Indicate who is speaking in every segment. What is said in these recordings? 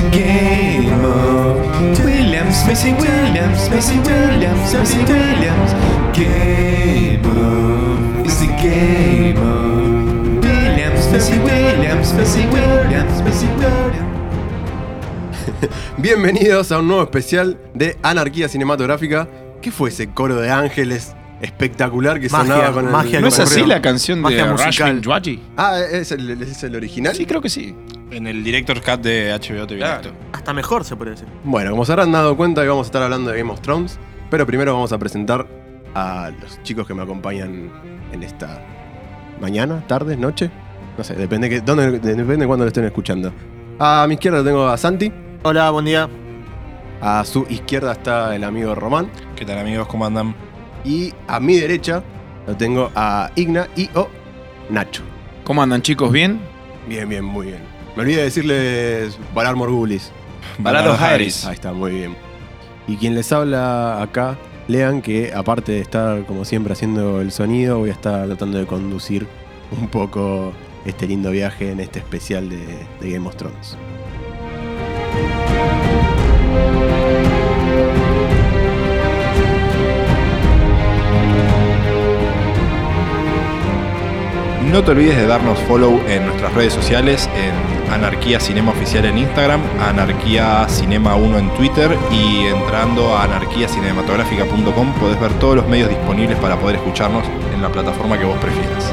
Speaker 1: It's a game of Williams, Missy Williams, Missy Williams, Missy Williams. Game of. It's the game of Williams, Missy Williams, Missy Williams, Missy Williams.
Speaker 2: Bienvenidos a un nuevo especial de Anarquía Cinematográfica. ¿Qué fue ese coro de ángeles espectacular que
Speaker 3: Magia,
Speaker 2: sonaba con el
Speaker 3: magia
Speaker 4: ¿No es así la canción de
Speaker 3: Magia musical.
Speaker 4: Rashmin Djawadi?
Speaker 2: Ah, ¿es el, es el original?
Speaker 4: Sí, creo que sí.
Speaker 5: En el Director's Cut de HBO TV
Speaker 4: Claro.
Speaker 3: Hasta mejor se puede decir.
Speaker 2: Bueno, como se habrán dado cuenta que vamos a estar hablando de Game of Thrones, pero primero vamos a presentar a los chicos que me acompañan en esta mañana, tarde, noche. No sé, depende, que, dónde, depende de cuándo lo estén escuchando. A mi izquierda tengo a Santi,
Speaker 3: Hola, buen día.
Speaker 2: a su izquierda está el amigo Román,
Speaker 5: ¿Qué tal amigos? ¿Cómo andan?
Speaker 2: y a mi derecha lo tengo a Igna y o Nacho.
Speaker 4: ¿Cómo andan chicos? ¿Bien?
Speaker 2: Bien, bien, muy bien. Me olvidé decirles Valar Morgulis.
Speaker 4: Balado Harris.
Speaker 2: Ahí está, muy bien. Y quien les habla acá, lean que aparte de estar como siempre haciendo el sonido, voy a estar tratando de conducir un poco este lindo viaje en este especial de, de Game of Thrones.
Speaker 5: No te olvides de darnos follow en nuestras redes sociales, en Anarquía Cinema Oficial en Instagram, Anarquía Cinema 1 en Twitter y entrando a anarquiacinematográfica.com podés ver todos los medios disponibles para poder escucharnos en la plataforma que vos prefieras.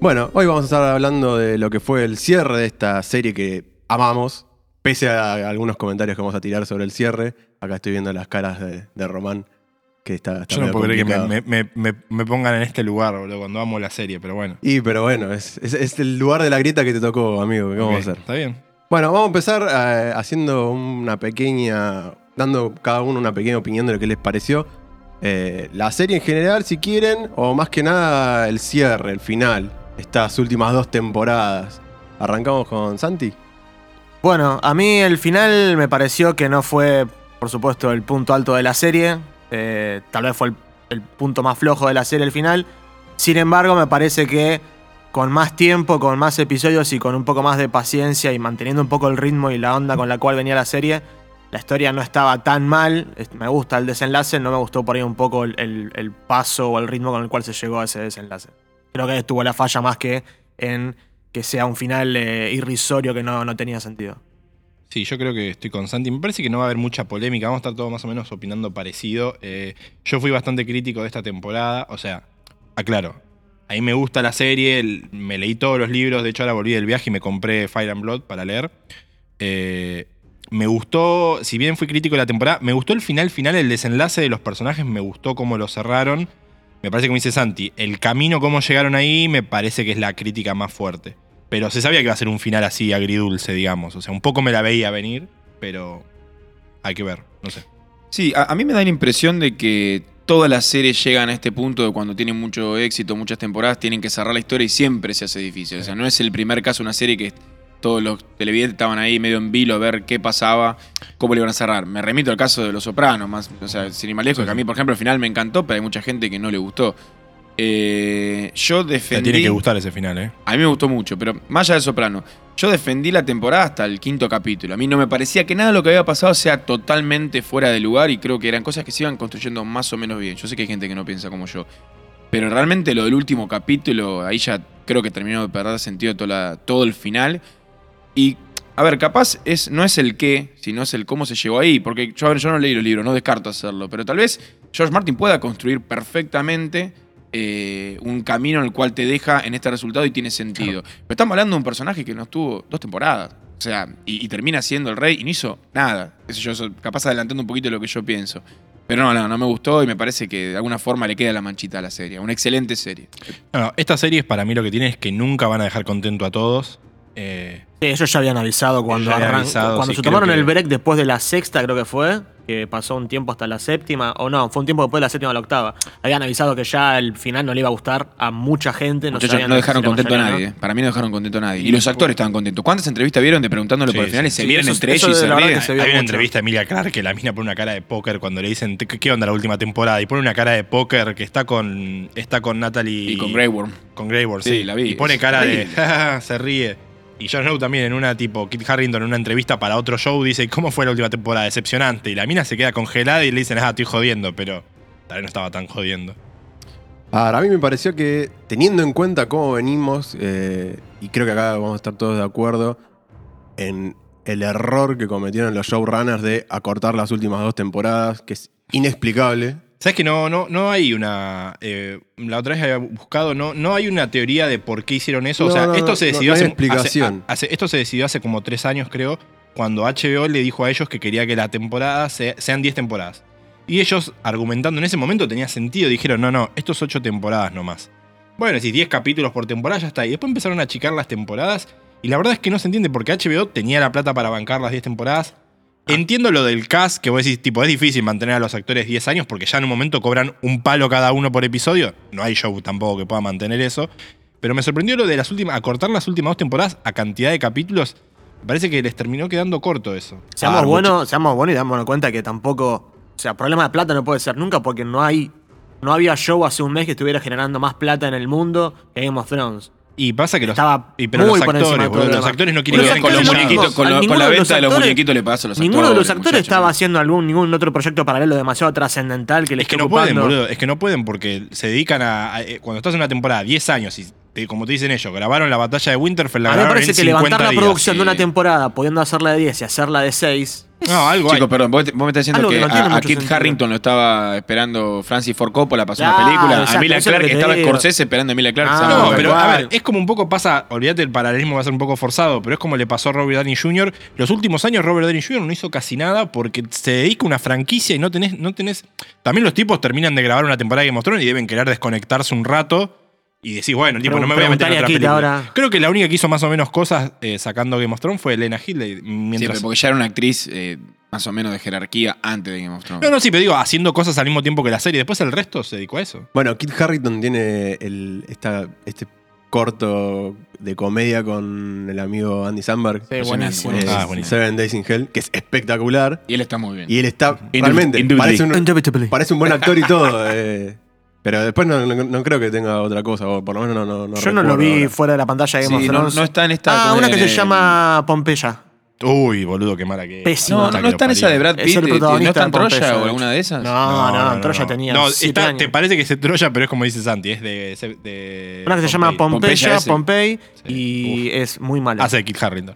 Speaker 2: Bueno, hoy vamos a estar hablando de lo que fue el cierre de esta serie que amamos, pese a algunos comentarios que vamos a tirar sobre el cierre. Acá estoy viendo las caras de, de Román, que está, está
Speaker 5: Yo no puedo creer que me, me- me- me pongan en este lugar, boludo, cuando amo la serie, pero bueno.
Speaker 2: Y pero bueno, es, es- es el lugar de la grieta que te tocó, amigo. ¿Qué vamos a hacer?
Speaker 5: ¿Está bien?
Speaker 2: Bueno, vamos a empezar eh, haciendo una pequeña. dando cada uno una pequeña opinión de lo que les pareció. Eh, la serie en general, si quieren, o más que nada el cierre, el final. Estas últimas dos temporadas. Arrancamos con Santi.
Speaker 3: Bueno, a mí el final me pareció que no fue, por supuesto, el punto alto de la serie. Eh, tal vez fue el, punto más flojo de la serie el final. Sin embargo, me parece que con más tiempo, con más episodios y con un poco más de paciencia y manteniendo un poco el ritmo y la onda con la cual venía la serie, la historia no estaba tan mal. Me gusta el desenlace, no me gustó por ahí un poco el, el- el paso o el ritmo con el cual se llegó a ese desenlace. Creo que estuvo la falla más que en que sea un final eh, irrisorio que no, no tenía sentido.
Speaker 5: Sí, yo creo que estoy con Santi. Me parece que no va a haber mucha polémica. Vamos a estar todos más o menos opinando parecido. Eh, yo fui bastante crítico de esta temporada. O sea, aclaro. A mí me gusta la serie. Me leí todos los libros. De hecho, ahora volví del viaje y me compré Fire and Blood para leer. Eh, me gustó, si bien fui crítico de la temporada, me gustó el final final, el desenlace de los personajes. Me gustó cómo lo cerraron. Me parece que me dice Santi. El camino, cómo llegaron ahí, me parece que es la crítica más fuerte. Pero se sabía que iba a ser un final así agridulce, digamos. O sea, un poco me la veía venir, pero hay que ver, no sé.
Speaker 4: Sí, a, a mí me da la impresión de que todas las series llegan a este punto de cuando tienen mucho éxito, muchas temporadas, tienen que cerrar la historia y siempre se hace difícil. O sea, no es el primer caso una serie que todos los televidentes estaban ahí medio en vilo a ver qué pasaba, cómo le iban a cerrar. Me remito al caso de Los Sopranos, más, o sea, sin ir más lejos,
Speaker 5: Sí,
Speaker 4: que a mí, por ejemplo, al final me encantó, pero hay mucha gente que no le gustó. Eh, yo
Speaker 5: Te
Speaker 4: defendí...
Speaker 5: tiene que gustar ese final, ¿eh?
Speaker 4: A mí me gustó mucho, pero más allá de Soprano, yo defendí la temporada hasta el quinto capítulo. A mí no me parecía que nada de lo que había pasado sea totalmente fuera de lugar y creo que eran cosas que se iban construyendo más o menos bien. Yo sé que hay gente que no piensa como yo. Pero realmente lo del último capítulo, ahí ya creo que terminó de perder sentido toda la- todo el final. Y, a ver, capaz es, no es el qué, sino es el cómo se llegó ahí. Porque yo, a ver, yo no leí los libros, no descarto hacerlo. Pero tal vez George Martin pueda construir perfectamente eh, un camino en el cual te deja en este resultado y tiene sentido. Pero estamos hablando de un personaje que no estuvo dos temporadas. O sea, y, y termina siendo el rey y no hizo nada. Eso yo capaz adelantando un poquito lo que yo pienso. Pero no, no, no me gustó y me parece que de alguna forma le queda la manchita a la serie. Una excelente serie.
Speaker 5: No, no, esta serie para mí lo que tiene es que nunca van a dejar contento a todos. Eh,
Speaker 3: Sí, ellos ya habían avisado cuando,
Speaker 5: habían
Speaker 3: arran-
Speaker 5: avisado,
Speaker 3: cuando
Speaker 5: sí,
Speaker 3: se tomaron
Speaker 5: que-
Speaker 3: el break después de la sexta, creo que fue. que pasó un tiempo hasta la séptima, o no, fue un tiempo después de la séptima a la octava. Habían avisado que ya el final no le iba a gustar a mucha gente. No,
Speaker 4: no dejaron contento a nadie.
Speaker 3: ¿no?
Speaker 4: Para mí no dejaron contento a nadie. Y los actores estaban contentos. ¿Cuántas entrevistas vieron de preguntándole por
Speaker 5: Sí,
Speaker 4: el final y
Speaker 5: sí,
Speaker 4: se
Speaker 3: sí.
Speaker 4: vieron
Speaker 3: Eso-
Speaker 4: entre
Speaker 3: eso
Speaker 4: ellos y se ríen?
Speaker 5: Hay una entrevista de Emilia Clarke que la mina pone una cara de póker cuando le dicen ¿qué, onda la última temporada? Y pone una cara de póker que está con está con Natalie
Speaker 4: Y con Grey Worm.
Speaker 5: con Grey Worm,
Speaker 4: Sí,
Speaker 5: sí.
Speaker 4: la vi.
Speaker 5: Y pone cara de se ríe. Y Jon Snow también en una tipo Kit Harrington en una entrevista para otro show dice ¿cómo fue la última temporada? Decepcionante. Y la mina se queda congelada y le dicen ah estoy jodiendo, pero tal vez no estaba tan jodiendo.
Speaker 2: Ahora, a mí me pareció que, teniendo en cuenta cómo venimos, eh, y creo que acá vamos a estar todos de acuerdo, en el error que cometieron los showrunners de acortar las últimas dos temporadas, que es inexplicable.
Speaker 5: ¿Sabes que no, no, no hay una. eh, la otra vez había buscado, no, no hay una teoría de por qué hicieron eso. o sea,
Speaker 2: no,
Speaker 5: esto se decidió hace,
Speaker 2: explicación.
Speaker 5: hace- hace- Esto se decidió hace como tres años, creo, cuando HBO le dijo a ellos que quería que la temporada se- sean 10 temporadas. Y ellos, argumentando en ese momento, tenía sentido, dijeron, no, no, estos 8 temporadas nomás. Bueno, si 10 capítulos por temporada, ya está. Y después empezaron a achicar las temporadas. Y la verdad es que no se entiende porque HBO tenía la plata para bancar las 10 temporadas. Entiendo lo del cast, que vos decís, tipo, es difícil mantener a los actores 10 años porque ya en un momento cobran un palo cada uno por episodio. No hay show tampoco que pueda mantener eso. Pero me sorprendió lo de las últimas, acortar las últimas dos temporadas a cantidad de capítulos. Me parece que les terminó quedando corto eso.
Speaker 3: Seamos
Speaker 2: Ah,
Speaker 3: buenos, seamos buenos y damos cuenta que tampoco. O sea, problema de plata no puede ser nunca porque no hay. No había show hace un mes que estuviera generando más plata en el mundo que Game of Thrones.
Speaker 5: Y pasa que los,
Speaker 3: Estaba
Speaker 5: y, pero
Speaker 3: muy
Speaker 5: los
Speaker 3: por encima
Speaker 5: actores,
Speaker 3: de todo
Speaker 5: boludo,
Speaker 3: lo
Speaker 5: los
Speaker 3: demás.
Speaker 5: actores no quieren
Speaker 3: Los
Speaker 5: quedar
Speaker 4: con los
Speaker 3: actores
Speaker 4: muñequitos, con,
Speaker 3: a
Speaker 4: lo- con
Speaker 3: ninguno
Speaker 4: la
Speaker 3: de
Speaker 4: venta
Speaker 3: los
Speaker 4: de los
Speaker 3: actores-
Speaker 4: muñequitos le pasa a los
Speaker 3: Ninguno de los
Speaker 4: actores,
Speaker 3: actores estaba
Speaker 4: muchachos.
Speaker 3: haciendo algún ningún otro proyecto paralelo demasiado trascendental que le
Speaker 5: Es que
Speaker 3: esté
Speaker 5: no pueden,
Speaker 3: ocupando.
Speaker 5: boludo. Es que no pueden porque se dedican a. a- eh, cuando estás en una temporada 10 años y, te- como te dicen ellos, grabaron la batalla de Winterfell, la
Speaker 3: A mí me
Speaker 5: grabaron
Speaker 3: parece
Speaker 5: en
Speaker 3: que
Speaker 5: 50
Speaker 3: levantar la
Speaker 5: días.
Speaker 3: producción de una temporada, pudiendo hacerla de 10 y hacerla de 6.
Speaker 5: No, algo
Speaker 4: Chicos, perdón, vos, me estás diciendo
Speaker 3: Algo
Speaker 4: que,
Speaker 3: que no tiene
Speaker 4: a, a Kit. Harrington lo estaba esperando Francis Ford Coppola para hacer una
Speaker 3: Claro,
Speaker 4: película. A
Speaker 3: exacto,
Speaker 4: Emilia Clarke
Speaker 3: que te
Speaker 4: estaba. Scorsese esperando a Emilia Clarke.
Speaker 3: Ah.
Speaker 5: No, pero a ver, es como un poco pasa, olvídate el paralelismo va a ser un poco forzado, pero es como le pasó a Robert Downey Jr. Los últimos años Robert Downey Jr. no hizo casi nada porque se dedica a una franquicia y no tenés, no tenés. También los tipos terminan de grabar una temporada de Game of Thrones y deben querer desconectarse un rato y decir, bueno, tipo,
Speaker 3: Pero
Speaker 5: no me voy a meter en otra película.
Speaker 3: ahora.
Speaker 5: Creo que la única que hizo más o menos cosas eh, sacando Game of Thrones fue Elena Hill.
Speaker 4: Sí,
Speaker 5: Mientras,
Speaker 4: pero porque ya era una actriz eh, más o menos de jerarquía antes de Game of Thrones.
Speaker 5: No, no, sí, pero digo, haciendo cosas al mismo tiempo que la serie. Después el resto se dedicó a eso.
Speaker 2: Bueno, Kit Harrington tiene el, esta, este corto de comedia con el amigo Andy Samberg.
Speaker 3: Sí, buenísimo.
Speaker 2: eh,
Speaker 5: Ah, buenísimo.
Speaker 2: Seven Days in Hell, que es espectacular.
Speaker 4: Y él está muy bien.
Speaker 2: Y él está realmente, parece un,
Speaker 3: Indubitably.
Speaker 2: parece un buen actor y todo. eh, pero después no, no- no creo que tenga otra cosa, o por lo menos no, no, no
Speaker 3: Yo no lo vi
Speaker 2: ahora.
Speaker 3: fuera de la pantalla de Game
Speaker 4: Sí,
Speaker 3: of
Speaker 4: no,
Speaker 3: Thrones.
Speaker 4: no está en esta.
Speaker 3: ah, una
Speaker 4: en
Speaker 3: que se
Speaker 4: el-
Speaker 3: llama Pompeya.
Speaker 5: Uy, boludo, qué mala que es.
Speaker 3: Pésimo.
Speaker 4: No, no, no está en esa de. Brad
Speaker 3: Es
Speaker 4: Pitt.
Speaker 3: el
Speaker 4: eh,
Speaker 3: protagonista
Speaker 4: ¿No está en
Speaker 3: de Pompeya,
Speaker 4: Troya o
Speaker 3: de
Speaker 4: alguna de esas?
Speaker 3: No, no, en Troya tenía
Speaker 5: No,
Speaker 3: siete
Speaker 5: está-
Speaker 3: años.
Speaker 5: te parece que es de Troya, pero es como dice Santi, es de. de
Speaker 3: Una que se llama. Pompeya. Pompey,
Speaker 5: Sí.
Speaker 3: y es muy mala.
Speaker 5: Hace de Kit Harrington.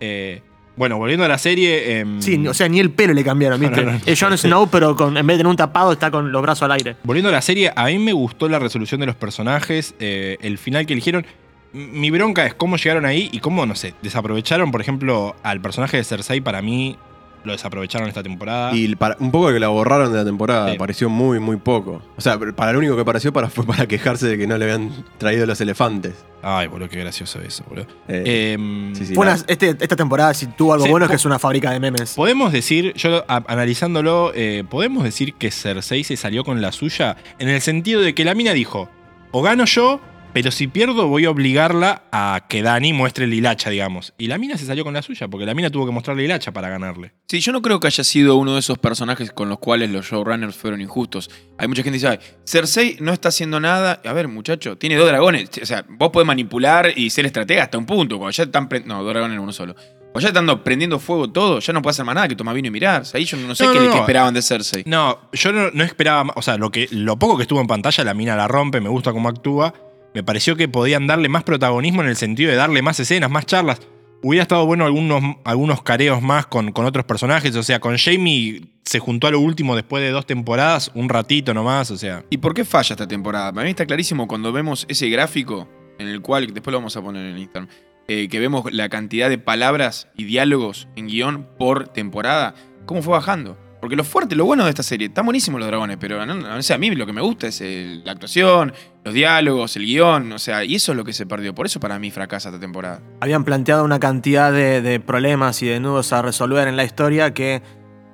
Speaker 5: Eh, bueno, volviendo a la serie. em,
Speaker 3: Sí, o sea, ni el pelo le cambiaron, ¿viste?
Speaker 5: No, no, no.
Speaker 3: Es Jon Snow, pero con, en vez de tener un tapado, está con los brazos al aire.
Speaker 5: Volviendo a la serie, a mí me gustó la resolución de los personajes, eh, el final que eligieron. Mi bronca es cómo llegaron ahí y cómo, no sé, desaprovecharon, por ejemplo, al personaje de Cersei. Para mí, lo desaprovecharon esta temporada.
Speaker 2: Y para- un poco que la borraron de la temporada,
Speaker 5: Sí.
Speaker 2: pareció muy, muy poco. O sea, para lo único que pareció para, fue para quejarse de que no le habían traído los elefantes.
Speaker 5: Ay, boludo, qué gracioso eso, boludo.
Speaker 2: Eh,
Speaker 5: Em,
Speaker 2: sí, sí,
Speaker 3: Fue
Speaker 2: la-
Speaker 3: una- este- esta temporada, si tuvo algo
Speaker 5: Sí,
Speaker 3: bueno, es que es una fábrica de memes.
Speaker 5: Podemos decir, yo a- analizándolo, eh, podemos decir que Cersei se salió con la suya en el sentido de que la mina dijo, o gano yo, pero si pierdo voy a obligarla a que Dani muestre el hilacha, digamos. Y la mina se salió con la suya, porque la mina tuvo que mostrarle hilacha para ganarle.
Speaker 4: Sí, yo no creo que haya sido uno de esos personajes con los cuales los showrunners fueron injustos. Hay mucha gente que dice, "Ay, Cersei no está haciendo nada. A ver, muchacho, tiene dos dragones. O sea, vos podés manipular y ser estratega hasta un punto. Cuando ya están... No, dos dragones en uno solo. Cuando ya están prendiendo fuego todo, ya no puede hacer más nada que tomar vino y mirar. O sea, ahí yo no sé
Speaker 5: No,
Speaker 4: qué,
Speaker 5: no,
Speaker 4: qué
Speaker 5: no.
Speaker 4: esperaban de Cersei.
Speaker 5: No, yo no, no esperaba, más- o sea, lo, que, lo poco que estuvo en pantalla, la mina la rompe, me gusta cómo actúa. Me pareció que podían darle más protagonismo en el sentido de darle más escenas, más charlas. Hubiera estado bueno algunos, algunos careos más con, con otros personajes. O sea, con Jamie se juntó a lo último después de dos temporadas, un ratito nomás. O sea,
Speaker 4: ¿Y por qué falla esta temporada? Para mí está clarísimo cuando vemos ese gráfico en el cual, después lo vamos a poner en Instagram, eh, que vemos la cantidad de palabras y diálogos en guion por temporada, cómo fue bajando. Porque lo fuerte, lo bueno de esta serie, están buenísimos los dragones, pero no, no sé, a mí lo que me gusta es el- la actuación, los diálogos, el guion, o sea, y eso es lo que se perdió. Por eso para mí fracasa esta temporada.
Speaker 3: Habían planteado una cantidad de, de problemas y de nudos a resolver en la historia que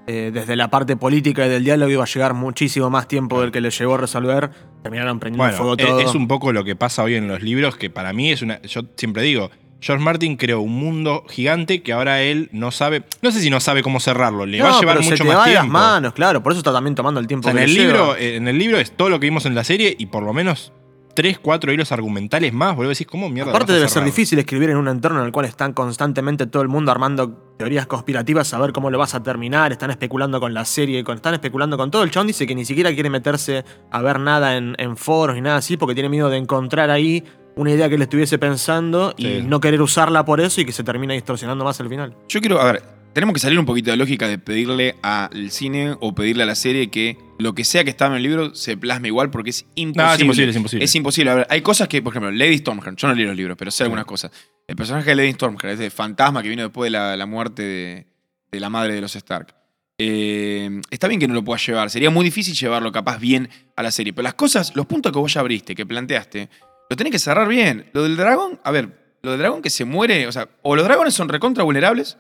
Speaker 3: eh, desde la parte política y del diálogo iba a llegar muchísimo más tiempo del que le llevó a resolver. Terminaron prendiendo
Speaker 5: Bueno,
Speaker 3: fuego
Speaker 5: e-
Speaker 3: todo.
Speaker 5: es un poco lo que pasa hoy en los libros, que para mí es una. Yo siempre digo, George Martin creó un mundo gigante que ahora él no sabe. No sé si no sabe cómo cerrarlo, le va a llevar
Speaker 3: pero
Speaker 5: mucho
Speaker 3: se te
Speaker 5: más
Speaker 3: va de las
Speaker 5: tiempo.
Speaker 3: manos, claro. Por eso está también tomando el
Speaker 5: O
Speaker 3: tiempo
Speaker 5: en
Speaker 3: que
Speaker 5: el,
Speaker 3: lleva.
Speaker 5: eh, en el libro es todo lo que vimos en la serie y por lo menos tres, cuatro hilos argumentales más. Vuelvo a decir, ¿cómo mierda?
Speaker 3: Aparte debe ser difícil escribir en un entorno en el cual están constantemente todo el mundo armando teorías conspirativas, saber cómo lo vas a terminar, están especulando con la serie, con, están especulando con todo. El chabón dice que ni siquiera quiere meterse a ver nada en, en foros ni nada así porque tiene miedo de encontrar ahí una idea que él estuviese pensando y no querer usarla por eso y que se termine distorsionando más al final.
Speaker 4: Yo quiero, a ver, tenemos que salir un poquito de lógica de pedirle al cine o pedirle a la serie que lo que sea que estaba en el libro se plasme igual porque es imposible.
Speaker 5: No, es imposible, es imposible.
Speaker 4: Es imposible. A ver, hay cosas que, por ejemplo, Lady Stormheart, yo no leí los libros, pero sé algunas cosas. El personaje de Lady Stormheart, ese fantasma que vino después de la, la muerte de, de la madre de los Stark. Eh, está bien que no lo puedas llevar, sería muy difícil llevarlo capaz bien a la serie, pero las cosas, los puntos que vos ya abriste, que planteaste, lo tenés que cerrar bien. Lo del dragón, a ver, lo del dragón que se muere, o sea, o los dragones son recontra vulnerables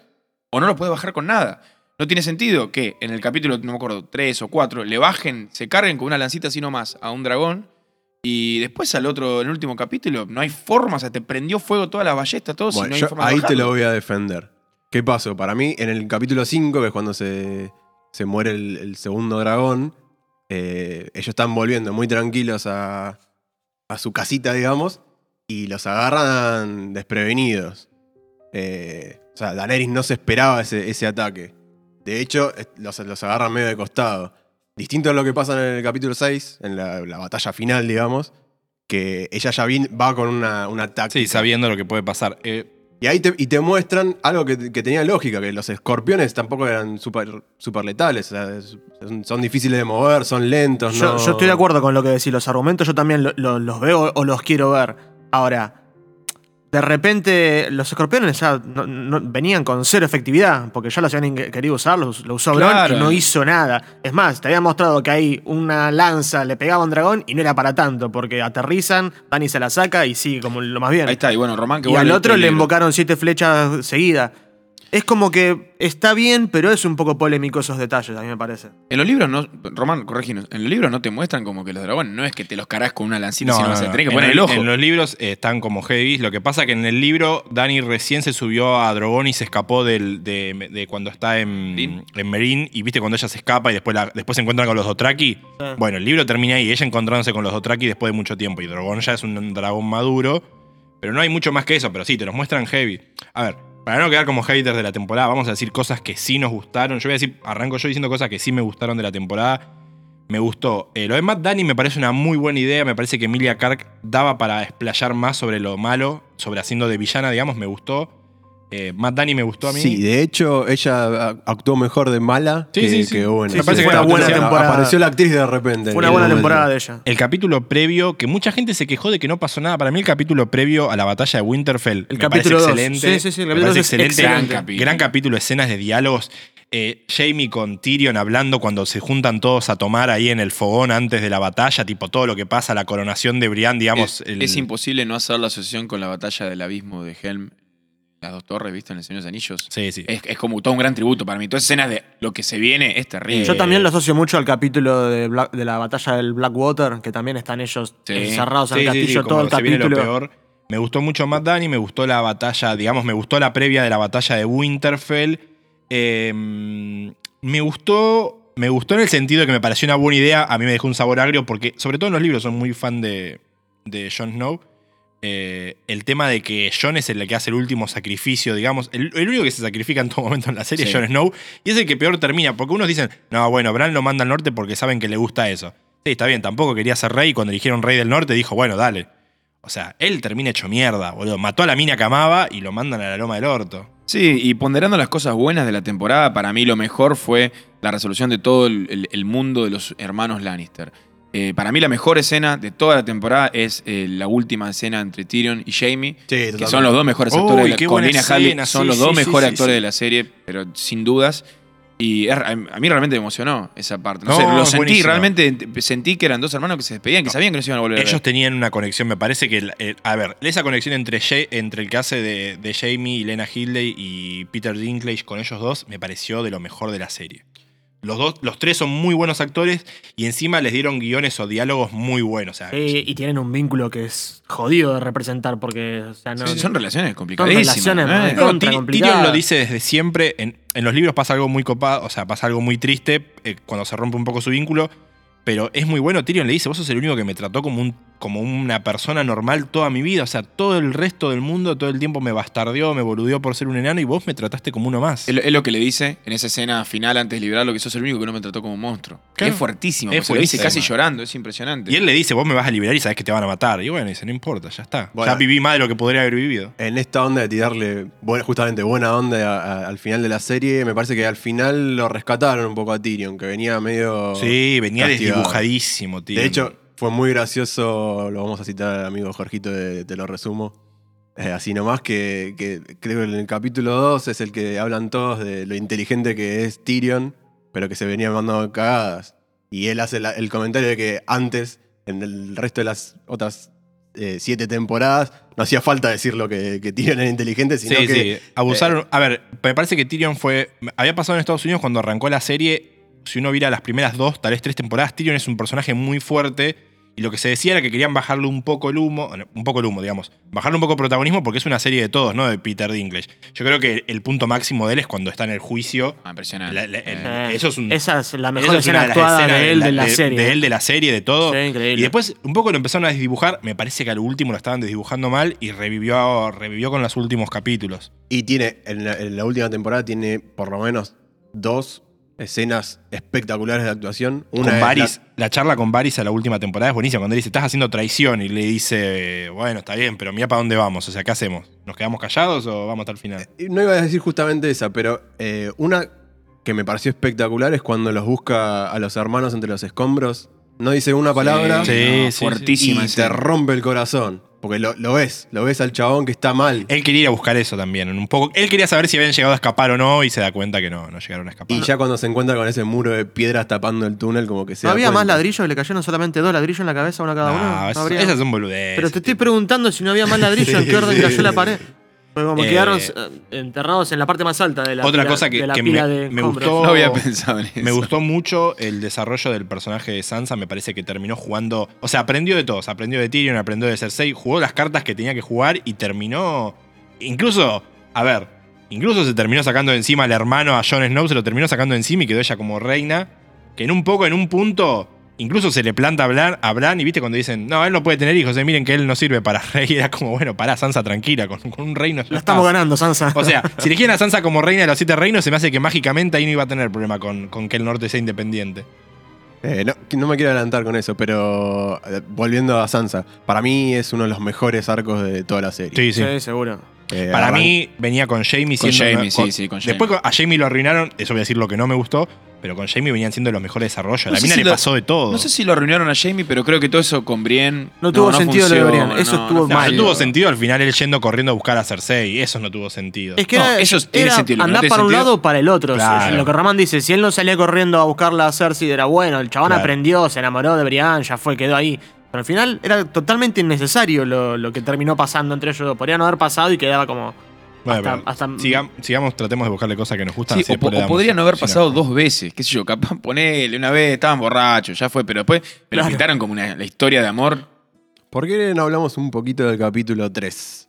Speaker 4: o no lo puedes bajar con nada. No tiene sentido que en el capítulo, no me acuerdo, 3 o 4, le bajen, se carguen con una lancita así nomás a un dragón y después al otro, en el último capítulo, no hay forma, o sea, te prendió fuego toda la ballesta, todo, si
Speaker 2: Bueno,
Speaker 4: no hay
Speaker 2: yo
Speaker 4: forma de
Speaker 2: ahí te lo voy a defender. ¿Qué pasó? Para mí, en el capítulo 5, que es cuando se, se muere el, el segundo dragón, eh, ellos están volviendo muy tranquilos a, a su casita, digamos, y los agarran desprevenidos. Eh, o sea, Daenerys no se esperaba ese, ese ataque. De hecho, los, los agarran medio de costado. Distinto a lo que pasa en el capítulo 6, en la, la batalla final, digamos, que ella ya vin- va con una, una táctica.
Speaker 5: Sí, sabiendo lo que puede pasar. Eh,
Speaker 2: Y ahí te, y te muestran algo que, que tenía lógica, que los escorpiones tampoco eran súper super letales. o sea, es- son, son difíciles de mover, son lentos.
Speaker 3: Yo,
Speaker 2: no-
Speaker 3: yo estoy de acuerdo con lo que decís, los argumentos yo también lo- lo- los veo o los quiero ver. Ahora, de repente los escorpiones ya no- no- venían con cero efectividad, porque ya los habían querido usar, los- lo usó
Speaker 4: Claro.
Speaker 3: y no hizo nada. Es más, te había mostrado que ahí una lanza le pegaba a un dragón y no era para tanto, porque aterrizan, Dani se la saca y sigue como lo más bien.
Speaker 4: Ahí está, y bueno, Román que
Speaker 3: y al otro
Speaker 4: el
Speaker 3: le invocaron siete flechas seguidas. Es como que está bien, pero es un poco polémico esos detalles, a mí me parece.
Speaker 4: En los libros no. Román, correginos. En los libros no te muestran como que los dragones no es que te los cargas con una lancita,
Speaker 5: No,
Speaker 4: sino
Speaker 5: no,
Speaker 4: que
Speaker 5: no.
Speaker 4: tenés que
Speaker 5: En
Speaker 4: poner el ojo.
Speaker 5: En los libros eh, están como heavy. Lo que pasa que en el libro Dani recién se subió a Drogon y se escapó del, de, de cuando está en, en Meereen. Y viste cuando ella se escapa y después, la- después se encuentran con los Dothraki. Bueno, el libro termina ahí, ella encontrándose con los Dothraki después de mucho tiempo. Y Drogon ya es un dragón maduro. Pero no hay mucho más que eso, pero sí, te los muestran heavy. A ver, para no quedar como haters de la temporada, vamos a decir cosas que sí nos gustaron. Yo voy a decir, arranco yo diciendo cosas que sí me gustaron de la temporada. Me gustó. Eh, lo de Matt Danny me parece una muy buena idea. Me parece que Emilia Clark daba para explayar más sobre lo malo, sobre haciendo de villana, digamos. Me gustó. Eh, Matt Danny me gustó a mí.
Speaker 2: Sí, de hecho, ella actuó mejor de mala
Speaker 5: Sí,
Speaker 2: que,
Speaker 5: sí, sí.
Speaker 2: que buena.
Speaker 5: Me parece que
Speaker 3: fue una buena temporada.
Speaker 2: Apareció la actriz de repente.
Speaker 3: Fue una
Speaker 2: en
Speaker 3: buena temporada de ella.
Speaker 5: El capítulo previo, que mucha gente se quejó de que no pasó nada. Para mí, el capítulo previo a la batalla de Winterfell.
Speaker 3: El
Speaker 5: me parece
Speaker 3: capítulo dos.
Speaker 5: excelente.
Speaker 3: Sí, sí, sí, el capítulo
Speaker 5: parece
Speaker 3: dos es
Speaker 5: excelente.
Speaker 3: excelente.
Speaker 4: Gran capítulo.
Speaker 5: Gran capítulo, escenas de diálogos. Eh, Jamie con Tyrion hablando cuando se juntan todos a tomar ahí en el fogón antes de la batalla, tipo todo lo que pasa, la coronación de Brian, digamos.
Speaker 4: es,
Speaker 5: el-
Speaker 4: es imposible no hacer la asociación con la batalla del abismo de Helm. Las dos torres, ¿viste? En el Señor de los Anillos.
Speaker 5: Sí, sí.
Speaker 4: Es, es como todo un gran tributo para mí. Todas escenas de lo que se viene es terrible.
Speaker 3: Yo también lo asocio mucho al capítulo de, Black- de la batalla del Blackwater, que también están ellos
Speaker 4: Sí.
Speaker 3: encerrados en
Speaker 5: Sí,
Speaker 3: el
Speaker 5: sí, sí,
Speaker 3: castillo
Speaker 5: como
Speaker 3: todo el
Speaker 5: se viene lo
Speaker 3: capítulo.
Speaker 5: peor. Me gustó mucho Matt Danny, me gustó la batalla, digamos, me gustó la previa de la batalla de Winterfell. Eh, me gustó. Me gustó en el sentido de que me pareció una buena idea. A mí me dejó un sabor agrio porque, sobre todo en los libros, son muy fan de, de Jon Snow. Eh, el tema de que Jon es el que hace el último sacrificio, digamos. El, el único que se sacrifica en todo momento en la serie
Speaker 4: Sí.
Speaker 5: es Jon Snow. Y es el que peor termina. Porque unos dicen, no, bueno, Bran lo manda al norte porque saben que le gusta eso. Sí, está bien, tampoco quería ser rey. y Cuando eligieron rey del norte, dijo, bueno, dale. O sea, él termina hecho mierda, boludo. Mató a la mina que amaba y lo mandan a la loma del orto.
Speaker 4: Sí, y ponderando las cosas buenas de la temporada, para mí lo mejor fue la resolución de todo el, el- el mundo de los hermanos Lannister. Eh, para mí la mejor escena de toda la temporada es eh, la última escena entre Tyrion y Jamie,
Speaker 2: Sí,
Speaker 4: que
Speaker 2: totalmente.
Speaker 4: son los dos mejores
Speaker 5: Uy,
Speaker 4: actores de la con Lina son
Speaker 5: sí,
Speaker 4: los dos
Speaker 5: sí,
Speaker 4: mejores actores de la serie, pero sin dudas. Y a mí realmente me emocionó esa parte. No, sé,
Speaker 5: No,
Speaker 4: lo sentí,
Speaker 5: buenísimo.
Speaker 4: realmente sentí que eran dos hermanos que se despedían, que sabían que no se iban a volver a ver.
Speaker 5: Ellos tenían una conexión, me parece que. el- a ver, esa conexión entre, entre el que hace de, de Jamie y Lena Hindley y Peter Dinklage con ellos dos me pareció de lo mejor de la serie. Los, dos, los tres son muy buenos actores y encima les dieron guiones o diálogos muy buenos. O sea,
Speaker 3: Sí, y tienen un vínculo que es jodido de representar porque, o sea, no,
Speaker 4: Sí, son relaciones complicadísimas.
Speaker 3: relaciones,
Speaker 4: ¿eh?
Speaker 3: ¿no?
Speaker 5: No,
Speaker 3: contra
Speaker 5: Ty-
Speaker 3: complicada.
Speaker 5: Tyrion lo dice desde siempre. En, en los libros pasa algo muy copado, o sea, pasa algo muy triste eh, cuando se rompe un poco su vínculo. Pero es muy bueno. Tyrion le dice: Vos sos el único que me trató como, un, como una persona normal toda mi vida. O sea, todo el resto del mundo todo el tiempo me bastardeó, me boludeó por ser un enano y vos me trataste como uno más.
Speaker 4: Es lo- que le dice en esa escena final antes de liberarlo, que sos el único que no me trató como un monstruo.
Speaker 5: Claro.
Speaker 4: es fuertísimo,
Speaker 5: Es
Speaker 4: porque se lo dice casi llorando, es impresionante.
Speaker 5: Y él le dice: Vos me vas a liberar y sabés que te van a matar. Y bueno, dice: No importa, ya está.
Speaker 2: Bueno.
Speaker 5: ya viví más de lo que podría haber vivido.
Speaker 2: En esta onda de tirarle buena- justamente buena onda a- a- al final de la serie, me parece que al final lo rescataron un poco a Tyrion, que venía medio.
Speaker 5: Sí, venía
Speaker 2: castigado.
Speaker 5: desdibujadísimo, tío.
Speaker 2: De hecho, fue muy gracioso, lo vamos a citar al amigo Jorgito, de- te lo resumo. Eh, así nomás que, que creo que en el capítulo 2 es el que hablan todos de lo inteligente que es Tyrion, pero que se venía mandando cagadas. Y él hace la- el comentario de que antes, en el resto de las otras eh, siete temporadas, no hacía falta decir lo que, que Tyrion era inteligente, sino
Speaker 5: sí,
Speaker 2: que
Speaker 5: sí. Abusaron. a ver, me parece que Tyrion fue. Había pasado en Estados Unidos cuando arrancó la serie. Si uno viera las primeras dos, tal vez tres temporadas, Tyrion es un personaje muy fuerte. Y lo que se decía era que querían bajarle un poco el humo, un poco el humo, digamos, bajarle un poco el protagonismo porque es una serie de todos, ¿no? De Peter Dinklage. Yo creo que el punto máximo de él es cuando está en el juicio.
Speaker 4: Ah, impresionante.
Speaker 5: La- la- el-
Speaker 3: Eh,
Speaker 5: eso es un.
Speaker 3: Esa es la mejor
Speaker 5: es
Speaker 3: escena actuada de él de la serie.
Speaker 5: De él, de la serie, de todo.
Speaker 3: Sí, increíble.
Speaker 5: Y después, un poco lo empezaron a desdibujar. Me parece que a lo último lo estaban desdibujando mal y revivió, revivió con los últimos capítulos.
Speaker 2: Y tiene, en la, en la última temporada, tiene por lo menos dos escenas espectaculares de actuación. Una
Speaker 5: con Varys, la... charla con Varys a la última temporada es buenísima. Cuando él dice, estás haciendo traición, y le dice, bueno, está bien, pero mira para dónde vamos. O sea, ¿qué hacemos? ¿Nos quedamos callados o vamos hasta el final?
Speaker 2: la- no iba a decir justamente esa, pero eh, una que me pareció espectacular es cuando los busca a los hermanos entre los escombros. No dice una palabra
Speaker 5: Sí,
Speaker 4: no,
Speaker 5: sí, sí.
Speaker 4: fuertísima
Speaker 2: y te rompe el corazón. Porque lo, lo ves, lo ves al chabón que está mal.
Speaker 5: Él quería ir a buscar eso también. Un poco, él quería saber si habían llegado a escapar o no y se da cuenta que no, no llegaron a escapar.
Speaker 2: Y ya cuando se encuentra con ese muro de piedras tapando el túnel, como que se
Speaker 3: ¿No
Speaker 2: da
Speaker 3: había más
Speaker 2: cuenta.
Speaker 3: ladrillos que le cayeron solamente dos ladrillos en la cabeza, uno a cada uno?
Speaker 5: No,
Speaker 3: No
Speaker 5: esas,
Speaker 3: habría-
Speaker 5: esas son boludeces.
Speaker 3: Pero te estoy preguntando si no había más ladrillos, en qué orden cayó la pared. Porque como
Speaker 5: Eh,
Speaker 3: quedaron eh, enterrados en la parte más alta de la
Speaker 5: Otra
Speaker 3: pila-
Speaker 5: cosa que-
Speaker 3: de la
Speaker 5: que
Speaker 3: pila
Speaker 5: me-
Speaker 3: de
Speaker 5: me
Speaker 3: escombros.
Speaker 5: gustó-
Speaker 4: No había pensado en eso.
Speaker 5: Me gustó mucho el desarrollo del personaje de Sansa. Me parece que terminó jugando. O sea, aprendió de todos. Aprendió de Tyrion, aprendió de Cersei. Jugó las cartas que tenía que jugar y terminó. Incluso, a ver, incluso se terminó sacando de encima al hermano a Jon Snow. Se lo terminó sacando de encima y quedó ella como reina. Que en un poco, en un punto. Incluso se le planta a Bran, a Bran y viste cuando dicen, no, él no puede tener hijos, eh, miren que él no sirve para rey. Era como, bueno, pará, Sansa, tranquila, con, con un reino ya
Speaker 3: La estamos ganando, Sansa.
Speaker 5: O sea, si elegían a Sansa como reina de los siete reinos, se me hace que mágicamente ahí no iba a tener problema con, con que el norte sea independiente.
Speaker 2: Eh, no, no me quiero adelantar con eso, pero eh, volviendo a Sansa, para mí es uno de los mejores arcos de toda la serie.
Speaker 5: Sí, sí.
Speaker 3: sí, seguro.
Speaker 2: Eh,
Speaker 5: Para
Speaker 2: arran-
Speaker 5: mí venía con Jamie
Speaker 4: Con
Speaker 5: siendo-
Speaker 4: Jaime, sí, sí, con Jaime.
Speaker 5: Después a Jamie lo arruinaron, eso voy a decir lo que no me gustó, pero con Jamie venían siendo los mejores desarrollos. A
Speaker 4: No
Speaker 5: la mina
Speaker 4: si
Speaker 5: le
Speaker 4: lo-
Speaker 5: pasó de todo.
Speaker 4: No sé si lo arruinaron a Jamie, pero creo que todo eso con Brienne.
Speaker 3: No tuvo sentido lo de Brienne, eso estuvo
Speaker 5: No,
Speaker 3: mal.
Speaker 5: no tuvo sentido al final él yendo corriendo a buscar a Cersei. Eso no tuvo sentido.
Speaker 3: Es que era,
Speaker 4: eso tiene sentido, tiene
Speaker 3: para un
Speaker 4: sentido-
Speaker 3: lado o para el otro.
Speaker 5: Claro.
Speaker 3: Lo que Román dice, si él no salía corriendo a buscarla a Cersei, era bueno, el chabón
Speaker 5: Claro.
Speaker 3: aprendió, se enamoró de Brian, ya fue, quedó ahí. Pero al final era totalmente innecesario lo, lo que terminó pasando entre ellos dos. Podría no haber pasado y quedaba como.
Speaker 5: Bueno,
Speaker 3: hasta-
Speaker 5: pero
Speaker 3: hasta-
Speaker 5: sigam- sigamos, tratemos de buscarle cosas que nos gustan.
Speaker 4: Sí, o, o podría no haber pasado dos veces, qué sé yo, capaz ponele una vez, estaban borrachos, ya fue, pero después me lo
Speaker 3: Claro.
Speaker 4: pintaron como una, la historia de amor.
Speaker 2: ¿Por qué no hablamos un poquito del capítulo 3?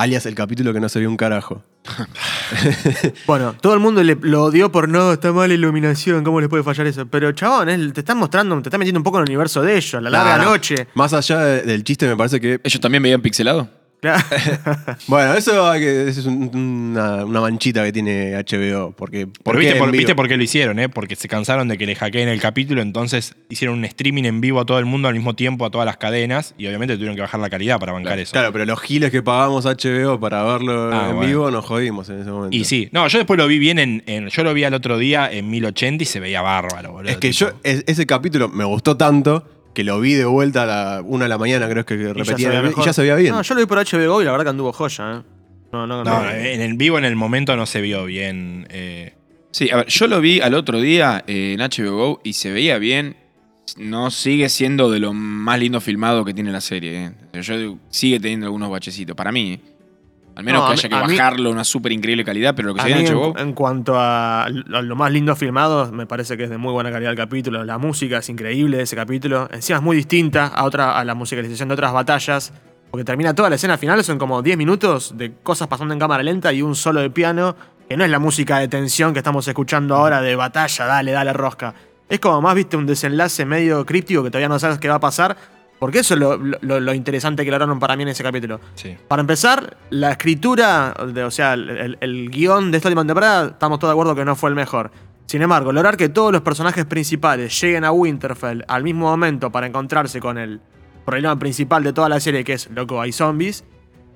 Speaker 2: Alias el capítulo que no se vio un carajo.
Speaker 3: Bueno, todo el mundo le, lo odió por no, está mal la iluminación, ¿cómo les puede fallar eso? Pero chabón, te están mostrando, te están metiendo un poco en el universo de ellos, la larga noche.
Speaker 2: Más allá de- del chiste, me parece que.
Speaker 4: ¿Ellos también veían pixelado?
Speaker 3: Claro.
Speaker 2: Bueno, eso, hay que, eso es un- una, una manchita que tiene HBO. Porque, ¿por
Speaker 5: Pero
Speaker 2: qué
Speaker 5: viste
Speaker 2: en
Speaker 5: por,
Speaker 2: vivo?
Speaker 5: viste por qué lo hicieron, ¿eh? Porque se cansaron de que le hackeen el capítulo, entonces hicieron un streaming en vivo a todo el mundo al mismo tiempo, a todas las cadenas, y obviamente tuvieron que bajar la calidad para bancar eso.
Speaker 2: Claro, pero los giles que pagamos HBO para verlo
Speaker 5: Ah,
Speaker 2: en
Speaker 5: bueno.
Speaker 2: vivo nos jodimos en ese momento.
Speaker 5: Y sí, no, yo después lo vi bien en, en- Yo lo vi al otro día en 1080 y se veía bárbaro, boludo.
Speaker 2: Es que
Speaker 5: tipo.
Speaker 2: yo, es- ese capítulo me gustó tanto que lo vi de vuelta a la una de la mañana, creo que
Speaker 3: Y ya se
Speaker 2: repetía y ya se veía bien.
Speaker 3: No, yo lo vi por HBO y la verdad que anduvo joya, ¿eh? No, no,
Speaker 5: No,
Speaker 3: no.
Speaker 5: en el vivo en el momento no se vio bien. eh,
Speaker 4: Sí, a ver, yo lo vi al otro día eh, en HBO Go y se veía bien. No sigue siendo de lo más lindo filmado que tiene la serie. eh. Yo digo, sigue teniendo algunos bachecitos, para mí. Al menos
Speaker 3: No,
Speaker 4: que haya que
Speaker 3: mí-
Speaker 4: bajarlo a una súper increíble calidad, pero lo que se
Speaker 3: en,
Speaker 4: vos.
Speaker 3: en cuanto a, a lo más lindo filmado, me parece que es de muy buena calidad el capítulo. La música es increíble de ese capítulo. Encima es muy distinta a, otra, a la musicalización de otras batallas. Porque termina toda la escena final, son como 10 minutos de cosas pasando en cámara lenta y un solo de piano, que no es la música de tensión que estamos escuchando ahora de batalla, dale, dale, rosca. Es como más, viste, un desenlace medio críptico que todavía no sabes qué va a pasar. Porque eso es lo, lo- lo interesante que lograron para mí en ese capítulo.
Speaker 5: Sí.
Speaker 3: Para empezar, la escritura, de- o sea, el, el- guion de esta última temporada, estamos todos de acuerdo que no fue el mejor. Sin embargo, lograr que todos los personajes principales lleguen a Winterfell al mismo momento para encontrarse con el problema principal de toda la serie, que es, loco, hay zombies,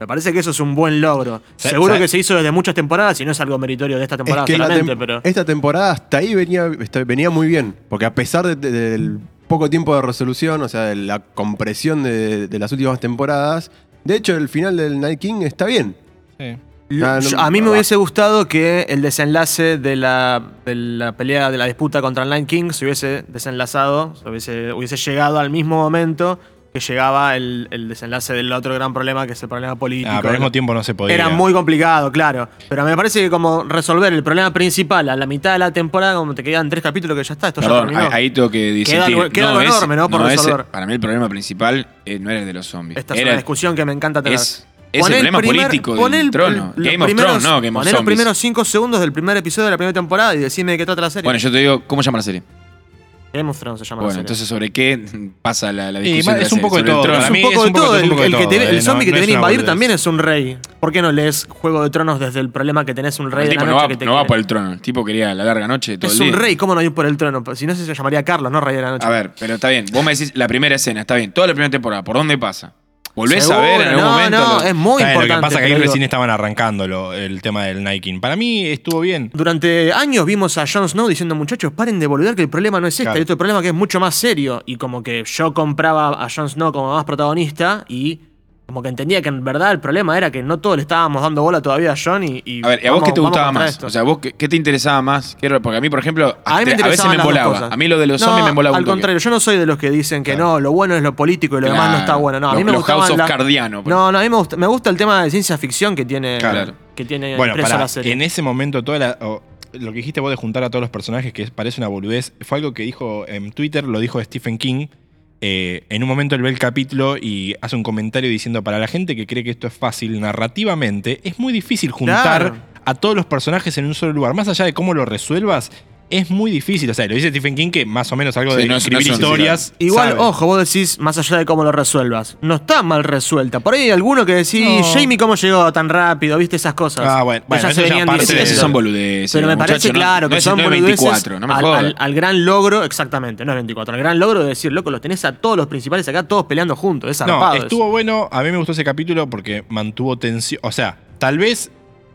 Speaker 3: me parece que eso es un buen logro. Seguro que se hizo desde muchas temporadas y no es algo meritorio de esta temporada
Speaker 2: Es que la
Speaker 3: solamente,
Speaker 2: tem-
Speaker 3: pero...
Speaker 2: esta temporada hasta ahí venía, venía muy bien. Porque a pesar de- de- del poco tiempo de resolución, o sea, de la compresión de, de las últimas temporadas, de hecho, el final del Night King está bien.
Speaker 5: Sí.
Speaker 2: Ah, no-
Speaker 3: a mí me hubiese gustado que el desenlace de la, de la pelea, de la disputa contra el Night King se hubiese desenlazado, se hubiese, hubiese llegado al mismo momento que llegaba el, el desenlace del otro gran problema, que es el problema político.
Speaker 5: Ah, pero al mismo tiempo no se podía.
Speaker 3: Era muy complicado, claro. Pero me parece que como resolver el problema principal a la mitad de la temporada, como te quedan tres capítulos que ya está, esto ya
Speaker 4: Perdón,
Speaker 3: terminó.
Speaker 4: ahí, ahí tengo que
Speaker 3: Queda algo- queda algo enorme, ¿no? Por resolver.
Speaker 4: para mí el problema principal eh, no era el de los zombies.
Speaker 3: Esta es
Speaker 4: Era
Speaker 3: una discusión que me encanta tener.
Speaker 4: es, el problema
Speaker 3: primer-
Speaker 4: político del
Speaker 3: el-
Speaker 4: trono.
Speaker 3: el-
Speaker 4: Game of Thrones, no Game of
Speaker 3: poné los primeros cinco segundos del primer episodio de la primera temporada y decime de qué trata la serie.
Speaker 4: Bueno, yo te digo, ¿cómo llama la serie?
Speaker 3: Game of Thrones se llama la
Speaker 4: Bueno,
Speaker 3: serie.
Speaker 4: entonces, ¿sobre qué pasa la, la discusión?
Speaker 5: es un poco de todo.
Speaker 3: Es un poco de
Speaker 5: un
Speaker 3: todo.
Speaker 5: un
Speaker 3: El,
Speaker 5: poco
Speaker 3: el
Speaker 5: de
Speaker 3: que te-
Speaker 5: todo,
Speaker 3: el
Speaker 5: eh,
Speaker 3: zombie
Speaker 5: no-
Speaker 3: que
Speaker 5: no
Speaker 3: te viene a invadir
Speaker 5: boludez.
Speaker 3: también es un rey. ¿Por qué no lees Juego de Tronos desde el problema que tenés un rey
Speaker 4: El
Speaker 3: de
Speaker 4: tipo
Speaker 3: la
Speaker 4: no
Speaker 3: noche
Speaker 4: va,
Speaker 3: que te
Speaker 4: no va por el trono. El tipo quería la larga noche todo
Speaker 3: Es
Speaker 4: el
Speaker 3: un
Speaker 4: día.
Speaker 3: rey, ¿cómo no ir por el trono? Si no, se llamaría Carlos, no rey de la noche.
Speaker 4: A ver, pero está bien. Vos me decís la primera escena, está bien. Toda la primera temporada, ¿por dónde pasa? ¿Volvés
Speaker 3: Seguro,
Speaker 4: a ver en algún
Speaker 3: no,
Speaker 4: momento?
Speaker 3: No,
Speaker 4: lo-
Speaker 3: es muy importante.
Speaker 5: Lo que pasa es que ahí recién estaban arrancando lo- el tema del King. Para mí estuvo bien.
Speaker 3: Durante años vimos a Jon Snow diciendo, muchachos, paren de boludear que el problema no es este,
Speaker 5: Claro.
Speaker 3: otro problema que es mucho más serio. Y como que yo compraba a Jon Snow como más protagonista y como que entendía que en verdad el problema era que no todos le estábamos dando bola todavía a Jon y... y
Speaker 4: A ver, ¿y a vos
Speaker 3: vamos-
Speaker 4: qué te gustaba más?
Speaker 3: esto.
Speaker 4: O sea, ¿vos qué, qué te interesaba más? Quiero- Porque a mí, por ejemplo,
Speaker 3: A mí me
Speaker 4: a veces me embolaba. A mí lo de los
Speaker 3: No,
Speaker 4: zombies me embolaba
Speaker 3: Al
Speaker 4: un toque.
Speaker 3: contrario, yo no soy de los que dicen que no, lo bueno es lo político y lo demás no está bueno. No, a
Speaker 4: Los-
Speaker 3: mí me
Speaker 4: los Cardiano, por
Speaker 3: No, no, a mí me gusta, me gusta el tema de ciencia ficción que tiene,
Speaker 4: Claro.
Speaker 3: que tiene
Speaker 5: Bueno, para,
Speaker 3: la serie.
Speaker 5: en ese momento, toda la, lo que dijiste vos de juntar a todos los personajes, que parece una boludez, fue algo que dijo en Twitter, lo dijo Stephen King. Eh, en un momento él ve el capítulo y hace un comentario diciendo: Para la gente que cree que esto es fácil narrativamente, es muy difícil juntar
Speaker 3: Claro.
Speaker 5: a todos los personajes en un solo lugar. Más allá de cómo lo resuelvas, es muy difícil. O sea, lo dice Stephen King, que más o menos algo
Speaker 4: Sí,
Speaker 5: de
Speaker 4: no es- no
Speaker 5: escribir
Speaker 4: es un-
Speaker 5: historias.
Speaker 3: Igual,
Speaker 5: sabe.
Speaker 3: ojo, vos decís, más allá de cómo lo resuelvas, no está mal resuelta. Por ahí hay alguno que decís,
Speaker 5: No.
Speaker 3: Jamie, ¿cómo llegó tan rápido? ¿Viste esas cosas?
Speaker 5: Ah, bueno,
Speaker 3: Que
Speaker 5: bueno,
Speaker 3: ya
Speaker 5: eso
Speaker 3: se
Speaker 5: ya parte de-
Speaker 4: Esos son boludeces.
Speaker 3: Pero me
Speaker 4: muchacho,
Speaker 3: parece
Speaker 4: no-
Speaker 3: claro
Speaker 4: no
Speaker 3: que
Speaker 4: es-
Speaker 3: son
Speaker 4: no es
Speaker 3: boludeces
Speaker 4: 24, no me
Speaker 3: al,
Speaker 4: jodas.
Speaker 3: al- al gran logro, exactamente, no es 24, al gran logro de decir, loco, los tenés a todos los principales acá, todos peleando juntos, es
Speaker 5: No,
Speaker 3: zarpado eso.
Speaker 5: estuvo bueno. A mí me gustó ese capítulo porque mantuvo tensión. O sea, tal vez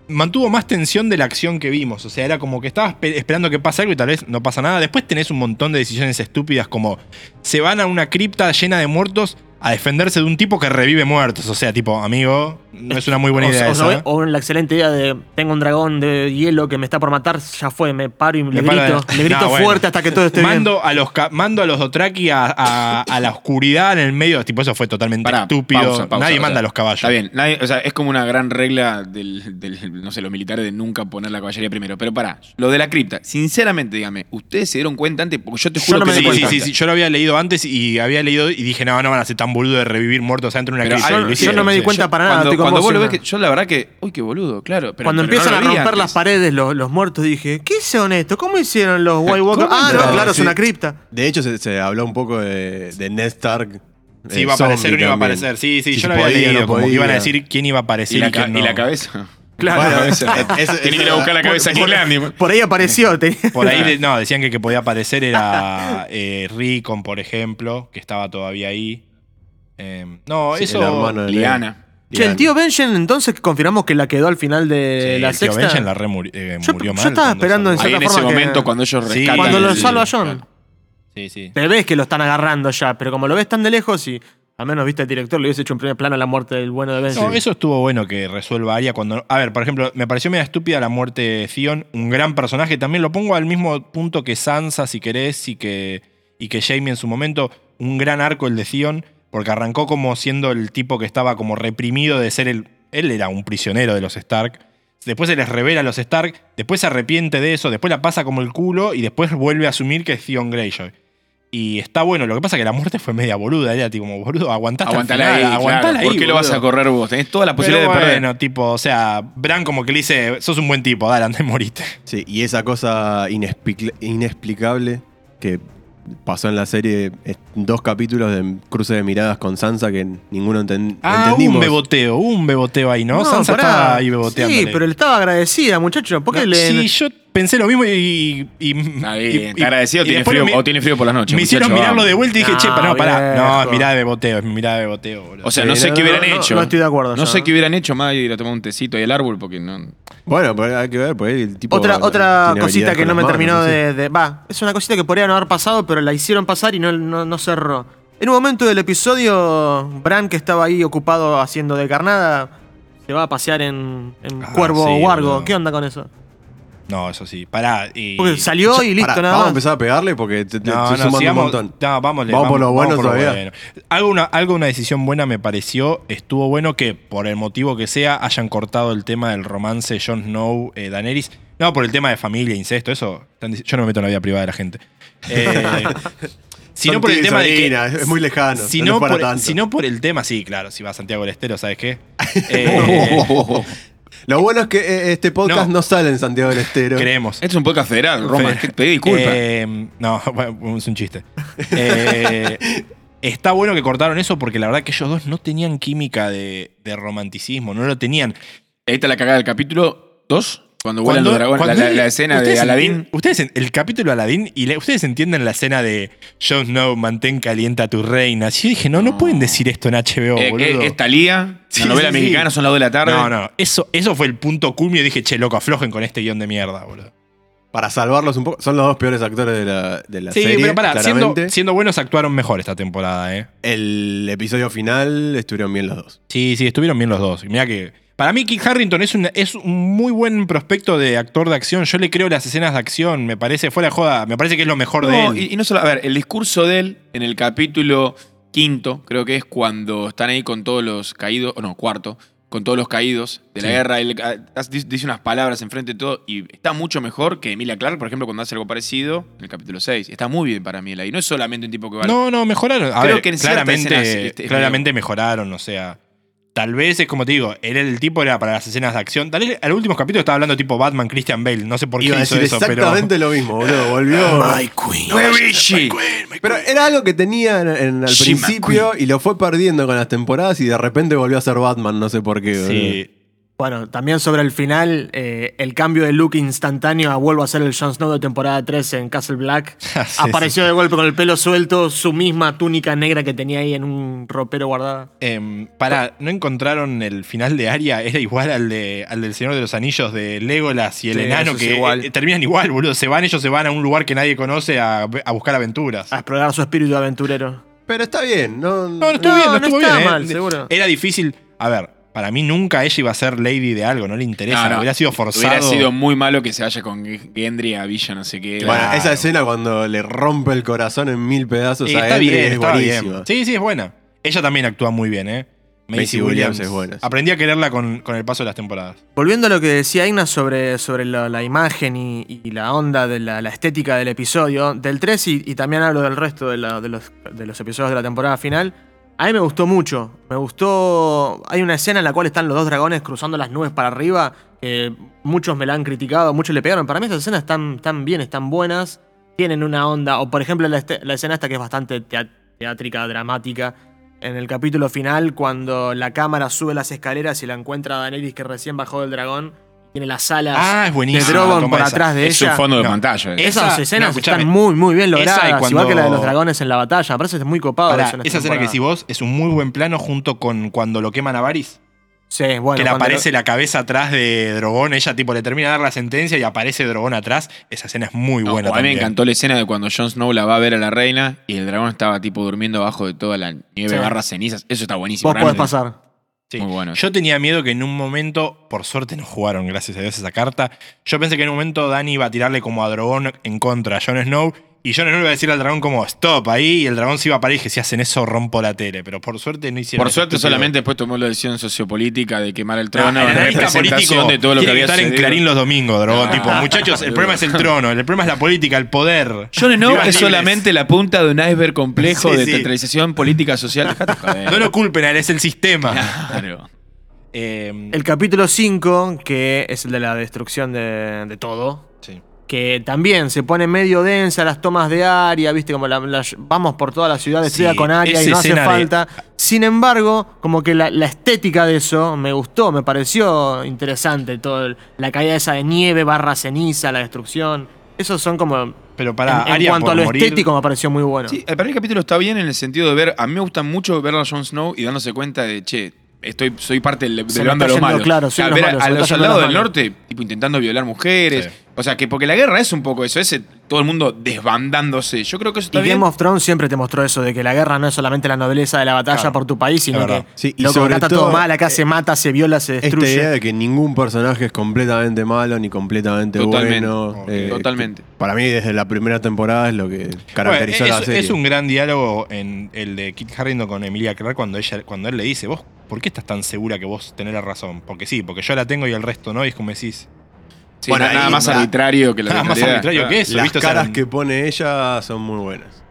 Speaker 5: mantuvo más tensión de la acción que vimos. O sea, era como que estabas pe- esperando que pase algo y tal vez no pasa nada. Después tenés un montón de decisiones estúpidas como se van a una cripta llena de muertos a defenderse de un tipo que revive muertos. O sea, tipo, amigo, no es una muy buena
Speaker 3: O-
Speaker 5: idea
Speaker 3: o,
Speaker 5: esa. ¿eh?
Speaker 3: o la excelente idea de tengo un dragón de hielo que me está por matar, ya fue, me paro y le
Speaker 5: paro de-
Speaker 3: grito, le grito
Speaker 5: No, bueno.
Speaker 3: fuerte hasta que todo esté bien.
Speaker 5: Mando a los ca- mando a los Dotraki a, a- a la oscuridad en el medio. Tipo, eso fue totalmente
Speaker 4: Pará,
Speaker 5: estúpido.
Speaker 4: pausa, pausa,
Speaker 5: Nadie
Speaker 4: o
Speaker 5: manda
Speaker 4: sea,
Speaker 5: a los caballos.
Speaker 4: Está bien, nadie- o sea, es como una gran regla del, del, no sé, los militares de nunca poner la caballería primero. Pero pará, lo de la cripta, sinceramente, dígame, ¿ustedes se dieron cuenta antes? Porque yo te juro
Speaker 3: no
Speaker 4: que
Speaker 3: me
Speaker 4: sí,
Speaker 5: Sí, sí, sí, yo lo había leído antes y había leído y dije, no, no van a ser tan boludo de revivir muertos adentro de una cripta.
Speaker 3: yo no me di cuenta para nada,
Speaker 4: Cuando, cuando vos lo ves que yo la verdad que, uy, qué boludo, claro. Pero,
Speaker 3: Cuando
Speaker 4: pero
Speaker 3: empiezan
Speaker 4: no
Speaker 3: a romper
Speaker 4: antes.
Speaker 3: las paredes los, los muertos, dije, ¿qué son esto? ¿Cómo hicieron los White Walkers?
Speaker 4: ¿Cómo
Speaker 3: Ah, no, claro, es una cripta.
Speaker 2: De hecho, se, se habló un poco de, de Ned Stark.
Speaker 5: Sí,
Speaker 2: eh,
Speaker 5: iba a aparecer o no iba a aparecer. Sí, sí,
Speaker 2: Si
Speaker 5: yo lo había
Speaker 2: podía,
Speaker 5: leído.
Speaker 2: no
Speaker 5: como que
Speaker 2: podía.
Speaker 5: iban a decir quién iba a aparecer
Speaker 4: ¿Y la, ca-
Speaker 5: quién no.
Speaker 4: y la cabeza.
Speaker 3: Claro.
Speaker 4: Tienen que ir a buscar la cabeza a Kinglandy.
Speaker 3: Por ahí apareció. tenía-
Speaker 5: Por ahí, no, decían que que podía aparecer era eh, Rickon, por ejemplo, que estaba todavía ahí. Eh, no,
Speaker 2: Sí,
Speaker 5: eso.
Speaker 2: el hermano de Ned.
Speaker 4: Liana.
Speaker 3: Che, el tío Benjen, entonces confirmamos que la quedó al final de
Speaker 5: Sí,
Speaker 3: la
Speaker 5: el tío
Speaker 3: sexta.
Speaker 5: Benjen la re muri- eh,
Speaker 3: Yo-
Speaker 5: murió
Speaker 3: yo
Speaker 5: mal.
Speaker 3: estaba
Speaker 5: cuando
Speaker 3: esperando en
Speaker 4: en ese
Speaker 3: que-
Speaker 4: momento, cuando ellos
Speaker 5: Sí,
Speaker 4: rescatan.
Speaker 3: Cuando lo
Speaker 4: el-
Speaker 3: salva a John.
Speaker 5: Sí, sí.
Speaker 3: Te ves que lo están agarrando ya, pero como lo ves tan de lejos y al menos viste el director, le hubiese hecho en primer plano la muerte del bueno de Benjen.
Speaker 5: No, eso estuvo bueno que resuelva Arya cuando. A ver, por ejemplo, me pareció media estúpida la muerte de Theon, un gran personaje. También lo pongo al mismo punto que Sansa, si querés, y que, y que Jaime en su momento. Un gran arco el de Theon, porque arrancó como siendo el tipo que estaba como reprimido de ser el. él era un prisionero de los Stark. Después se les revela a los Stark, después se arrepiente de eso, después la pasa como el culo y después vuelve a asumir que es Theon Greyjoy. Y está bueno, lo que pasa es que la muerte fue media boluda, era tipo como boludo, aguantaste
Speaker 4: Aguantala ahí,
Speaker 5: aguantala
Speaker 4: claro. ¿Por qué lo vas a correr vos? Tenés toda la
Speaker 5: Pero
Speaker 4: posibilidad de perder.
Speaker 5: bueno, tipo, o sea, Bran como que le dice, sos un buen tipo, dale, andá y moriste.
Speaker 2: Sí, y esa cosa inexplicable que pasó en la serie, dos capítulos de cruce de miradas con Sansa que ninguno enten-
Speaker 5: Ah,
Speaker 2: entendimos.
Speaker 5: un beboteo, un beboteo ahí, ¿no? Sansa
Speaker 3: pará.
Speaker 5: estaba ahí beboteando.
Speaker 3: Sí, pero él estaba agradecida, muchacho. ¿Por qué le.?
Speaker 5: Sí, yo pensé lo mismo y. y,
Speaker 4: bien, está agradecido
Speaker 5: y
Speaker 4: tiene frío,
Speaker 5: me-
Speaker 4: o tiene frío por las noches.
Speaker 5: Me hicieron mirarlo
Speaker 4: vamos.
Speaker 5: de vuelta y dije,
Speaker 3: No,
Speaker 5: che, no, pará. No, es mirada de boteo, es mirada de boteo, boludo.
Speaker 4: O sea,
Speaker 2: Sí,
Speaker 4: no sé
Speaker 2: no,
Speaker 4: qué hubieran
Speaker 3: no,
Speaker 4: hecho.
Speaker 3: no estoy de acuerdo
Speaker 4: No
Speaker 3: yo,
Speaker 4: sé qué hubieran hecho más ir a tomar un tecito ahí al árbol porque no.
Speaker 2: Bueno, pues hay que ver, pues el tipo.
Speaker 3: Otra, otra cosita que no me terminó de, de- Va, es una cosita que podría no haber pasado, pero la hicieron pasar y no, no, no cerró. En un momento del episodio, Bran, que estaba ahí ocupado haciendo de carnada, se va a pasear en, en
Speaker 5: Ah,
Speaker 3: Cuervo
Speaker 5: sí,
Speaker 3: o Wargo. ¿Qué onda con eso?
Speaker 5: No, eso sí. Pará. Y...
Speaker 3: Porque salió y listo,
Speaker 2: Pará,
Speaker 3: nada
Speaker 2: Vamos a
Speaker 3: más.
Speaker 2: empezar a pegarle porque te, te
Speaker 5: No,
Speaker 2: estoy
Speaker 5: no,
Speaker 2: sumando
Speaker 5: sigamos,
Speaker 2: un montón.
Speaker 5: No, vamos,
Speaker 2: Vamos por lo bueno todavía.
Speaker 5: bueno. Algo, una, algo, una decisión buena me pareció. Estuvo bueno que, por el motivo que sea, hayan cortado el tema del romance Jon Snow, eh, Daenerys. No, por el tema de familia, incesto, eso. están dic- Yo no me meto en la vida privada de la gente. Eh, sino
Speaker 2: Son
Speaker 5: por el
Speaker 2: tíos,
Speaker 5: tema de que.
Speaker 2: Solina, es muy lejano,
Speaker 5: Si
Speaker 2: no
Speaker 5: no,
Speaker 2: es para
Speaker 5: por,
Speaker 2: tanto.
Speaker 5: si no por el tema, sí, claro, si va a Santiago del Estero, ¿sabes qué? Eh,
Speaker 2: Lo bueno es que eh, este podcast
Speaker 5: No.
Speaker 2: no, sale en Santiago del Estero.
Speaker 5: creemos.
Speaker 4: Este es un podcast federal, Roma.
Speaker 5: Fe-
Speaker 4: Pedí disculpas.
Speaker 5: Eh, no, bueno, es un chiste. Eh, está bueno que cortaron eso porque la verdad que ellos dos no tenían química de, de romanticismo, no lo tenían.
Speaker 4: Ahí está la cagada del capítulo 2, cuando vuelan los dragones. La,
Speaker 5: cuando
Speaker 4: la-
Speaker 5: él-
Speaker 4: la escena de Aladdin.
Speaker 5: Ustedes, el capítulo de Aladdin, y le- ustedes entienden la escena de Jon Snow, mantén caliente a tu reina. Yo dije, no, no, pueden decir esto en HBO,
Speaker 4: Eh,
Speaker 5: boludo.
Speaker 4: eh, es Talía,
Speaker 5: Sí,
Speaker 4: la novela
Speaker 5: sí, sí.
Speaker 4: mexicana, son las 2 de la tarde.
Speaker 5: no, no, eso, eso fue el punto culmio. Dije, che, loco, aflojen con este guion de mierda, boludo.
Speaker 2: Para salvarlos un poco. Son los dos peores actores de la, de la
Speaker 5: Sí,
Speaker 2: serie.
Speaker 5: pero pará, siendo,
Speaker 2: claramente.
Speaker 5: siendo buenos actuaron mejor esta temporada, ¿eh?
Speaker 2: El episodio final estuvieron bien los dos.
Speaker 5: Sí, sí, estuvieron bien los dos. Mira que. Para mí, Kit Harrington es un, es un muy buen prospecto de actor de acción. Yo le creo las escenas de acción. Me parece, fuera de joda, me parece que es lo mejor de
Speaker 4: No,
Speaker 5: él.
Speaker 4: y, y no solo, a ver, el discurso de él en el capítulo quinto, creo que es cuando están ahí con todos los caídos, o no, cuarto, con todos los caídos de la guerra, él ah, dice unas palabras enfrente de todo y está mucho mejor que Emilia Clarke, por ejemplo, cuando hace algo parecido en el capítulo 6. Está muy bien para mí ahí. No es solamente un tipo que va
Speaker 5: No, no, mejoraron. A
Speaker 4: Creo
Speaker 5: ver,
Speaker 4: que en
Speaker 5: claramente,
Speaker 4: escenas, este, es
Speaker 5: claramente mejoraron. O sea, tal vez es como te digo, él el tipo era para las escenas de acción. Tal vez al último capítulo estaba hablando tipo Batman, Christian Bale. No sé por qué
Speaker 2: Iba a
Speaker 5: hizo
Speaker 2: decir
Speaker 5: eso, pero.
Speaker 2: exactamente lo mismo, boludo. Volvió.
Speaker 5: Queen.
Speaker 4: Where is she?
Speaker 2: Pero era algo que tenía en, en- al
Speaker 4: She
Speaker 2: principio y lo fue perdiendo con las temporadas y de repente volvió a ser Batman, no sé por qué. boludo.
Speaker 3: Bueno, también sobre el final, eh, el cambio de look instantáneo a vuelvo a ser el Jon Snow de temporada 3 en Castle Black.
Speaker 5: Sí,
Speaker 3: Apareció de golpe con el pelo suelto, su misma túnica negra que tenía ahí en un ropero guardada.
Speaker 5: Em, pará, ¿no encontraron el final de Aria? Era igual al, de, al del Señor de los Anillos de Legolas y el
Speaker 3: Sí,
Speaker 5: enano que
Speaker 3: igual.
Speaker 5: eh, terminan igual, boludo. Se van, ellos se van a un lugar que nadie conoce a, a buscar aventuras.
Speaker 3: A explorar su espíritu aventurero.
Speaker 2: Pero está bien, ¿no?
Speaker 5: No, no estuvo
Speaker 3: No,
Speaker 5: bien, no,
Speaker 3: no
Speaker 5: estuvo
Speaker 3: está
Speaker 5: bien. eh.
Speaker 3: mal, seguro.
Speaker 5: Era difícil. A ver, para mí nunca ella iba a ser lady de algo, no le interesa.
Speaker 4: No, no.
Speaker 5: Hubiera sido forzado.
Speaker 4: Hubiera sido muy malo que se vaya con Gendry a Villa, no sé qué.
Speaker 2: Bueno,
Speaker 5: Claro.
Speaker 2: esa escena cuando le rompe el corazón en mil pedazos
Speaker 5: Sí,
Speaker 2: a
Speaker 5: está bien,
Speaker 2: es buenísima.
Speaker 5: bien. Sí, sí, es buena. Ella también actúa muy bien, ¿eh?
Speaker 2: Maisie Williams es buena, sí.
Speaker 5: Aprendí a quererla con, con el paso de las temporadas.
Speaker 3: Volviendo a lo que decía Igna sobre, sobre la, la imagen y, y la onda de la, la estética del episodio, del 3 y, y también hablo del resto de, la- de los, de los episodios de la temporada final, a mí me gustó mucho. Me gustó. Hay una escena en la cual están los dos dragones cruzando las nubes para arriba. muchos me la han criticado, muchos le pegaron. Para mí estas escenas están, están bien, están buenas. Tienen una onda. O por ejemplo, la, este- escena esta que es bastante teátrica, dramática. En el capítulo final, cuando la cámara sube las escaleras y la encuentra a Daenerys que recién bajó del dragón. Tiene las alas
Speaker 5: Ah, es
Speaker 3: de
Speaker 5: buenísimo.
Speaker 3: Drogon por
Speaker 5: esa.
Speaker 3: atrás de
Speaker 4: es
Speaker 3: ella.
Speaker 4: un fondo de
Speaker 5: No.
Speaker 4: pantalla. eh.
Speaker 3: Esas
Speaker 5: Esa-
Speaker 3: escenas
Speaker 5: no,
Speaker 3: están muy, muy bien logradas.
Speaker 5: cuando-
Speaker 3: Igual que la de los dragones en la batalla. Me parece muy copado.
Speaker 5: Pará,
Speaker 3: eso en esta
Speaker 5: esa escena que decís vos es un muy buen plano junto con cuando lo queman a Varys.
Speaker 3: Sí, bueno.
Speaker 5: que le aparece la cabeza atrás de Drogón. Ella tipo le termina de dar la sentencia y aparece Drogón atrás. Esa escena es muy
Speaker 4: No,
Speaker 5: buena
Speaker 4: a mí me encantó la escena de cuando Jon Snow la va a ver a la reina y el dragón estaba tipo durmiendo abajo de toda la nieve
Speaker 3: Sí.
Speaker 4: barra cenizas. Eso está buenísimo.
Speaker 3: Vos podés pasar.
Speaker 5: Sí.
Speaker 4: Muy bueno.
Speaker 5: Yo tenía miedo que en un momento, por suerte no jugaron, gracias a Dios, esa carta. Yo pensé que en un momento Dani iba a tirarle como a Drogón en contra a Jon Snow Y yo no le iba a decir al dragón como stop ahí, y el dragón se iba a parar y dije, si hacen eso rompo la tele. Pero por suerte no hicieron
Speaker 4: Por suerte
Speaker 5: estúpido-
Speaker 4: solamente después tomó la decisión sociopolítica de quemar el
Speaker 5: No,
Speaker 4: trono en
Speaker 5: analista
Speaker 4: representación
Speaker 5: político
Speaker 4: de todo lo que
Speaker 5: tiene
Speaker 4: había
Speaker 5: estar en. Clarín los domingos, drogo.
Speaker 4: Ah.
Speaker 5: tipo, muchachos, el problema es el trono, el problema es la política, el poder.
Speaker 4: Jon
Speaker 5: Vivas
Speaker 4: es solamente la punta de un iceberg complejo
Speaker 5: Sí,
Speaker 4: de
Speaker 5: sí.
Speaker 4: centralización política social.
Speaker 5: No lo culpen es el sistema.
Speaker 4: Claro.
Speaker 5: Eh,
Speaker 3: El capítulo 5, que es el de la destrucción de, de todo. Que también se pone medio densa las tomas de área, viste, como la- la- vamos por toda la ciudad destruida
Speaker 5: Sí,
Speaker 3: con área y no hace
Speaker 5: de-
Speaker 3: falta. Sin embargo, como que la, la estética de eso me gustó, me pareció interesante, todo el- la caída esa de nieve barra ceniza, la destrucción. Esos son como...
Speaker 5: Pero para
Speaker 3: en, en cuanto a lo
Speaker 5: morir-
Speaker 3: estético me pareció muy bueno.
Speaker 4: Sí, para mí el capítulo está bien en el sentido de ver. A mí me gusta mucho ver a Jon Snow y dándose cuenta de, che, estoy, soy parte del, del bando de los malos.
Speaker 3: claro,
Speaker 4: O sea,
Speaker 3: los
Speaker 4: ver
Speaker 3: malos,
Speaker 4: a, los soldados del norte tipo, intentando violar mujeres.
Speaker 5: Sí.
Speaker 4: O sea, que porque la guerra es un poco eso, ese todo el mundo desbandándose. Yo creo que eso está
Speaker 3: Y
Speaker 4: bien.
Speaker 3: Game of Thrones siempre te mostró eso, de que la guerra no es solamente la nobleza de la batalla
Speaker 5: Claro,
Speaker 3: por tu país, sino que.
Speaker 2: Sí, y
Speaker 3: loco,
Speaker 2: sobre
Speaker 3: acá está
Speaker 2: todo,
Speaker 3: todo mal, acá
Speaker 2: eh,
Speaker 3: se mata, se viola, se
Speaker 2: Esta
Speaker 3: destruye.
Speaker 2: idea de que ningún personaje es completamente malo ni completamente
Speaker 4: Totalmente,
Speaker 2: bueno. eh,
Speaker 4: totalmente.
Speaker 2: que Para mí, desde la primera temporada es lo que caracterizó
Speaker 5: Bueno,
Speaker 2: la
Speaker 5: es,
Speaker 2: serie.
Speaker 5: es un gran diálogo en el de Kit Harington con Emilia Clarke cuando, ella, cuando él le dice, vos, ¿por qué estás tan segura que vos tenés la razón? Porque sí, porque yo la tengo y el resto no, y es como decís,
Speaker 4: Sí,
Speaker 2: Bueno,
Speaker 4: na- nada más
Speaker 2: la-
Speaker 4: arbitrario que la
Speaker 5: nada más arbitrario que eso.
Speaker 2: Las
Speaker 5: ¿viste? O sea,
Speaker 2: caras que pone ella son muy buenas.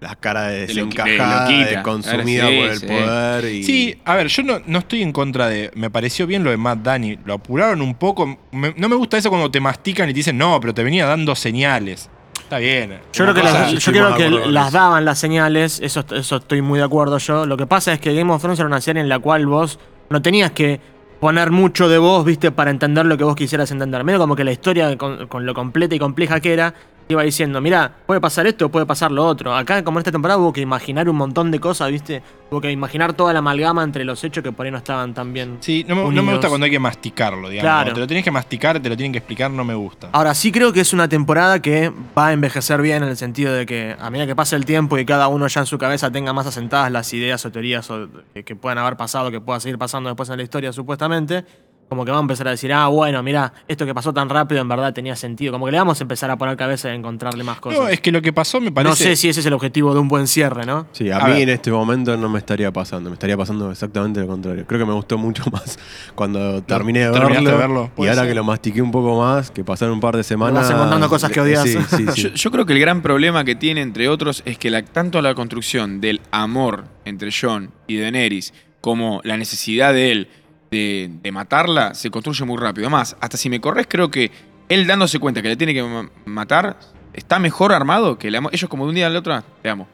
Speaker 2: Las caras de
Speaker 4: De de
Speaker 2: desencajada, de,
Speaker 4: loquita.
Speaker 2: consumida
Speaker 4: Claro, sí,
Speaker 2: por el
Speaker 4: sí.
Speaker 2: poder. Y...
Speaker 5: Sí, a ver, yo no, no estoy en contra de. Me pareció bien lo de Matt Dani. Lo apuraron un poco. Me- no me gusta eso cuando te mastican y te dicen, no, pero te venía dando señales. Está bien.
Speaker 3: Yo
Speaker 5: Una
Speaker 3: creo que,
Speaker 5: cosa-
Speaker 3: las-
Speaker 2: yo
Speaker 3: creo
Speaker 2: de
Speaker 3: que las daban las señales, eso, eso estoy muy de acuerdo yo. Lo que pasa es que Game of Thrones era una serie en la cual vos no tenías que poner mucho de vos, viste, para entender lo que vos quisieras entender. Medio como que la historia, con, con lo completa y compleja que era, iba diciendo, mira, puede pasar esto, puede pasar lo otro. Acá, como en esta temporada, hubo que imaginar un montón de cosas, viste. Hubo que imaginar toda la amalgama entre los hechos que por ahí no estaban tan bien.
Speaker 5: Sí, no me, no me
Speaker 3: unidos.
Speaker 5: gusta cuando hay que masticarlo, digamos.
Speaker 3: Claro.
Speaker 5: Te lo tienes que masticar, te lo tienen que explicar, no me gusta.
Speaker 3: Ahora sí creo que es una temporada que va a envejecer bien en el sentido de que a medida que pase el tiempo y cada uno ya en su cabeza tenga más asentadas las ideas o teorías o que puedan haber pasado, que pueda seguir pasando después en la historia supuestamente, como que va a empezar a decir, ah, bueno, mira, esto que pasó tan rápido en verdad tenía sentido. Como que le vamos a empezar a poner cabeza y a encontrarle más cosas.
Speaker 5: No, es que lo que pasó me parece.
Speaker 3: No sé si ese es el objetivo de un buen cierre, ¿no?
Speaker 2: Sí, a,
Speaker 5: A
Speaker 2: mí
Speaker 5: ver.
Speaker 2: en este momento no me estaría pasando. Me estaría pasando exactamente lo contrario. Creo que me gustó mucho más cuando terminé de verlo.
Speaker 5: de verlo,
Speaker 2: y ahora
Speaker 5: ser.
Speaker 2: que lo mastiqué un poco más, que pasaron un par de semanas.
Speaker 3: vas encontrando cosas que odias.
Speaker 2: Sí, sí, sí.
Speaker 4: Yo, yo creo que el gran problema que tiene, entre otros, es que la- tanto la construcción del amor entre John y Daenerys como la necesidad de él de, de matarla se construye muy rápido. Además, hasta si me corres, creo que él dándose cuenta que le tiene que ma- matar está mejor armado que el amor. Ellos, como de un día al otro, "Ah, te amo.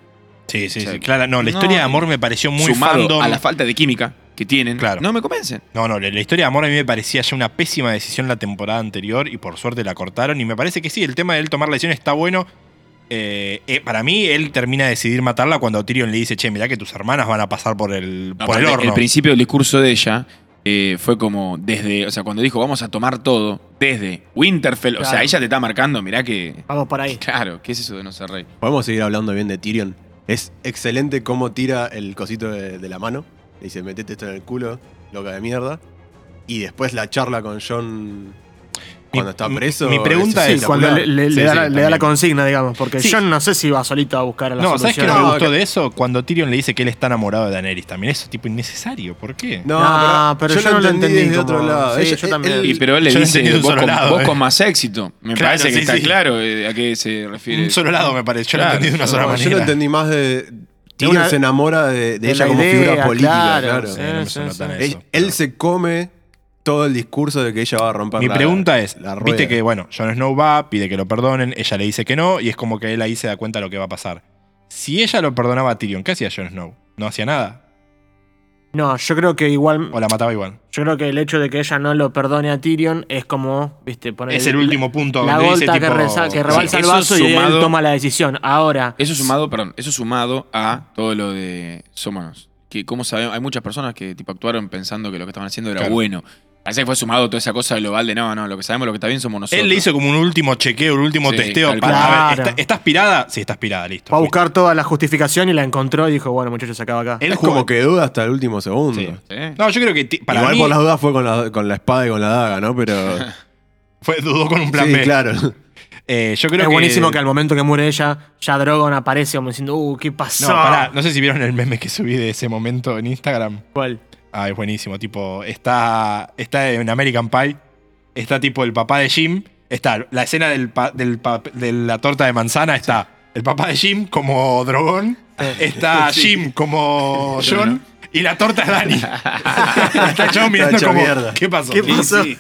Speaker 5: Sí, sí,
Speaker 4: O sea,
Speaker 5: sí. Claro, no, la
Speaker 4: no,
Speaker 5: historia de amor me pareció muy
Speaker 4: Sumado
Speaker 5: fandom.
Speaker 4: a la falta de química que tienen,
Speaker 5: Claro.
Speaker 4: no me convencen.
Speaker 5: No, no, la la historia de amor a mí me parecía ya una pésima decisión la temporada anterior y por suerte la cortaron. Y me parece que sí, el tema de él tomar la decisión está bueno. Eh, eh, para mí, él termina de decidir matarla cuando Tyrion le dice, che, mirá que tus hermanas van a pasar por el, por el horno.
Speaker 4: principio del discurso de ella eh, fue como desde, o sea, cuando dijo vamos a tomar todo, desde Winterfell, o sea,
Speaker 3: Claro.
Speaker 4: ella te está marcando, mirá que.
Speaker 3: Vamos por ahí.
Speaker 4: Claro, ¿qué es eso de no ser rey?
Speaker 2: Podemos seguir hablando bien de Tyrion. Es excelente cómo tira el cosito de, de la mano. Le dice, metete esto en el culo, loca de mierda. Y después la charla con John cuando está preso.
Speaker 5: mi pregunta
Speaker 3: Sí,
Speaker 5: es-
Speaker 3: cuando le, le- le
Speaker 2: Sí,
Speaker 3: da,
Speaker 2: sí,
Speaker 3: la, le da la
Speaker 2: también.
Speaker 3: consigna, digamos, porque
Speaker 5: Sí.
Speaker 3: yo no sé si va solito a buscar a la
Speaker 5: No, ¿sabes qué no me gustó
Speaker 2: que-
Speaker 5: de eso? Cuando Tyrion le dice que él está enamorado de Daenerys también. Eso es tipo innecesario. ¿Por qué?
Speaker 2: No,
Speaker 3: No, pero yo no lo entendí
Speaker 2: desde
Speaker 3: como-
Speaker 2: otro lado.
Speaker 3: sí,
Speaker 2: Ella-
Speaker 3: yo también.
Speaker 2: él-
Speaker 4: Y pero él le dice
Speaker 5: entendí
Speaker 4: vos,
Speaker 5: solo
Speaker 4: con,
Speaker 5: lado,
Speaker 4: vos
Speaker 5: eh.
Speaker 4: con más éxito. Me
Speaker 5: Claro,
Speaker 4: parece que
Speaker 5: sí,
Speaker 4: está
Speaker 5: sí.
Speaker 4: claro eh, a qué se refiere.
Speaker 5: Un solo lado me parece. Yo lo entendí de una sola manera.
Speaker 2: yo lo entendí más de. Tyrion se enamora de, ella
Speaker 3: la
Speaker 2: como figura política,
Speaker 3: claro,
Speaker 2: claro. Él, se come todo el discurso de que ella va a romper
Speaker 5: Mi
Speaker 2: la-
Speaker 5: pregunta es,
Speaker 2: la rueda.
Speaker 5: viste que, bueno, Jon Snow va, pide que lo perdonen, ella le dice que no, y es como que él ahí se da cuenta de lo que va a pasar. Si ella lo perdonaba a Tyrion, ¿qué hacía Jon Snow? No hacía nada.
Speaker 3: No, yo creo que igual.
Speaker 5: O la mataba igual.
Speaker 3: Yo creo que el hecho de que ella no lo perdone a Tyrion es como, viste, poner.
Speaker 5: Es el último punto
Speaker 3: La
Speaker 5: donde dice
Speaker 3: gota que,
Speaker 5: tipo-
Speaker 3: reza- que
Speaker 5: Sí,
Speaker 3: rebalsa el vaso y él toma la decisión. Ahora.
Speaker 4: Eso sumado, perdón, eso sumado a todo lo de Somanos. Que como sabemos, hay muchas personas que tipo actuaron pensando que lo que estaban haciendo era
Speaker 5: Claro.
Speaker 4: bueno. Parece que fue sumado toda esa cosa global de no, no, lo que sabemos, lo que está bien somos nosotros.
Speaker 5: Él le hizo como un último chequeo, un último
Speaker 4: Sí,
Speaker 5: testeo. Para, a ver,
Speaker 3: Claro.
Speaker 5: ¿está, está aspirada? Sí, está aspirada, listo.
Speaker 3: Fue a buscar toda la justificación y la encontró y dijo, bueno, muchachos, se acaba acá.
Speaker 5: Él
Speaker 2: Es
Speaker 5: jugó-
Speaker 2: como que duda hasta el último segundo.
Speaker 5: Sí.
Speaker 4: ¿Sí?
Speaker 5: No, yo creo que para
Speaker 2: Igual
Speaker 5: mí
Speaker 2: por las dudas fue con la, con la espada y con la daga, ¿no? Pero.
Speaker 5: fue, dudó con un plan
Speaker 2: sí,
Speaker 5: B.
Speaker 2: claro.
Speaker 5: Eh, yo creo
Speaker 3: es
Speaker 5: que.
Speaker 3: buenísimo que al momento que muere ella, ya Drogon aparece como diciendo, uh, ¿qué pasó?
Speaker 5: No, pará, no sé si vieron el meme que subí de ese momento en Instagram.
Speaker 3: ¿Cuál?
Speaker 5: Ah, es buenísimo. Tipo, está, está en American Pie. Está tipo el papá de Jim. Está la escena del pa- del pa- de la torta de manzana. Está el papá de Jim como dragón. Está Jim como John. Y la torta es Dani. está John mirando como.
Speaker 2: mierda.
Speaker 5: ¿Qué pasó?
Speaker 3: ¿Qué pasó?
Speaker 5: sí.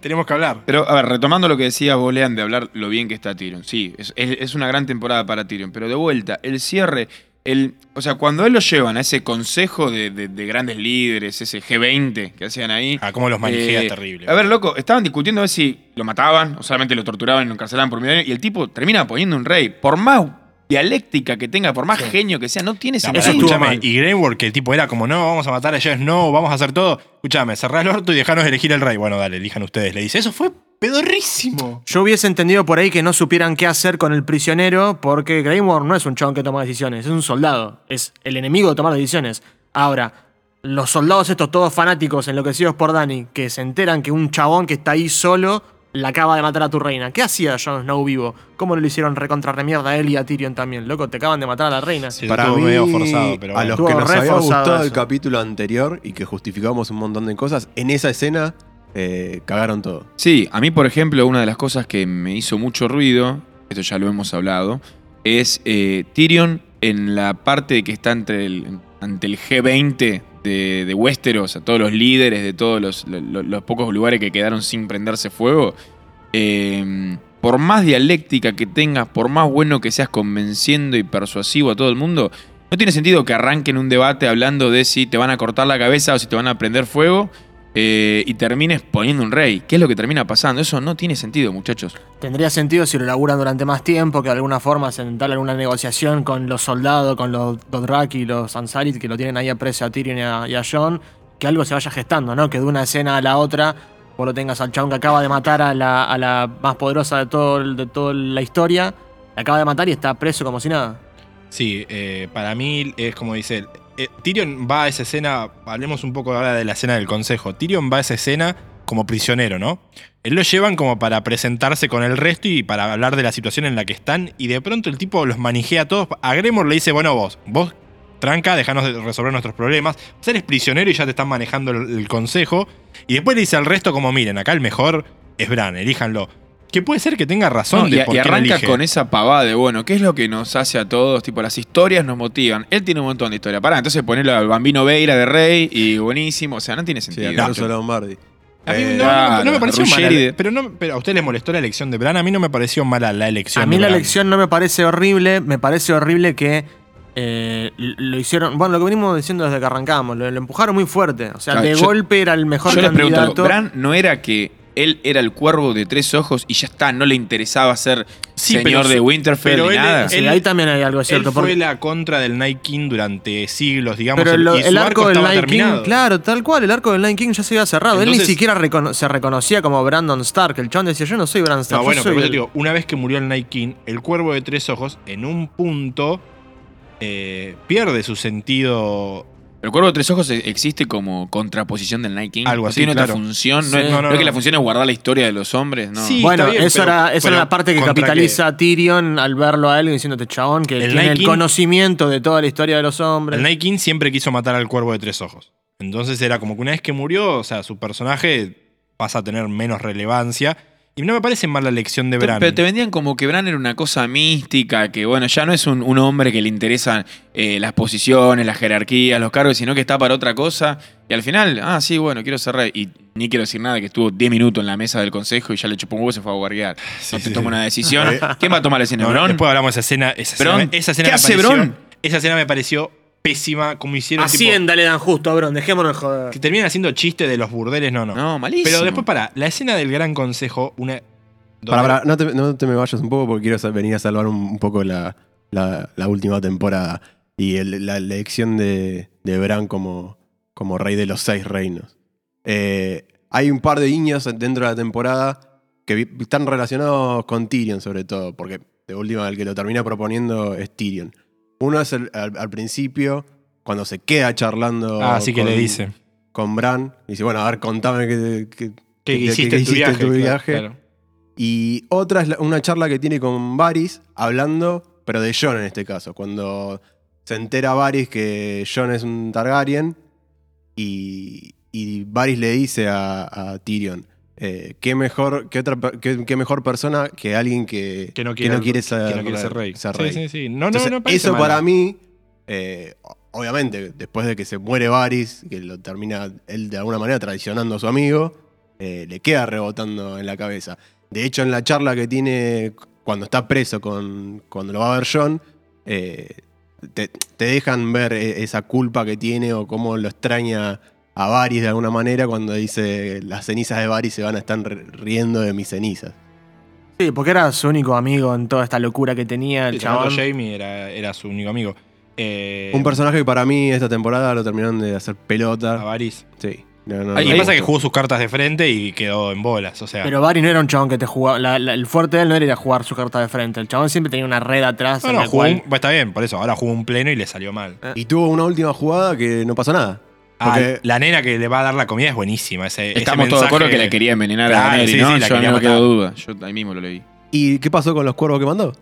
Speaker 5: Tenemos que hablar.
Speaker 4: Pero, a ver, retomando lo que decías vos, Lean, de hablar lo bien que está Tyrion. Sí, es, es- es una gran temporada para Tyrion. Pero de vuelta, el cierre, el, o sea, cuando él lo llevan a ese consejo de, de- de grandes líderes, ese G20 que hacían ahí.
Speaker 5: Ah, cómo los manijea,
Speaker 4: eh,
Speaker 5: terrible.
Speaker 4: A ver, loco, estaban discutiendo a ver si lo mataban o solamente lo torturaban y lo encarcelaban por medio año. Y el tipo termina poniendo un rey. Por más dialéctica que tenga, por más genio que sea, no tiene sentido.
Speaker 3: estuvo
Speaker 5: escúchame, y Greywork, que el tipo era como, no, vamos a matar a Jon no, vamos a hacer todo. Escúchame, cerrá el orto y dejanos elegir el rey. Bueno, dale, elijan ustedes. Le dice, eso fue pedorrísimo.
Speaker 3: Yo hubiese entendido por ahí que no supieran qué hacer con el prisionero, porque Grey Worm no es un chabón que toma decisiones, es un soldado, es el enemigo de tomar decisiones. Ahora, los soldados estos todos fanáticos, enloquecidos por Dani, que se enteran que un chabón que está ahí solo la acaba de matar a tu reina. ¿Qué hacía Jon Snow vivo? ¿Cómo no le hicieron recontra remierda a él y a Tyrion también? Loco, te acaban de matar a la reina.
Speaker 5: Sí,
Speaker 2: Para mí,
Speaker 5: medio forzado, pero
Speaker 2: a los que nos había gustado el capítulo anterior y que justificamos un montón de cosas, en esa escena eh, cagaron todo.
Speaker 4: Sí, a mí, por ejemplo, una de las cosas que me hizo mucho ruido, esto ya lo hemos hablado, es eh, Tyrion en la parte que está entre el, ante el G20 de, de Westeros, a todos los líderes de todos los, lo- los pocos lugares que quedaron sin prenderse fuego. eh, por más dialéctica que tengas, por más bueno que seas convenciendo y persuasivo a todo el mundo, no tiene sentido que arranquen un debate hablando de si te van a cortar la cabeza o si te van a prender fuego eh, y termines poniendo un rey. ¿Qué es lo que termina pasando? Eso no tiene sentido, muchachos.
Speaker 3: Tendría sentido si lo laburan durante más tiempo, que de alguna forma se entabla alguna negociación con los soldados, con los Dothraki y los Ansarit, que lo tienen ahí a precio a Tyrion y a, y a Jon, que algo se vaya gestando, ¿no? Que de una escena a la otra vos lo tengas al chabón que acaba de matar a la, a la más poderosa de, todo, de toda la historia, la acaba de matar y está preso como si nada.
Speaker 5: Sí, eh, para mí es como dice él. Eh, Tyrion va a esa escena, hablemos un poco ahora de la escena del consejo. Tyrion va a esa escena como prisionero, ¿no? Él lo llevan como para presentarse con el resto y para hablar de la situación en la que están. Y de pronto el tipo los manijea a todos. A Gremor le dice, bueno, vos, vos tranca, dejanos de resolver nuestros problemas. Vos eres prisionero y ya te están manejando el, el consejo. Y después le dice al resto como, miren, acá el mejor es Bran, elíjanlo. Que puede ser que tenga razón
Speaker 4: No,
Speaker 5: de
Speaker 4: y,
Speaker 5: por
Speaker 4: y
Speaker 5: qué lo
Speaker 4: arranca
Speaker 5: elige.
Speaker 4: con esa pavada de, bueno, ¿qué es lo que nos hace a todos? Tipo, las historias nos motivan. Él tiene un montón de historia. Pará, entonces ponelo al Bambino Veira de Rey y buenísimo. O sea, no tiene
Speaker 2: Sí,
Speaker 4: sentido.
Speaker 2: Caruso Lombardi.
Speaker 5: A mí
Speaker 2: Eh,
Speaker 5: no, no- no me pareció
Speaker 4: Ruggeri
Speaker 5: mala.
Speaker 4: de-
Speaker 5: Pero, no, pero a usted les molestó la elección de Bran. A mí no me pareció mala la elección.
Speaker 3: A mí
Speaker 5: de
Speaker 3: la
Speaker 5: Bran.
Speaker 3: elección no me parece horrible, me parece horrible que eh, lo hicieron, bueno, lo que venimos diciendo desde que arrancamos, lo, lo empujaron muy fuerte, o sea,
Speaker 4: Claro,
Speaker 3: de
Speaker 4: yo-
Speaker 3: golpe era el mejor
Speaker 4: Yo les pregunto,
Speaker 3: candidato.
Speaker 4: ¿Bran no era que él era el cuervo de tres ojos y ya está? ¿No le interesaba ser
Speaker 5: Sí,
Speaker 4: señor
Speaker 5: pero-
Speaker 4: de Winterfell
Speaker 5: pero
Speaker 4: ni
Speaker 5: él-
Speaker 4: nada?
Speaker 3: Sí,
Speaker 5: él-
Speaker 3: ahí también hay algo
Speaker 5: Él
Speaker 3: cierto.
Speaker 5: fue
Speaker 3: porque-
Speaker 5: la contra del Night King durante siglos, digamos.
Speaker 3: pero
Speaker 5: el,
Speaker 3: lo-
Speaker 5: y su
Speaker 3: el arco del
Speaker 5: estaba
Speaker 3: Night King, claro, tal cual, el arco del Night King ya se había cerrado. Él ni siquiera recono- se reconocía como Brandon Stark. El chon decía, yo no soy Brandon Stark.
Speaker 5: No, bueno,
Speaker 3: soy
Speaker 5: pero yo
Speaker 3: el-".
Speaker 5: te digo, una vez que murió el Night King, el cuervo de tres ojos, en un punto, eh, pierde su sentido.
Speaker 4: El cuervo de tres ojos e- existe como contraposición del Night King.
Speaker 5: Algo
Speaker 4: ¿No
Speaker 5: así,
Speaker 4: Tiene otra función.
Speaker 3: Sí.
Speaker 4: No, es,
Speaker 5: No, no,
Speaker 4: no es que la función es guardar la historia de los hombres. No.
Speaker 5: Sí,
Speaker 3: Bueno,
Speaker 5: bien, pero-
Speaker 3: era, esa era la parte que
Speaker 5: ¿contra
Speaker 3: capitaliza a Tyrion al verlo a él diciéndote chabón que
Speaker 5: El
Speaker 3: tiene
Speaker 5: Night
Speaker 3: el
Speaker 5: King-
Speaker 3: conocimiento de toda la historia de los hombres.
Speaker 5: El Night King siempre quiso matar al cuervo de tres ojos. Entonces era como que una vez que murió, o sea, su personaje pasa a tener menos relevancia. Y no me parece mal la elección de Bran.
Speaker 4: Pero te vendían como que Bran era una cosa mística, que bueno, ya no es un, un hombre que le interesan eh, las posiciones, las jerarquías, los cargos, sino que está para otra cosa. Y al final, ah, sí, bueno, quiero ser rey. Y ni quiero decir nada, que estuvo 10 minutos en la mesa del consejo y ya le chupó un huevo y se fue a guardiar. no te
Speaker 5: sí,
Speaker 4: toma
Speaker 5: sí.
Speaker 4: una decisión. ¿Quién va a tomar la decisión?
Speaker 5: No,
Speaker 4: ¿Bron?
Speaker 5: Después hablamos de esa escena. Esa
Speaker 4: Bron.
Speaker 5: escena, esa escena
Speaker 4: ¿Qué hace
Speaker 5: pareció-
Speaker 4: Bron?
Speaker 5: Esa escena me pareció pésima. Como hicieron. tipo,
Speaker 3: Hacienda le dan justo, bro, dejémonos de joder.
Speaker 5: que terminan haciendo chistes de los burdeles, no, no.
Speaker 4: No, malísimo.
Speaker 5: Pero después, para, la escena del gran consejo, una.
Speaker 2: Para, para, no, te, no te me vayas un poco porque quiero venir a salvar un, un poco la, la- la última temporada y el- la elección de, de Bran como, como rey de los seis reinos. Eh, hay un par de guiños dentro de la temporada que están relacionados con Tyrion sobre todo, porque de última el que lo termina proponiendo es Tyrion. Uno es el- al, al principio, cuando se queda charlando
Speaker 5: Ah, sí que
Speaker 2: con,
Speaker 5: le dice.
Speaker 2: con Bran, dice, bueno, a ver, contame qué, qué-
Speaker 5: ¿Qué,
Speaker 2: qué-
Speaker 5: hiciste en tu viaje?
Speaker 2: en tu
Speaker 5: Claro,
Speaker 2: viaje.
Speaker 5: claro.
Speaker 2: Y otra es una charla que tiene con Varys, hablando, pero de Jon en este caso. Cuando se entera Varys que Jon es un Targaryen y, y Varys le dice a, a Tyrion, eh, ¿qué, mejor, qué, otra, qué, qué mejor persona que alguien que,
Speaker 5: Que no quiere,
Speaker 2: ser,
Speaker 5: que no quiere ser rey.
Speaker 2: ser
Speaker 5: Sí,
Speaker 2: rey?
Speaker 5: sí, sí. No, no,
Speaker 2: Entonces,
Speaker 5: no parece
Speaker 2: eso
Speaker 5: mal.
Speaker 2: para mí, eh, obviamente, después de que se muere Varys, que lo termina él de alguna manera traicionando a su amigo, eh, le queda rebotando en la cabeza. De hecho, en la charla que tiene cuando está preso, con, cuando lo va a ver John, te, te dejan ver esa culpa que tiene o cómo lo extraña a Varys de alguna manera cuando dice las cenizas de Varys se van a estar riendo de mis cenizas.
Speaker 3: Sí, porque era su único amigo en toda esta locura que tenía el
Speaker 5: Sí,
Speaker 3: chabón.
Speaker 5: Jamie era, era su único amigo. Eh,
Speaker 2: Un personaje que para mí esta temporada lo terminaron de hacer
Speaker 5: a
Speaker 2: pelota.
Speaker 5: Varys.
Speaker 2: Sí. No, no,
Speaker 5: Lo
Speaker 2: no
Speaker 5: que
Speaker 2: me
Speaker 5: pasa es que
Speaker 2: gustó.
Speaker 5: jugó sus cartas de frente y quedó en bolas. O sea,
Speaker 3: Pero Barry no era un chabón que te jugaba. la- la- el fuerte de él no era ir a jugar su carta de frente. El chabón siempre tenía una red atrás.
Speaker 5: no,
Speaker 3: en
Speaker 5: no,
Speaker 3: la
Speaker 5: jugó
Speaker 3: cual-
Speaker 5: un- pues está bien, por eso. Ahora jugó un pleno y le salió mal.
Speaker 2: Y tuvo una última jugada que no pasó nada.
Speaker 5: Ah, la nena que le va a dar la comida es buenísima. Ese,
Speaker 4: Estamos todos de acuerdo que la quería envenenar
Speaker 5: Claro,
Speaker 4: a Daenerys,
Speaker 5: sí,
Speaker 4: ¿no?
Speaker 5: sí, la
Speaker 4: Yo no me quedó
Speaker 5: matar.
Speaker 4: duda. Yo ahí mismo lo leí.
Speaker 2: ¿Y qué pasó con los cuervos que mandó?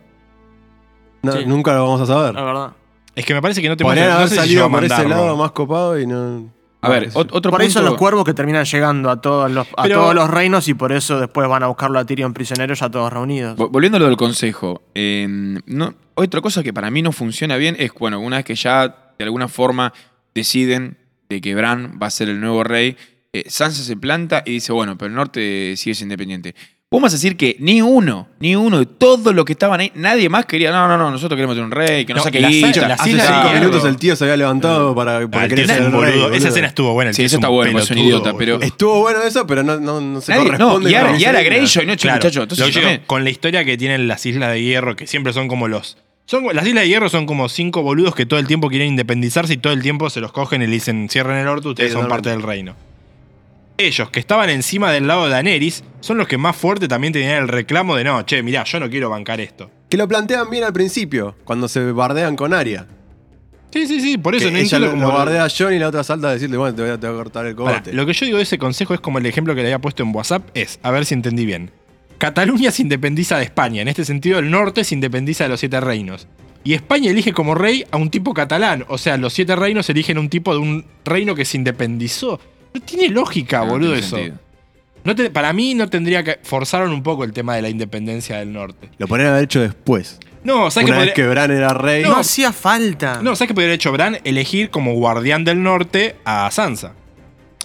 Speaker 2: No,
Speaker 3: Sí.
Speaker 2: Nunca lo vamos a saber.
Speaker 3: La verdad.
Speaker 5: Es que me parece que no te
Speaker 2: Podrían
Speaker 5: muestran- no
Speaker 2: haber
Speaker 5: sé si
Speaker 2: salido
Speaker 5: a
Speaker 2: por ese lado más copado y no.
Speaker 4: A ver, otro
Speaker 3: Por ahí son
Speaker 4: punto-
Speaker 3: los cuervos que terminan llegando a todos los, a
Speaker 5: Pero-
Speaker 3: todos los reinos y por eso después van a buscarlo a Tyrion prisionero ya todos reunidos.
Speaker 4: Vo- Volviendo a lo del consejo, eh, no, otra cosa que para mí no funciona bien es, bueno, una vez que ya de alguna forma deciden de que Bran va a ser el nuevo rey, eh, Sansa se planta y dice, bueno, pero el norte sigue siendo independiente. Vos vas a decir que ni uno, ni uno de todos los que estaban ahí, nadie más quería, no, no, no, nosotros queremos tener un rey, que no,
Speaker 5: No,
Speaker 4: saque
Speaker 5: la
Speaker 4: guita.
Speaker 2: Hace cinco minutos el tío se había levantado para, para querer
Speaker 5: es
Speaker 2: ser
Speaker 5: un
Speaker 2: el rey,
Speaker 5: boludo.
Speaker 2: boludo.
Speaker 5: Esa escena estuvo buena. el
Speaker 4: Sí,
Speaker 5: tío
Speaker 4: eso
Speaker 5: es
Speaker 4: está bueno, es un idiota, pero-.
Speaker 2: Estuvo bueno eso, pero no, no, no se
Speaker 4: Nadie- no,
Speaker 2: corresponde
Speaker 4: y ahora,
Speaker 2: con
Speaker 4: y no, che,
Speaker 5: Claro,
Speaker 4: muchacho, entonces
Speaker 5: lo que
Speaker 4: yo
Speaker 5: digo,
Speaker 4: también.
Speaker 5: con la historia que tienen las Islas de Hierro, que siempre son como los. Son, las Islas de Hierro son como cinco boludos que todo el tiempo quieren independizarse y todo el tiempo se los cogen y le dicen cierren el orto, ustedes
Speaker 2: Sí,
Speaker 5: son parte del reino. Ellos, que estaban encima del lado de Daenerys, son los que más fuerte también tenían el reclamo de no, che, mirá, yo no quiero bancar esto.
Speaker 2: Que lo plantean bien al principio, cuando se bardean con Arya.
Speaker 5: Sí, sí, sí, por eso
Speaker 2: Que
Speaker 5: no
Speaker 2: ella lo,
Speaker 5: cómo.
Speaker 2: lo bardea a John y la otra salta a decirle, bueno, te voy a, te voy a cortar el
Speaker 5: Ahora,
Speaker 2: cogote.
Speaker 5: lo que yo digo de ese consejo es como el ejemplo que le había puesto en WhatsApp, es, a ver si entendí bien. Cataluña se independiza de España, en este sentido el norte se independiza de los siete reinos. Y España elige como rey a un tipo catalán, o sea, los siete reinos eligen un tipo de un reino que se independizó. No tiene lógica,
Speaker 4: No, no
Speaker 5: boludo,
Speaker 4: tiene
Speaker 5: eso.
Speaker 4: sentido.
Speaker 5: No te- para mí no tendría que... Forzaron un poco el tema de la independencia del norte.
Speaker 2: Lo podrían haber hecho después.
Speaker 5: No, ¿sabes qué
Speaker 2: Una vez
Speaker 5: podría-
Speaker 2: que Bran era rey.
Speaker 3: No, hacía falta.
Speaker 5: No, ¿sabes qué podría haber hecho Bran? Elegir como guardián del norte a Sansa.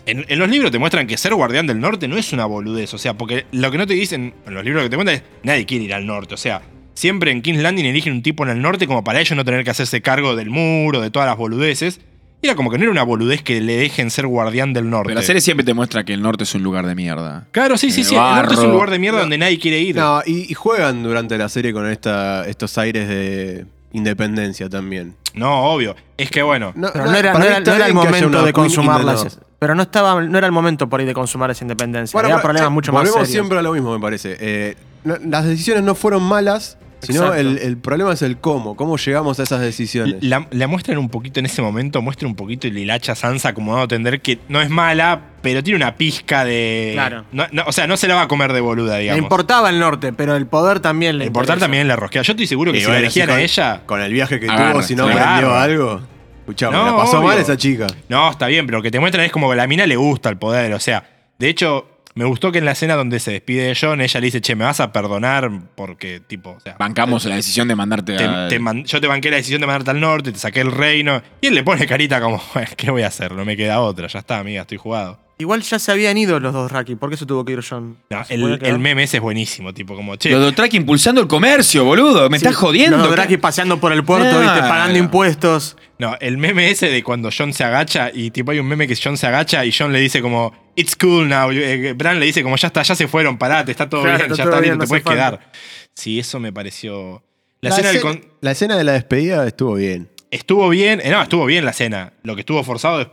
Speaker 5: En, en los libros te muestran que ser guardián del norte no es una boludez. O sea, porque lo que no te dicen en los libros que te cuentan es nadie quiere ir al norte. O sea, siempre en King's Landing eligen un tipo en el norte como para ellos no tener que hacerse cargo del muro, de todas las boludeces. Y era como que no era una boludez que le dejen ser guardián del norte.
Speaker 4: Pero la serie siempre te muestra que el norte es un lugar de mierda.
Speaker 5: Claro, sí, sí, sí. El norte es un lugar de mierda donde nadie quiere ir.
Speaker 2: No, y, y juegan durante la serie con esta, estos aires de independencia también.
Speaker 5: No, obvio. Es que bueno.
Speaker 3: Pero no era,
Speaker 2: para
Speaker 3: no
Speaker 2: mí
Speaker 3: era- no era el
Speaker 2: que
Speaker 3: momento de consumar
Speaker 2: the
Speaker 3: la
Speaker 2: North.
Speaker 3: Pero no estaba, no era el momento por ahí de consumar esa independencia.
Speaker 2: Bueno,
Speaker 3: Había
Speaker 2: pero,
Speaker 3: problemas mucho más
Speaker 2: volvemos
Speaker 3: serios.
Speaker 2: siempre a lo mismo, me parece. Eh, no- las decisiones no fueron malas, sino el, el problema es el cómo. ¿Cómo llegamos a esas decisiones?
Speaker 5: La, la muestran un poquito en ese momento, muestra un poquito y Lilacha Sansa como dando a entender que no es mala, pero tiene una pizca de.
Speaker 3: Claro.
Speaker 5: No- no, o sea, no se la va a comer de boluda,
Speaker 3: Le
Speaker 5: digamos.
Speaker 3: importaba el norte, pero el poder también le
Speaker 5: Le importar también la rosquea. Yo estoy seguro que
Speaker 2: Y
Speaker 5: si
Speaker 2: bueno,
Speaker 5: la elegían a ella.
Speaker 2: Con el viaje que
Speaker 4: Agarra,
Speaker 2: tuvo, si no aprendió algo. Escuchame,
Speaker 5: No,
Speaker 2: la pasó
Speaker 5: obvio.
Speaker 2: mal esa chica.
Speaker 5: No, está bien, pero lo que te muestran es como que a la mina le gusta el poder. O sea, de hecho, me gustó que en la escena donde se despide de John, ella le dice, che, me vas a perdonar porque, tipo, o sea.
Speaker 4: Bancamos la decisión de mandarte
Speaker 5: te-
Speaker 4: a...
Speaker 5: te man- yo te banqué la decisión de mandarte al norte, te saqué el reino. Y él le pone carita como, ¿qué voy a hacer? No me queda otra, ya está, amiga, estoy jugado.
Speaker 3: Igual ya se habían ido los dos Raki. ¿Por qué se tuvo que ir John?
Speaker 5: No,
Speaker 3: ¿Se podía
Speaker 5: el, meme ese es buenísimo, tipo como, che,
Speaker 4: Los Dothraki impulsando el comercio, boludo. Me
Speaker 3: Sí,
Speaker 4: estás jodiendo.
Speaker 3: Los Dothraki paseando por el puerto,
Speaker 4: Claro.
Speaker 3: ¿viste? pagando impuestos.
Speaker 5: no, el meme ese de cuando John se agacha y tipo hay un meme que John se agacha y John le dice como, it's cool now. Eh, Bran le dice como, ya está, ya se fueron, parate, está todo
Speaker 3: Claro,
Speaker 5: bien,
Speaker 3: está
Speaker 5: ya
Speaker 3: todo
Speaker 5: está
Speaker 3: bien, no
Speaker 5: te puedes
Speaker 3: falta.
Speaker 5: quedar. Sí, eso me pareció... La,
Speaker 2: La,
Speaker 5: escena del
Speaker 2: escena,
Speaker 5: con-
Speaker 2: la escena de la despedida estuvo bien.
Speaker 5: Estuvo bien, eh, no, estuvo bien la escena. Lo que estuvo forzado es.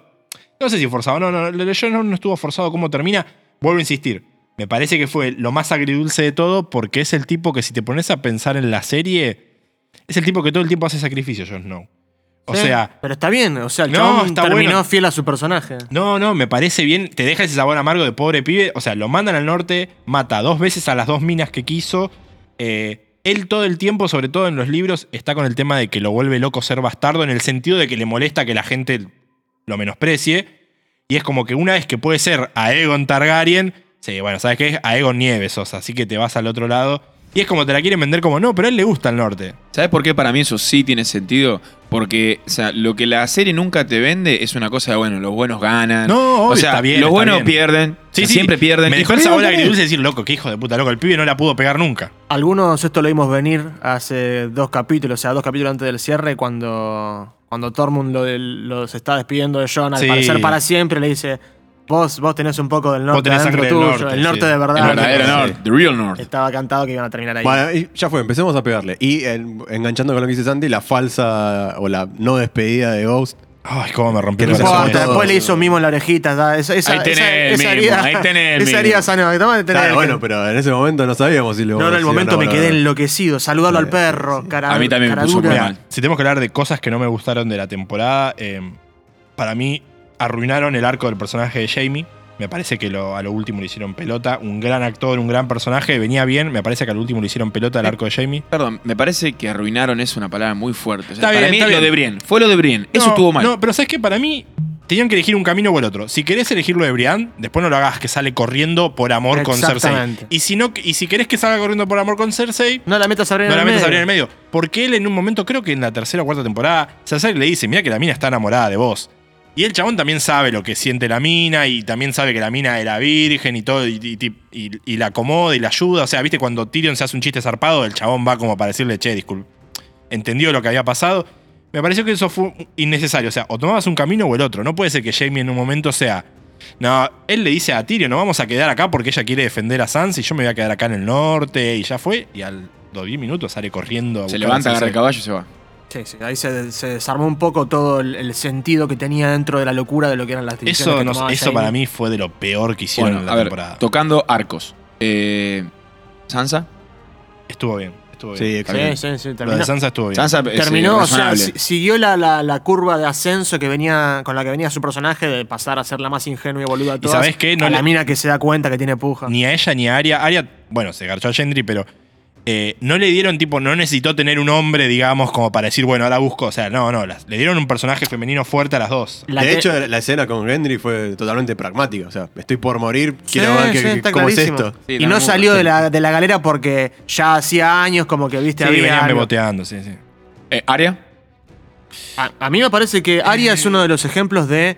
Speaker 5: No sé si forzado, no, no, John no, no estuvo forzado. ¿Cómo termina? Vuelvo a insistir. Me parece que fue lo más agridulce de todo porque es el tipo que, si te pones a pensar en la serie, es el tipo que todo el tiempo hace sacrificios, Jon Snow. O
Speaker 3: Sí,
Speaker 5: sea,
Speaker 3: Pero está bien, o sea, el
Speaker 5: No, está
Speaker 3: terminó
Speaker 5: bueno.
Speaker 3: fiel a su personaje.
Speaker 5: no, no, me parece bien. Te deja ese sabor amargo de pobre pibe. O sea, lo mandan al norte, mata dos veces a las dos minas que quiso. Eh, él todo el tiempo, sobre todo en los libros, está con el tema de que lo vuelve loco ser bastardo, en el sentido de que le molesta que la gente lo menosprecie. Y es como que una vez que puede ser Aegon Targaryen, sí, bueno, ¿sabes qué? Es Aegon Nieves, sos, así que te vas al otro lado. Y es como te la quieren vender como, no, pero a él le gusta el norte.
Speaker 4: ¿Sabes por qué para mí eso sí tiene sentido? Porque, o sea, lo que la serie nunca te vende es una cosa de, bueno, los buenos ganan.
Speaker 5: No, obvio,
Speaker 4: o sea,
Speaker 5: está bien,
Speaker 4: los
Speaker 5: está
Speaker 4: buenos
Speaker 5: bien.
Speaker 4: pierden. o sea, siempre pierden.
Speaker 5: Me
Speaker 4: Y
Speaker 5: dejó el sabor agridulce de decir, loco, qué hijo de puta, loco, el pibe no la pudo pegar nunca.
Speaker 3: Algunos esto lo vimos venir hace dos capítulos, o sea, dos capítulos antes del cierre, cuando, cuando Tormund lo, lo- se está despidiendo de John, al
Speaker 5: Sí.
Speaker 3: parecer para siempre, le dice, vos, vos tenés un poco del norte
Speaker 5: del
Speaker 3: tuyo,
Speaker 5: norte,
Speaker 3: el norte
Speaker 5: sí.
Speaker 3: de
Speaker 4: El
Speaker 3: verdad.
Speaker 4: verdadero
Speaker 2: Sí.
Speaker 4: North, the real North.
Speaker 3: Estaba cantado que iban a terminar ahí.
Speaker 2: Bueno, y ya fue, empecemos a pegarle. Y en- enganchando con lo que dice Sandy, la falsa o la no despedida de Ghost.
Speaker 5: Ay, cómo me rompió
Speaker 2: Que
Speaker 5: el corazón.
Speaker 3: después le hizo mimo en la orejita. Esa, esa,
Speaker 4: Ahí tenés
Speaker 3: esa-
Speaker 4: el
Speaker 3: esa
Speaker 4: mimo,
Speaker 3: herida-
Speaker 4: ahí tenés el
Speaker 3: Esa
Speaker 4: mimo.
Speaker 3: herida sanó. Toma, tenés
Speaker 2: Claro,
Speaker 3: el-
Speaker 2: bueno, pero en ese momento no sabíamos si le
Speaker 3: No, no, en el momento me quedé enloquecido. Saludarlo al perro, cara
Speaker 4: A mí también me puso muy mal.
Speaker 5: si tenemos que hablar de cosas que no me gustaron de la temporada, eh, para mí arruinaron el arco del personaje de Jamie. Me parece que lo- a lo último le hicieron pelota. Un gran actor, un gran personaje, venía bien. Me parece que al último le hicieron pelota al arco de Jamie.
Speaker 4: Perdón, me parece que arruinaron es una palabra muy fuerte. O sea, para
Speaker 5: bien,
Speaker 4: mí lo de Brienne. Fue lo de Brienne. Eso
Speaker 5: No,
Speaker 4: estuvo mal.
Speaker 5: No, pero ¿sabes qué? Para mí tenían que elegir un camino o el otro. Si querés elegir lo de Brian, después no lo hagas que sale corriendo por amor con Cersei. Y si, no, y si querés que salga corriendo por amor con Cersei,
Speaker 3: No la metas a
Speaker 5: no
Speaker 3: en
Speaker 5: la metas a
Speaker 3: medio.
Speaker 5: abrir en el medio. Porque él en un momento, creo que en la tercera o cuarta temporada, Cersei le dice, mira que la mina está enamorada de vos. Y el chabón también sabe lo que siente la mina y también sabe que la mina era virgen y todo, y, y- y- y la acomoda y la ayuda. O sea, viste, cuando Tyrion se hace un chiste zarpado, el chabón va como para decirle, che, disculpe. Entendió lo que había pasado. Me pareció que eso fue innecesario. O sea, o tomabas un camino o el otro. No puede ser que Jamie en un momento sea. No, él le dice a Tyrion, no vamos a quedar acá porque ella quiere defender a Sansa y yo me voy a quedar acá en el norte. Y ya fue. Y al los 10 minutos sale corriendo. a
Speaker 4: Se levanta, agarra el caballo y se va.
Speaker 3: Sí, sí, ahí se, se desarmó un poco todo el, el sentido que tenía dentro de la locura de lo que eran las decisiones
Speaker 5: Eso,
Speaker 3: que
Speaker 5: no- eso para mí fue de lo peor que hicieron
Speaker 4: Bueno,
Speaker 5: en la
Speaker 4: a ver,
Speaker 5: temporada.
Speaker 4: tocando arcos. Eh, Sansa.
Speaker 5: Estuvo bien, estuvo bien.
Speaker 2: Sí, excelente.
Speaker 3: Sí, sí, sí,
Speaker 5: Lo
Speaker 3: terminó.
Speaker 5: de Sansa estuvo bien.
Speaker 4: Sansa es,
Speaker 3: Terminó,
Speaker 4: eh,
Speaker 3: o sea, siguió la, la- la curva de ascenso que venía con la que venía su personaje de pasar a ser la más ingenua y boluda de
Speaker 5: ¿Y
Speaker 3: todas.
Speaker 5: sabés qué? No
Speaker 3: a la
Speaker 5: le-
Speaker 3: mina que se da cuenta que tiene puja.
Speaker 5: Ni a ella ni a Arya. Arya, bueno, se garchó a Gendry, pero eh, no le dieron, tipo, no necesitó tener un hombre, digamos, como para decir, bueno, ahora busco. O sea, no, no, las- le dieron un personaje femenino fuerte a las dos.
Speaker 3: La
Speaker 2: de
Speaker 3: que-
Speaker 2: hecho, la escena con Gendry fue totalmente pragmática. O sea, estoy por morir,
Speaker 3: Sí,
Speaker 2: quiero ver
Speaker 3: sí,
Speaker 2: qué-
Speaker 3: está
Speaker 2: cómo es esto.
Speaker 4: Sí,
Speaker 3: y
Speaker 4: no,
Speaker 3: salió de la, de la galera porque ya hacía años como que, viste,
Speaker 5: Sí,
Speaker 3: había
Speaker 5: venían
Speaker 3: algo.
Speaker 5: beboteando, sí, sí.
Speaker 4: Eh, Aria.
Speaker 3: A, a mí me parece que Aria es uno de los ejemplos de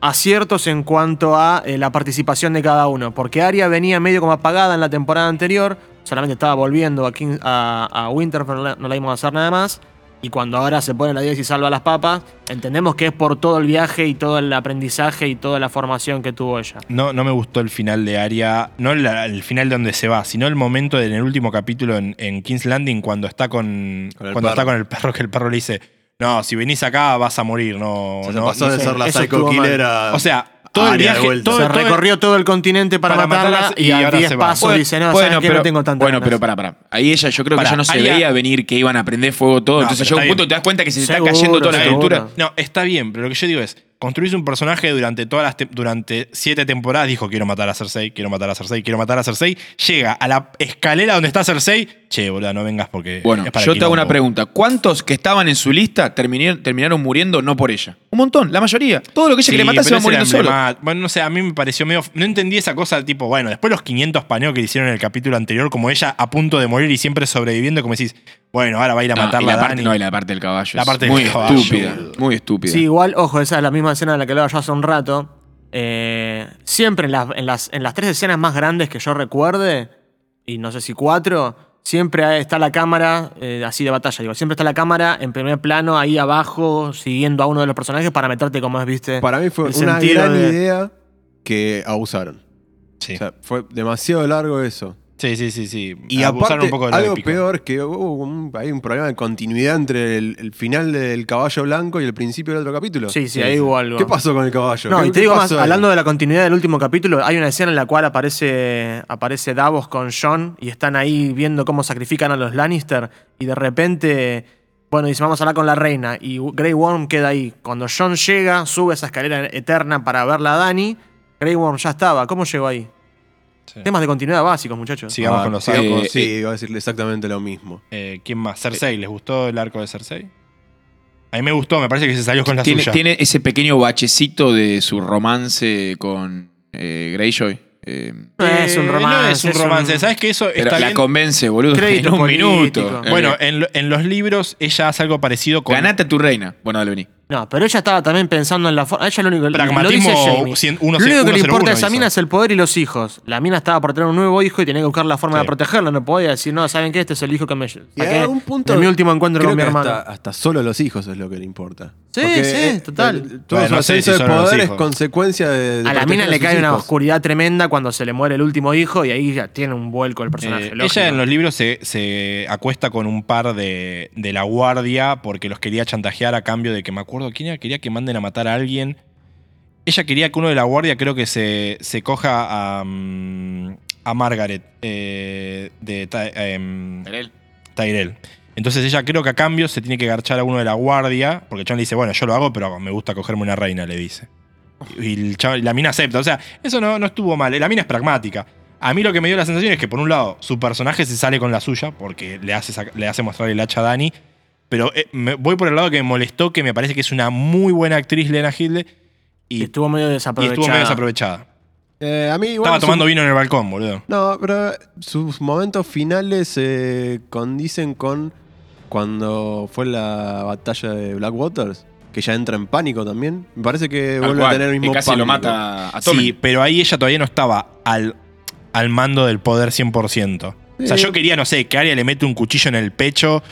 Speaker 3: aciertos en cuanto a eh, la participación de cada uno. Porque Aria venía medio como apagada en la temporada anterior, solamente estaba volviendo a, King- a, a Winterfell, no la, no la íbamos a hacer nada más. Y cuando ahora se pone la 10 y salva las papas, entendemos que es por todo el viaje y todo el aprendizaje y toda la formación que tuvo ella.
Speaker 5: No, no me gustó el final de Arya, no la- el final donde se va, sino el momento en el último capítulo en, en King's Landing cuando está con, cuando está
Speaker 2: perro.
Speaker 5: con el perro, que el perro le dice, no, si venís acá vas a morir, no.
Speaker 2: O sea, se
Speaker 5: no-
Speaker 2: pasó
Speaker 5: no
Speaker 2: de
Speaker 5: sé".
Speaker 2: ser la psycho killer a.
Speaker 5: O sea, todo el
Speaker 2: de
Speaker 5: viaje, todo,
Speaker 3: se
Speaker 5: todo el-
Speaker 3: recorrió todo el continente para,
Speaker 5: para
Speaker 3: matarla,
Speaker 5: matarlas
Speaker 3: y,
Speaker 5: y
Speaker 3: a
Speaker 5: ahora
Speaker 3: 10
Speaker 5: se va.
Speaker 3: pasos dice, no, ¿saben qué?
Speaker 4: pero,
Speaker 3: no tengo tanta
Speaker 4: bueno, pero para, para. Ahí ella yo creo que ya no se veía venir que iban a prender fuego todo.
Speaker 5: No,
Speaker 4: Entonces llega un punto
Speaker 5: bien.
Speaker 4: te das cuenta que se te está cayendo toda la estructura.
Speaker 5: No, está bien, pero lo que yo digo es, construís un personaje durante todas las te- durante siete temporadas, dijo quiero matar a Cersei, quiero matar a Cersei, quiero matar a Cersei, llega a la escalera donde está Cersei, che, boludo, no vengas porque
Speaker 4: Bueno,
Speaker 5: es para
Speaker 4: yo te hago una
Speaker 5: quilombo".
Speaker 4: pregunta. ¿Cuántos que estaban en su lista terminaron, terminaron muriendo no por ella? Un montón, la mayoría. Todo lo que ella
Speaker 5: Sí,
Speaker 4: quería matar se va muriendo solo.
Speaker 5: Bueno, no sé, a mí me pareció medio. No entendí esa cosa, tipo, bueno, después los 500 paneos que le hicieron en el capítulo anterior, como ella a punto de morir y siempre sobreviviendo, como decís, bueno, ahora va a ir a
Speaker 4: No, y la
Speaker 5: a
Speaker 4: parte,
Speaker 5: Dani.
Speaker 4: no, y la parte del caballo.
Speaker 5: La parte del
Speaker 4: muy
Speaker 5: caballo,
Speaker 4: estúpida. Muy estúpida.
Speaker 3: Sí, igual, ojo, esa es la misma escena de la que hablaba yo hace un rato. Eh, siempre en las, en, las, en las tres escenas más grandes que yo recuerde, y no sé si cuatro, siempre está la cámara, eh, así de batalla, digo, siempre está la cámara en primer plano, ahí abajo, siguiendo a uno de los personajes para meterte como es, viste.
Speaker 2: Para mí fue una gran
Speaker 3: de-
Speaker 2: idea que abusaron.
Speaker 5: Sí.
Speaker 2: O sea, fue demasiado largo eso.
Speaker 5: Sí, sí, sí, sí.
Speaker 2: Y
Speaker 5: Abusaron
Speaker 2: aparte,
Speaker 5: un poco de
Speaker 2: algo
Speaker 5: épico.
Speaker 2: peor, que hubo un- hay un problema de continuidad entre el, el final del caballo blanco y el principio del otro capítulo.
Speaker 3: sí, sí, ahí hubo algo.
Speaker 2: ¿Qué pasó con el caballo?
Speaker 3: No,
Speaker 2: ¿Qué-
Speaker 3: y te digo más,
Speaker 2: ahí?
Speaker 3: hablando de la continuidad del último capítulo, hay una escena en la cual aparece, aparece Davos con John y están ahí viendo cómo sacrifican a los Lannister y de repente bueno, dice, vamos a hablar con la reina. Y Grey Worm queda ahí. Cuando John llega, sube esa escalera eterna para verla a Dani. Grey Worm ya estaba. ¿Cómo llegó ahí?
Speaker 5: Sí.
Speaker 3: Temas de continuidad básicos, muchachos.
Speaker 5: Sigamos
Speaker 2: Ah,
Speaker 5: con los
Speaker 2: sí,
Speaker 5: arcos.
Speaker 2: Sí, iba a decirle exactamente lo mismo.
Speaker 5: Eh, ¿Quién más? Cersei. ¿Les gustó el arco de Cersei? A mí me gustó, me parece que se salió con la
Speaker 4: Tiene,
Speaker 5: suya.
Speaker 4: tiene ese pequeño bachecito de su romance con eh, Greyjoy. eh,
Speaker 3: No es un
Speaker 5: Eh,
Speaker 3: romance.
Speaker 5: No es un romance. ¿Sabes que eso
Speaker 4: pero
Speaker 5: está
Speaker 4: la
Speaker 5: bien?
Speaker 4: convence, boludo,
Speaker 3: Crédito
Speaker 4: en un
Speaker 3: político.
Speaker 4: minuto.
Speaker 5: Bueno,
Speaker 4: Eh,
Speaker 5: en, en los libros ella hace algo parecido con
Speaker 4: ganate a tu reina. Bueno, dale, vení.
Speaker 3: No, pero ella estaba también pensando en la forma. Ella lo único lo
Speaker 5: Pragmatismo
Speaker 3: dice Jamie.
Speaker 5: cien-
Speaker 3: Lo
Speaker 5: uno-
Speaker 3: único que le
Speaker 5: 101
Speaker 3: importa a esa
Speaker 5: hizo.
Speaker 3: mina es el poder y los hijos. La mina estaba por tener un nuevo hijo y tenía que buscar la forma
Speaker 5: Sí.
Speaker 3: de protegerlo. No podía decir, no, ¿saben qué? Este es el hijo que me
Speaker 2: Y
Speaker 3: saqué
Speaker 2: a un punto.
Speaker 3: en mi último encuentro
Speaker 2: creo
Speaker 3: con mi
Speaker 2: que
Speaker 3: hermano.
Speaker 2: Hasta, hasta solo los hijos es lo que le importa.
Speaker 3: Sí,
Speaker 2: Porque,
Speaker 3: sí,
Speaker 2: eh,
Speaker 3: total.
Speaker 2: el- Todo
Speaker 5: Bueno,
Speaker 2: su
Speaker 5: no sé
Speaker 2: ascenso
Speaker 5: si
Speaker 2: de poder es consecuencia de. de
Speaker 3: a la mina le cae una oscuridad tremenda cuando se le muere el último hijo y ahí ya tiene un vuelco el personaje.
Speaker 5: Eh, ella en los libros se, se acuesta con un par de, de la guardia porque los quería chantajear a cambio de que me acuerdo quién era, quería que manden a matar a alguien. Ella quería que uno de la guardia creo que se, se coja a, mm, a Margaret eh, de em, Tyrell. Entonces ella creo que a cambio se tiene que garchar a uno de la guardia, porque John le dice, bueno, yo lo hago, pero me gusta cogerme una reina, le dice. Y el chaval- la mina acepta. O sea, eso no, no estuvo mal. La mina es pragmática. A mí lo que me dio la sensación es que, por un lado, su personaje se sale con la suya, porque le hace, le hace mostrar el hacha a Dani. Pero eh, me- voy por el lado que me molestó, que me parece que es una muy buena actriz, Lena Hilde.
Speaker 3: Y
Speaker 5: Y,
Speaker 3: estuvo medio
Speaker 5: y
Speaker 3: desaprovechada.
Speaker 5: estuvo medio desaprovechada.
Speaker 2: Eh, a mí igual
Speaker 5: Estaba
Speaker 2: su-
Speaker 5: tomando vino en el balcón, boludo.
Speaker 2: No, pero sus momentos finales se condicen con cuando fue la batalla de Blackwaters, que ella entra en pánico también. Me parece que vuelve
Speaker 4: cual,
Speaker 2: a tener el mismo
Speaker 4: que casi lo mata a Tommen.
Speaker 5: Sí, pero ahí ella todavía no estaba al, al mando del poder 100%. O sea,
Speaker 2: Sí.
Speaker 5: yo quería, no sé, que Arya le mete un cuchillo en el pecho,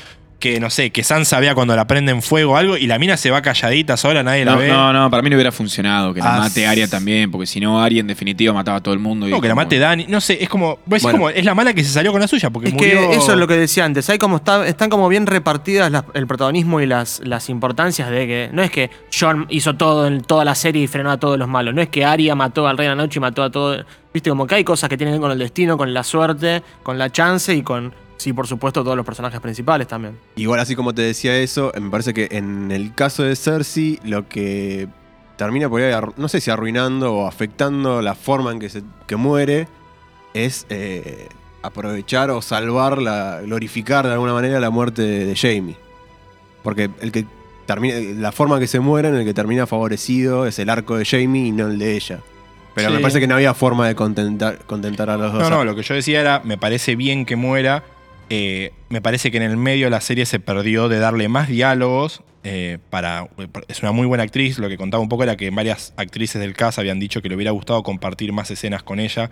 Speaker 5: que no sé, que Sansa vea cuando la prende en fuego o algo, y la mina se va calladita sola, nadie la ve.
Speaker 4: no, no, para mí no hubiera funcionado que la
Speaker 2: Ah,
Speaker 4: mate Arya también, porque si no, Arya en definitiva mataba a todo el mundo. y
Speaker 5: No, que la
Speaker 4: como-
Speaker 5: mate Dani. No sé, es como.
Speaker 2: Bueno.
Speaker 5: como, es la mala que se salió con la suya, porque
Speaker 3: Es
Speaker 5: murió.
Speaker 3: que eso es lo que decía antes. Hay como está- están como bien repartidas las- el protagonismo y las, las importancias de que no es que John hizo todo en toda la serie y frenó a todos los malos. No es que Arya mató al Rey de la Noche y mató a todo. Viste, como que hay cosas que tienen que ver con el destino, con la suerte, con la chance y con, sí, por supuesto, todos los personajes principales también.
Speaker 2: Igual así como te decía eso, me parece que en el caso de Cersei, lo que termina por ahí, no sé si arruinando o afectando la forma en que, se, que muere, es eh, aprovechar o salvar, la, glorificar de alguna manera la muerte de, de Jamie. Porque el que termina, la forma en que se muere, en el que termina favorecido, es el arco de Jamie y no el de ella. Pero
Speaker 5: Sí.
Speaker 2: me parece que no había forma de contentar, contentar a los dos.
Speaker 5: No, no, lo que yo decía era, me parece bien que muera. Eh, me parece que en el medio la serie se perdió de darle más diálogos. eh, para, es una muy buena actriz. Lo que contaba un poco era que varias actrices del cast habían dicho que le hubiera gustado compartir más escenas con ella.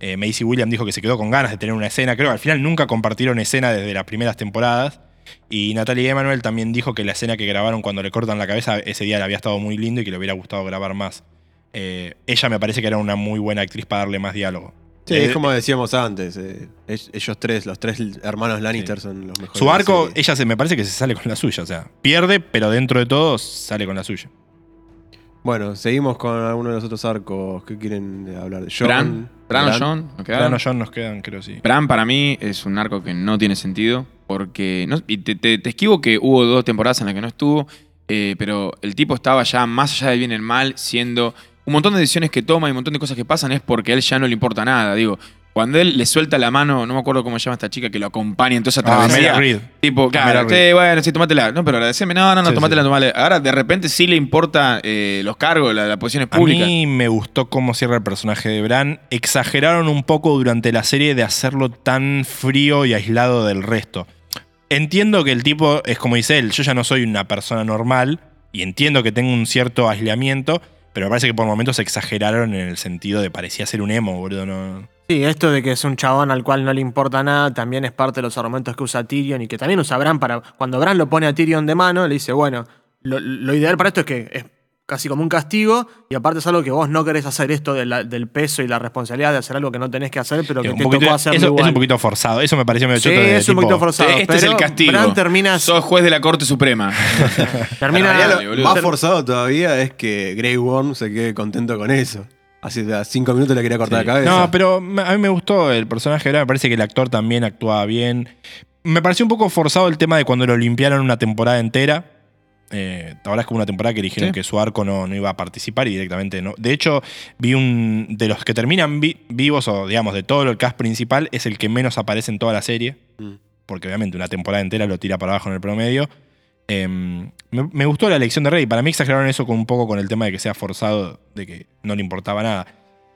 Speaker 5: Eh, Macy Williams dijo que se quedó con ganas de tener una escena. Creo que al final nunca compartieron escena desde las primeras temporadas. Y Natalie Emanuel también dijo que la escena que grabaron cuando le cortan la cabeza ese día le había estado muy lindo y que le hubiera gustado grabar más. Eh, ella me parece que era una muy buena actriz para darle más diálogo.
Speaker 2: Sí,
Speaker 5: Eh,
Speaker 2: es como decíamos antes. eh, ellos tres, los tres hermanos Lannister son los mejores.
Speaker 5: Su arco, ella se, me parece que se sale con la suya. O sea, pierde, pero dentro de todo sale con la suya.
Speaker 2: Bueno, seguimos con alguno de los otros arcos. ¿Qué quieren hablar? de
Speaker 4: Bran, Bran o John, ¿nos?
Speaker 5: Bran o John nos quedan, creo, sí.
Speaker 4: Bran para mí es un arco que no tiene sentido, porque... no- y te, te- te esquivo que hubo dos temporadas en las que no estuvo, eh, pero el tipo estaba ya más allá del bien y el mal, siendo... Un montón de decisiones que toma y un montón de cosas que pasan es porque a él ya no le importa nada, digo. Cuando él le suelta la mano, no me acuerdo cómo se llama esta chica que lo acompaña en toda esa
Speaker 5: Ah.
Speaker 4: Tipo, claro, sí, bueno, sí, tomátela. No, pero agradeceme. No, no, no,
Speaker 5: Sí,
Speaker 4: tomátela,
Speaker 5: sí.
Speaker 4: tomátela. Ahora, de repente, sí le importa eh, los cargos, la- las posiciones
Speaker 5: A
Speaker 4: públicas.
Speaker 5: mí me gustó cómo cierra el personaje de Bran. Exageraron un poco durante la serie de hacerlo tan frío y aislado del resto. Entiendo que el tipo, es como dice él, yo ya no soy una persona normal y entiendo que tengo un cierto aislamiento, pero parece que por momentos exageraron en el sentido de parecía ser un emo, boludo.
Speaker 3: Sí, esto de que es un chabón al cual no le importa nada también es parte de los argumentos que usa Tyrion y que también usa Bran para. Cuando Bran lo pone a Tyrion de mano, le dice: Bueno, lo, lo ideal para esto es que es casi como un castigo y aparte es algo que vos no querés hacer esto de la- del peso y la responsabilidad de hacer algo que no tenés que hacer, pero que
Speaker 5: un
Speaker 3: te
Speaker 5: poquito-
Speaker 3: tocó hacerlo
Speaker 5: eso
Speaker 3: igual.
Speaker 5: es un poquito forzado. Eso me pareció medio
Speaker 3: Sí,
Speaker 5: choto de
Speaker 3: es un
Speaker 5: tipo-
Speaker 3: poquito forzado.
Speaker 4: este es el castigo.
Speaker 3: Bran termina.
Speaker 4: Sos juez de la Corte Suprema.
Speaker 3: termina
Speaker 2: lo más forzado todavía es que Grey Worm se quede contento con eso. Hace a cinco minutos le quería cortar
Speaker 5: Sí.
Speaker 2: la cabeza.
Speaker 5: No, pero a mí me gustó el personaje. Me parece que el actor también actuaba bien. me pareció un poco forzado el tema de cuando lo limpiaron una temporada entera. Eh, ahora es como una temporada que dijeron
Speaker 4: Sí.
Speaker 5: que su arco no, no iba a participar y directamente no. De hecho, vi un. De los que terminan vi- vivos, o digamos, de todo el cast principal, es el que menos aparece en toda la serie.
Speaker 2: Mm.
Speaker 5: Porque obviamente una temporada entera lo tira para abajo en el promedio. Eh, me, me gustó la elección de Rey. Para mí exageraron eso con un poco con el tema de que sea forzado, de que no le importaba nada.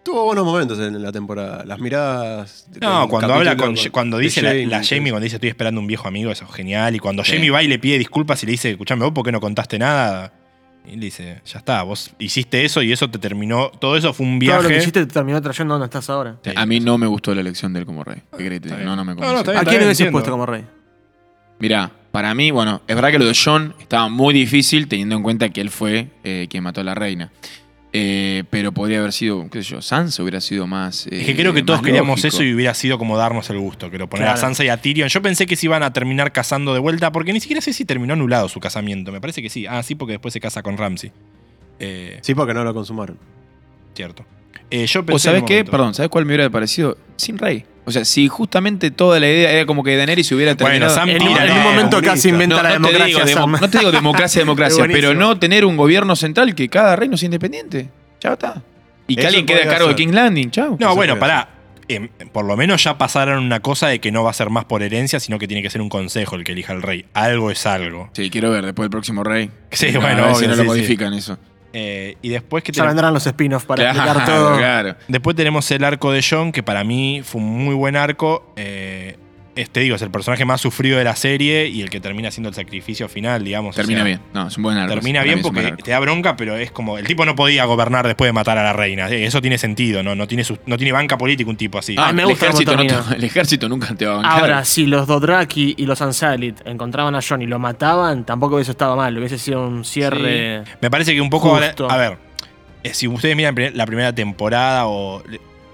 Speaker 2: Tuvo buenos momentos en la temporada. Las miradas.
Speaker 5: No, cuando habla con, cuando dice la, Jamie, cuando dice estoy esperando un viejo amigo, eso es genial. Y cuando
Speaker 4: Sí.
Speaker 5: Jamie va y le pide disculpas y le dice, escuchame, vos por qué no contaste nada. Y le dice, ya está, vos hiciste eso y eso te terminó. Todo eso fue un
Speaker 3: Todo lo que
Speaker 5: viaje.
Speaker 3: hiciste te terminó trayendo donde estás ahora.
Speaker 5: Sí.
Speaker 4: A mí no me gustó la elección de él como rey. No, no me
Speaker 5: No, no,
Speaker 4: convenció.
Speaker 5: está bien.
Speaker 3: ¿A quién hubieses puesto como rey?
Speaker 4: Mirá, para mí, bueno, es verdad que lo de John estaba muy difícil teniendo en cuenta que él fue eh, quien mató a la reina. Eh, pero podría haber sido, qué sé yo, Sansa hubiera sido más.
Speaker 5: Es que creo que todos queríamos
Speaker 4: lógico.
Speaker 5: eso y hubiera sido como darnos el gusto, que lo poner a. Sansa y a Tyrion. Yo pensé que se iban a terminar casando de vuelta, porque ni siquiera sé si terminó anulado su casamiento. Me parece que sí. Ah, sí, porque después se casa con Ramsey. Eh,
Speaker 2: Sí, porque no lo consumaron.
Speaker 5: cierto. Eh, yo pensé
Speaker 4: ¿O sabes qué? Perdón, ¿sabes cuál me hubiera parecido? Sin rey. O sea, si justamente toda la idea era como que Daenerys hubiera
Speaker 5: Bueno,
Speaker 4: terminado.
Speaker 5: Sam
Speaker 3: En,
Speaker 5: Tira,
Speaker 3: un- en
Speaker 5: no,
Speaker 3: un momento
Speaker 2: comunista.
Speaker 3: casi inventa
Speaker 4: no,
Speaker 3: la
Speaker 4: no te
Speaker 3: democracia.
Speaker 4: digo, demo-
Speaker 3: Sam.
Speaker 4: no te digo democracia, democracia, pero no tener un gobierno central que cada reino sea independiente. Chao está. Y que
Speaker 2: Eso
Speaker 4: alguien quede a cargo de. King's Landing. Chao.
Speaker 5: No, bueno, pará. Em, por lo menos ya pasaron una cosa de que no va a ser más por herencia, sino que tiene que ser un consejo el que elija el rey. Algo es algo.
Speaker 4: Sí, quiero ver después el próximo rey.
Speaker 5: Sí,
Speaker 4: No,
Speaker 5: bueno,
Speaker 4: a ver si no
Speaker 5: sí,
Speaker 4: lo
Speaker 5: sí.
Speaker 4: modifican eso.
Speaker 5: Eh, y después que
Speaker 3: Ya vendrán los spin-offs para
Speaker 4: Claro,
Speaker 3: explicar todo.
Speaker 4: claro.
Speaker 5: Después tenemos el arco de John, que para mí fue un muy buen arco. Eh, este digo, es el personaje más sufrido de la serie y el que termina haciendo el sacrificio final, digamos. o
Speaker 4: Termina
Speaker 5: sea,
Speaker 4: bien. No, es un buen arco.
Speaker 5: Termina bien porque te da bronca, pero es como. El tipo no podía gobernar después de matar a la reina. Eh, Eso tiene sentido, ¿no? No tiene, su- no tiene banca política un tipo así.
Speaker 4: Ah,
Speaker 3: me
Speaker 4: el,
Speaker 3: gusta
Speaker 4: ejército no te- el ejército nunca te va a bancar.
Speaker 3: Ahora, si los Dothraki y los Ansalit encontraban a John y lo mataban, tampoco hubiese estado mal. Hubiese sido un cierre.
Speaker 5: Me parece que un poco.
Speaker 3: Justo.
Speaker 5: a ver, eh, si ustedes miran la primera temporada o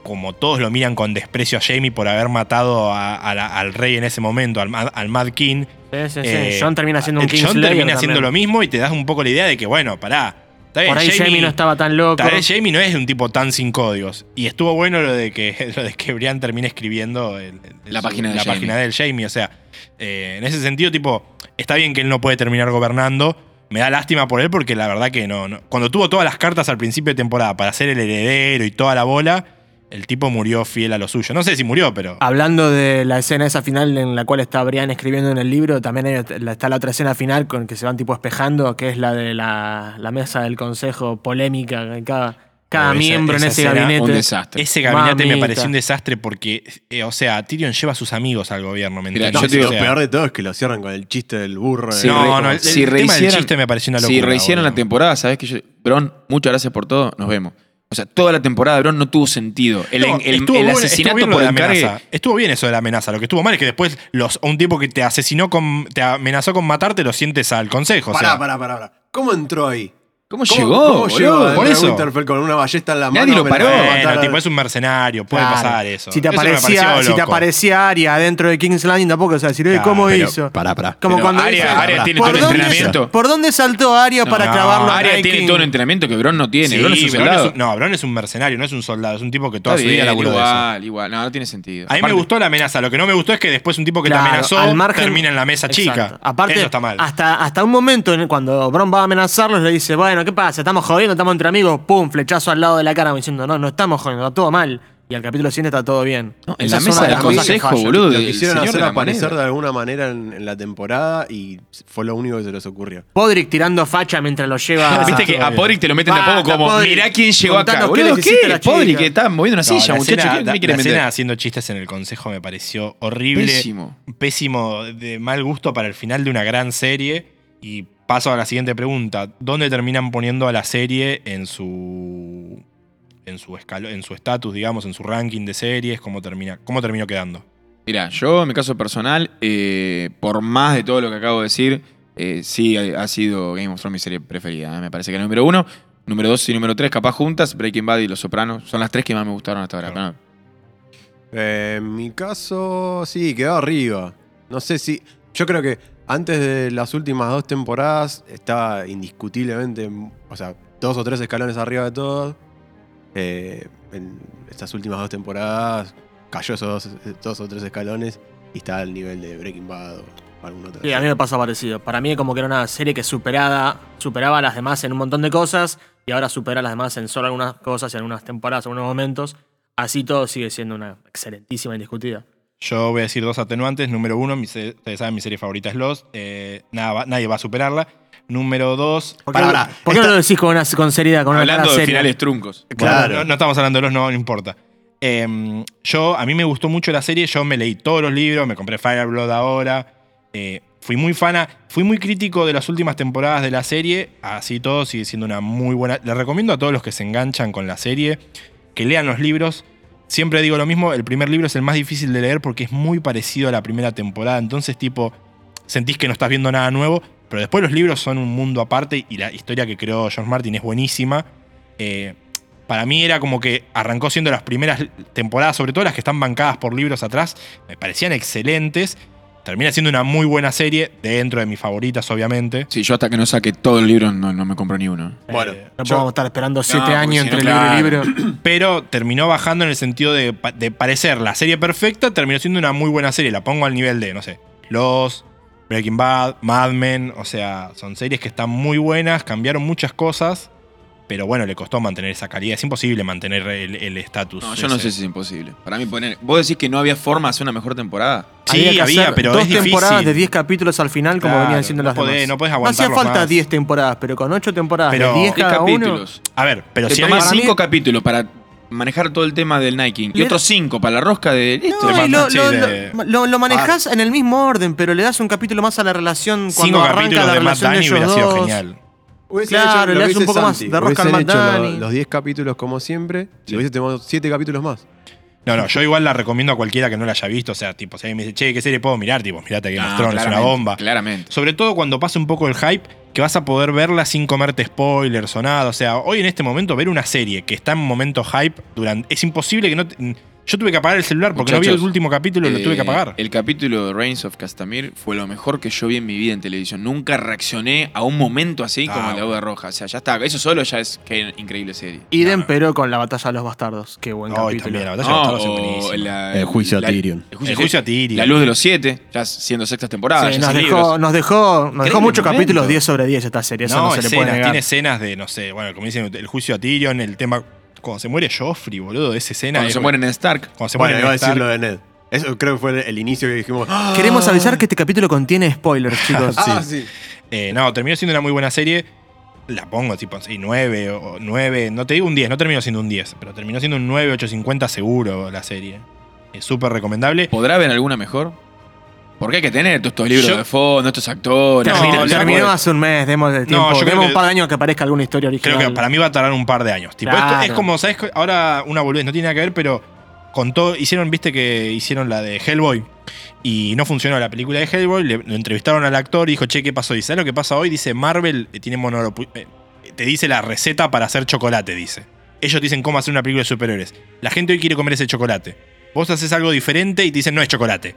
Speaker 5: como todos lo miran con desprecio a Jamie por haber matado a- a la- al rey en ese momento, al, Mad- al Mad King.
Speaker 3: Sí, sí, sí.
Speaker 5: eh,
Speaker 3: John termina siendo un
Speaker 5: el John
Speaker 3: Kingslayer
Speaker 5: termina haciendo lo mismo y te das un poco la idea de que, bueno, pará. Está bien,
Speaker 3: Por ahí Jamie, no estaba tan loco.
Speaker 5: Tal vez Jamie no es un tipo tan sin códigos. Y estuvo bueno lo de que, lo de que Brian termine escribiendo el- el-
Speaker 4: La página de
Speaker 5: la
Speaker 4: Jamie.
Speaker 5: página del Jamie. O sea, eh, en ese sentido, tipo, está bien que él no puede terminar gobernando. Me da lástima por él porque la verdad que no, no- Cuando tuvo todas las cartas al principio de temporada para ser el heredero y toda la bola, el tipo murió fiel a lo suyo. No sé si murió, pero.
Speaker 3: Hablando de la escena esa final en la cual está Brian escribiendo en el libro, también hay- está la otra escena final con que se van tipo espejando, que es la de la, la mesa del consejo polémica. Cada, cada
Speaker 5: esa-
Speaker 3: miembro en ese gabinete.
Speaker 4: Un desastre.
Speaker 5: Ese gabinete me pareció un desastre porque, eh, o sea, Tyrion lleva a sus amigos al gobierno, ¿me
Speaker 4: Mira,
Speaker 5: entendés?
Speaker 4: yo te digo,
Speaker 5: O
Speaker 2: lo
Speaker 5: sea,
Speaker 2: peor de todo es que lo cierran con el chiste del burro. De-
Speaker 5: no,
Speaker 4: re-
Speaker 5: no, el,
Speaker 4: si
Speaker 5: el tema del
Speaker 4: rehicieran-
Speaker 5: chiste me pareció una locura.
Speaker 4: Si rehicieron la temporada, sabes que yo. Bron, muchas gracias por todo, nos vemos. O sea, toda la temporada de Bron no tuvo sentido. El,
Speaker 5: No,
Speaker 4: el-
Speaker 5: estuvo
Speaker 4: el asesinato
Speaker 5: estuvo bien lo
Speaker 4: por
Speaker 5: de la
Speaker 4: encargue.
Speaker 5: amenaza. Estuvo bien eso de la amenaza. Lo que estuvo mal es que después los, un tipo que te asesinó con. te amenazó con matarte lo sientes al consejo. o
Speaker 2: Pará,
Speaker 5: sea,
Speaker 2: pará, pará, pará. ¿Cómo entró ahí?
Speaker 4: ¿Cómo,
Speaker 2: ¿Cómo-
Speaker 4: llegó?
Speaker 2: ¿Cómo llegó
Speaker 5: Por eso.
Speaker 2: Winterfell con una ballesta en la mano?
Speaker 4: Nadie lo paró.
Speaker 2: a
Speaker 5: tipo, es un mercenario, puede
Speaker 3: Claro.
Speaker 5: pasar eso.
Speaker 3: Si te, aparecía, si te aparecía Aria dentro de King's Landing, tampoco es decir, "Eh,
Speaker 5: Claro,
Speaker 3: ¿cómo
Speaker 2: pero-
Speaker 3: hizo?
Speaker 2: Pará, pará.
Speaker 3: Como
Speaker 4: Pero
Speaker 3: cuando dice,
Speaker 4: Arya tiene
Speaker 3: ¿por
Speaker 4: todo el
Speaker 3: dónde-
Speaker 4: entrenamiento.
Speaker 3: ¿Por dónde saltó Aria para
Speaker 5: no,
Speaker 3: clavarlo? a
Speaker 4: Arya
Speaker 3: Night
Speaker 4: tiene
Speaker 3: King?
Speaker 4: todo el entrenamiento que Bron no tiene.
Speaker 5: Sí,
Speaker 4: Bron es un
Speaker 5: Bron
Speaker 4: soldado.
Speaker 5: es un- no, Bron es un mercenario, no es un soldado, es un tipo que toda
Speaker 4: Está
Speaker 5: su vida laburó
Speaker 4: igual, igual. No, no tiene sentido.
Speaker 5: A mí me gustó la amenaza. Lo que no me gustó es que después un tipo que te amenazó termina en la mesa chica.
Speaker 3: Aparte,
Speaker 5: eso está mal.
Speaker 3: Hasta, hasta un momento en el- cuando Bron va a amenazarlos, le dice, bueno, ¿qué pasa? ¿Estamos jodiendo? ¿Estamos entre amigos? Pum, flechazo al lado de la cara, diciendo, no, no estamos jodiendo, está todo mal. Y al capítulo siguiente está todo bien.
Speaker 4: No, en la
Speaker 3: es
Speaker 4: mesa
Speaker 3: de
Speaker 4: del
Speaker 3: las cosas que
Speaker 4: boludo.
Speaker 2: Lo quisieron
Speaker 4: señor
Speaker 2: hacer aparecer de alguna manera en, en la temporada y fue lo único que se les ocurrió.
Speaker 3: Podrick tirando facha mientras lo lleva.
Speaker 4: Viste que a. Podrick te lo meten de a
Speaker 3: Basta,
Speaker 4: poco como,
Speaker 3: Podrick.
Speaker 4: mirá quién llegó acá.
Speaker 3: Contanos qué
Speaker 4: Boludo, ¿qué? Podrick que está moviendo una
Speaker 5: No,
Speaker 4: silla,
Speaker 5: la
Speaker 4: muchacho.
Speaker 5: escena,
Speaker 4: ¿Qué
Speaker 5: la-
Speaker 4: me
Speaker 5: la escena haciendo chistes en el consejo me pareció horrible.
Speaker 4: Pésimo.
Speaker 5: Pésimo, de mal gusto para el final de una gran serie. Y paso a la siguiente pregunta. ¿Dónde terminan poniendo a la serie en su. en su escalo- en su estatus, digamos, en su ranking de series? ¿Cómo termina? ¿Cómo terminó quedando?
Speaker 4: Mira, yo en mi caso personal, eh, por más de todo lo que acabo de decir, eh, sí ha, ha sido Game of Thrones mi serie preferida. ¿eh? Me parece que el número uno, número dos y número tres, capaz juntas, Breaking Bad y Los Sopranos, son las tres que más me gustaron hasta ahora.
Speaker 5: Claro.
Speaker 2: Eh, en mi caso, sí, quedó arriba. No sé si. Yo creo que antes de las últimas dos temporadas estaba indiscutiblemente, o sea, dos o tres escalones arriba de todos. Eh, en estas últimas dos temporadas cayó esos dos, o tres escalones y está al nivel de Breaking Bad o alguna otra.
Speaker 3: Sí, a mí me pasa parecido. Para mí como que era una serie que superada, superaba a las demás en un montón de cosas y ahora supera a las demás en solo algunas cosas, en algunas temporadas, algunos momentos. Así todo sigue siendo una excelentísima indiscutida.
Speaker 5: Yo voy a decir dos atenuantes. Número uno, mi ustedes saben, mi serie favorita es Lost. Eh, nada, va- nadie va a superarla. Número dos.
Speaker 3: ¿Por qué, por qué no lo decís con, una, con seriedad, con una
Speaker 4: Hablando de finales truncos.
Speaker 2: Claro.
Speaker 5: No, no estamos hablando de los, no, no importa. Eh, yo, a mí me gustó mucho la serie, yo me leí todos los libros, me compré Fire Blood ahora. eh, fui muy fana, fui muy crítico de las últimas temporadas de la serie, así todo sigue siendo una muy buena. Le recomiendo a todos los que se enganchan con la serie que lean los libros. Siempre digo lo mismo, el primer libro es el más difícil de leer porque es muy parecido a la primera temporada, entonces tipo, sentís que no estás viendo nada nuevo, pero después los libros son un mundo aparte y la historia que creó George Martin es buenísima. Eh, para mí era como que arrancó siendo las primeras temporadas, sobre todo las que están bancadas por libros atrás, me parecían excelentes. Termina siendo una muy buena serie, dentro de mis favoritas, obviamente.
Speaker 4: Sí, yo hasta que no saque todo el libro no, no me compro ni uno.
Speaker 2: Bueno,
Speaker 5: Eh,
Speaker 3: No
Speaker 2: yo-
Speaker 3: podemos estar esperando siete años
Speaker 4: no,
Speaker 3: entre
Speaker 4: claro.
Speaker 3: libro y libro.
Speaker 5: pero terminó bajando en el sentido de, de parecer la serie perfecta, terminó siendo una muy buena serie. La pongo al nivel de, no sé, Los, Breaking Bad, Mad Men, o sea, son series que están muy buenas, cambiaron muchas cosas, pero bueno, le costó mantener esa calidad. Es imposible mantener el estatus.
Speaker 4: No, yo no sé si es imposible. Para mí poner. ¿Vos decís que no había forma de hacer una mejor temporada?
Speaker 5: Sí,
Speaker 3: que
Speaker 5: había,
Speaker 3: hacer
Speaker 5: pero
Speaker 3: dos
Speaker 5: es difícil.
Speaker 3: temporadas de 10 capítulos al final, como
Speaker 5: Claro,
Speaker 3: venían siendo
Speaker 5: no
Speaker 3: las
Speaker 5: podés-
Speaker 3: demás.
Speaker 5: no podés
Speaker 3: hacía
Speaker 5: aguantarlos
Speaker 3: falta
Speaker 5: más.
Speaker 3: 10 temporadas, pero con 8 temporadas
Speaker 5: Pero-
Speaker 3: de 10
Speaker 4: 10
Speaker 3: cada uno.
Speaker 4: capítulos.
Speaker 5: A ver, pero si alguien-
Speaker 4: 5 capítulos para manejar todo el tema del Nike y otros 5 para la rosca de. Listo.
Speaker 3: No, lo, lo,
Speaker 5: de-
Speaker 3: lo- lo- manejás en el mismo orden, pero le das un capítulo más a la relación cuando
Speaker 5: cinco
Speaker 3: arranca
Speaker 5: capítulos
Speaker 3: la
Speaker 5: de Matt
Speaker 3: relación de
Speaker 5: Danny
Speaker 3: ellos
Speaker 5: hubiera sido
Speaker 3: dos.
Speaker 5: genial.
Speaker 2: Hubiesen
Speaker 3: Claro,
Speaker 2: hecho lo
Speaker 3: le un poco más de rosca al
Speaker 2: hecho lo- los 10 capítulos como siempre. Si hubiese tomado 7 capítulos más.
Speaker 5: No, no, yo igual la recomiendo a cualquiera que no la haya visto. O sea, tipo, si alguien me dice, che, ¿qué serie puedo mirar? Tipo, mirate Game of Thrones, es una bomba.
Speaker 4: Claramente.
Speaker 5: Sobre todo cuando pasa un poco el hype, que vas a poder verla sin comerte spoilers o nada. O sea, hoy en este momento ver una serie que está en momento hype, durante, es imposible que no... te- yo tuve que apagar el celular porque no vi el último capítulo y lo
Speaker 4: Eh,
Speaker 5: tuve que apagar.
Speaker 4: El capítulo de Reigns of Castamir fue lo mejor que yo vi en mi vida en televisión. Nunca reaccioné a un momento así
Speaker 5: Ah,
Speaker 4: como la
Speaker 5: bueno.
Speaker 4: Uda Roja. O sea, ya está. Eso solo ya es que increíble serie.
Speaker 3: Idem,
Speaker 5: No.
Speaker 3: pero con la batalla de los bastardos. Qué buen capítulo.
Speaker 5: también, la batalla
Speaker 4: No,
Speaker 5: de los bastardos es buenísima.
Speaker 4: la-
Speaker 2: El juicio a
Speaker 4: la-
Speaker 2: Tyrion.
Speaker 4: El
Speaker 5: El juicio a Tyrion.
Speaker 4: La luz de los siete, ya siendo sextas temporadas.
Speaker 3: Sí,
Speaker 4: ya
Speaker 3: nos, dejó, nos dejó, nos dejó
Speaker 5: Increíble
Speaker 3: muchos capítulos 10 sobre 10 esta serie. Eso no,
Speaker 5: no,
Speaker 3: se le puede negar.
Speaker 5: tiene escenas de, no sé, bueno, como dicen, el juicio a Tyrion, el tema... Cuando se muere Joffrey, boludo, esa escena...
Speaker 4: Cuando
Speaker 5: es-
Speaker 4: se mueren en Stark.
Speaker 5: Cuando se
Speaker 2: Bueno,
Speaker 5: muere
Speaker 2: iba a decir
Speaker 5: Stark.
Speaker 2: lo de Ned. Eso creo que fue el, el inicio que dijimos. ¡Ah!
Speaker 3: Queremos avisar que este capítulo contiene spoilers, chicos.
Speaker 2: Ah, sí.
Speaker 5: Eh, no, terminó siendo una muy buena serie. La pongo tipo sí, 9 o 9. No te digo un 10, no terminó siendo un 10, pero terminó siendo un 9, 850 seguro la serie. Es súper recomendable.
Speaker 4: ¿Podrá haber alguna mejor? Porque hay que tener todos estos libros
Speaker 5: Yo-
Speaker 4: de fondo, estos actores.
Speaker 5: No,
Speaker 3: Terminó, hace un mes, demos de tiempo.
Speaker 5: yo creo
Speaker 3: demos
Speaker 5: que-
Speaker 3: un par de años que aparezca alguna historia original.
Speaker 5: Creo que para mí va a tardar un par de años. Tipo,
Speaker 3: Claro.
Speaker 5: esto es como, ¿sabes? qué? Ahora una boludez, no tiene nada que ver, pero con todo. Hicieron, viste que hicieron la de Hellboy. Y no funcionó la película de Hellboy. Le, lo entrevistaron al actor y dijo, che, ¿qué pasó? Dice, ¿sabes lo que pasa hoy? Dice, Marvel eh, tiene monopolio. te dice la receta para hacer chocolate, dice. Ellos dicen cómo hacer una película de superhéroes. La gente hoy quiere comer ese chocolate. Vos haces algo diferente y te dicen, no es chocolate.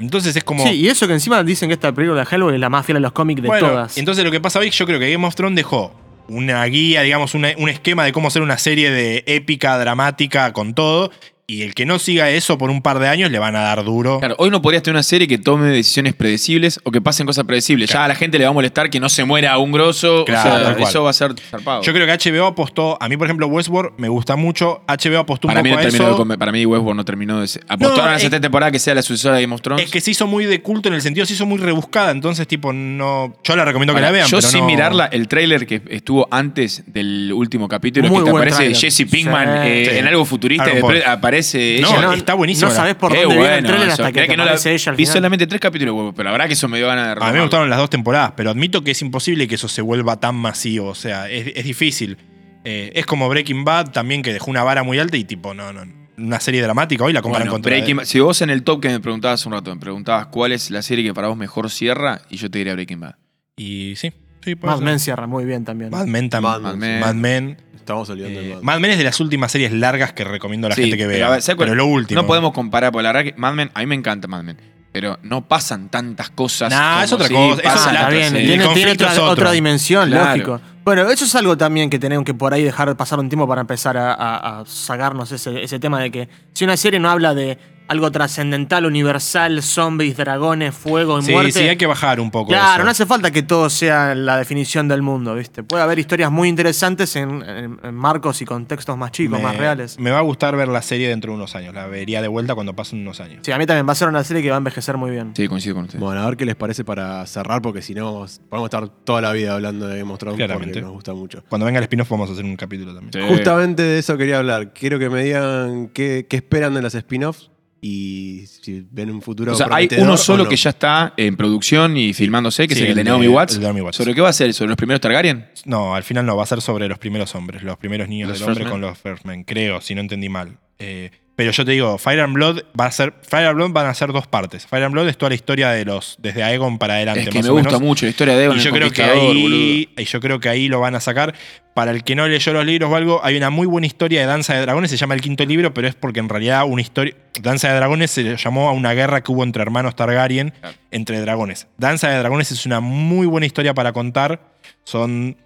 Speaker 5: Entonces es como.
Speaker 3: Sí, y eso que encima dicen que esta película de Hellboy es la más fiel a los cómics de
Speaker 5: Bueno,
Speaker 3: todas.
Speaker 5: Entonces lo que pasa hoy, yo creo que Game of Thrones dejó una guía, digamos, una- un esquema de cómo hacer una serie de épica, dramática, con todo. Y el que no siga eso por un par de años le van a dar duro.
Speaker 4: Claro, hoy no podrías tener una serie que tome decisiones predecibles o que pasen cosas predecibles. Ya a la gente le va a molestar que no se muera un grosso.
Speaker 5: Claro,
Speaker 4: o sea, eso va a ser zarpado.
Speaker 5: Yo creo que HBO apostó, a mí por ejemplo Westworld me gusta mucho, HBO apostó un
Speaker 4: para, mí
Speaker 5: poco
Speaker 4: no
Speaker 5: a
Speaker 4: de para mí Westworld no terminó de ser. Apostaron a la
Speaker 5: es-
Speaker 4: sexta temporada que sea la sucesora de Game of Thrones.
Speaker 5: Es que se hizo muy de culto en el sentido, se hizo muy rebuscada, entonces tipo no... Yo la recomiendo que la vean.
Speaker 4: yo
Speaker 5: pero
Speaker 4: sin
Speaker 5: no-
Speaker 4: mirarla, el tráiler que estuvo antes del último capítulo,
Speaker 3: Muy
Speaker 4: que te aparece
Speaker 3: tráiler.
Speaker 4: Jesse Pinkman
Speaker 3: Sí.
Speaker 4: eh,
Speaker 5: Sí.
Speaker 4: en algo futurista después
Speaker 5: Paul.
Speaker 4: Aparece
Speaker 5: No, está buenísimo.
Speaker 3: No sabes por
Speaker 4: Qué
Speaker 3: dónde viene el
Speaker 4: bueno
Speaker 3: trailer
Speaker 4: eso.
Speaker 3: hasta que te
Speaker 4: no la-
Speaker 3: ella al
Speaker 4: Vi
Speaker 3: final.
Speaker 4: solamente tres capítulos, pero la verdad que eso me dio ganas de
Speaker 5: A mí me gustaron las dos temporadas, pero admito que es imposible que eso se vuelva tan masivo. O sea, es, es difícil. Eh, es como Breaking Bad también, que dejó una vara muy alta y tipo, no, no. Una serie dramática hoy la comparan
Speaker 4: Bueno,
Speaker 5: con
Speaker 4: Breaking Bad- Si vos en el top que me preguntabas hace un rato, me preguntabas cuál es la serie que para vos mejor cierra, y yo te diría Breaking Bad.
Speaker 5: Y sí, sí, puede
Speaker 3: Mad
Speaker 5: ser.
Speaker 3: Men cierra muy bien también.
Speaker 5: Mad Men también.
Speaker 2: Mad
Speaker 4: Men.
Speaker 5: Mad Men.
Speaker 2: Estamos olvidando
Speaker 5: Eh,
Speaker 2: del Mad.
Speaker 5: Mad Men es de las últimas series largas que recomiendo a la
Speaker 4: Sí,
Speaker 5: gente que
Speaker 4: pero
Speaker 5: vea.
Speaker 4: a ver, ¿sabes cuál-
Speaker 5: pero lo último.
Speaker 4: No podemos comparar, porque la verdad que Mad Men, a mí me encanta Mad Men, pero no pasan tantas cosas.
Speaker 5: Nah,
Speaker 4: como
Speaker 5: es otra
Speaker 4: sí
Speaker 5: cosa,
Speaker 4: pasan
Speaker 3: está bien,
Speaker 5: sí.
Speaker 3: tiene,
Speaker 5: El
Speaker 3: tiene
Speaker 5: conflicto
Speaker 3: otra,
Speaker 5: es otro.
Speaker 3: otra dimensión,
Speaker 4: Claro.
Speaker 3: lógico. Bueno, eso es algo también que tenemos que por ahí dejar pasar un tiempo para empezar a, a- a sacarnos ese, ese tema de que si una serie no habla de algo trascendental, universal, zombies, dragones, fuego y
Speaker 5: Sí,
Speaker 3: muerte.
Speaker 5: sí, hay que bajar un poco.
Speaker 3: Claro,
Speaker 5: eso.
Speaker 3: no hace falta que todo sea la definición del mundo, ¿viste? Puede haber historias muy interesantes en, en- en marcos y contextos más chicos,
Speaker 5: me,
Speaker 3: más reales.
Speaker 5: Me va a gustar ver la serie dentro de unos años. La vería de vuelta cuando pasen unos años.
Speaker 3: Sí, a mí también va a ser una serie que va a envejecer muy bien.
Speaker 4: Sí, coincido con usted.
Speaker 2: Bueno, a ver qué les parece para cerrar, porque si no, podemos estar toda la vida hablando de Game of Thrones
Speaker 5: Claramente.
Speaker 2: porque nos gusta mucho.
Speaker 5: Cuando venga el spin-off vamos a hacer un capítulo también.
Speaker 4: Sí.
Speaker 2: Justamente de eso quería hablar. Quiero que me digan qué, qué esperan de las spin-offs y si ven un futuro
Speaker 4: O sea, hay uno solo
Speaker 2: no.
Speaker 4: que ya está en producción y filmándose, que
Speaker 5: Sí,
Speaker 4: es el de
Speaker 5: el de-
Speaker 4: Naomi Watts.
Speaker 5: el de Naomi Watts.
Speaker 4: ¿Sobre qué va a ser? ¿Sobre los primeros Targaryen?
Speaker 5: No, al final no, va a ser sobre los primeros hombres, los primeros niños
Speaker 4: ¿Los
Speaker 5: del hombre con los First Men, creo, si no entendí mal. Eh, pero yo te digo, Fire and Blood va a ser. Fire and Blood van a ser dos partes. Fire and Blood es toda la historia de los. desde Aegon para adelante,
Speaker 4: Es que
Speaker 5: más
Speaker 4: me
Speaker 5: o
Speaker 4: gusta
Speaker 5: menos.
Speaker 4: mucho la historia de Egon
Speaker 5: Y
Speaker 4: el
Speaker 5: yo creo que ahí. Y yo creo que ahí lo van a sacar. Para el que no leyó los libros o algo, hay una muy buena historia de Danza de Dragones. Se llama el quinto libro, pero es porque en realidad una historia. Danza de Dragones se llamó a una guerra que hubo entre hermanos Targaryen,
Speaker 4: Claro.
Speaker 5: entre dragones. Danza de Dragones es una muy buena historia para contar. Son.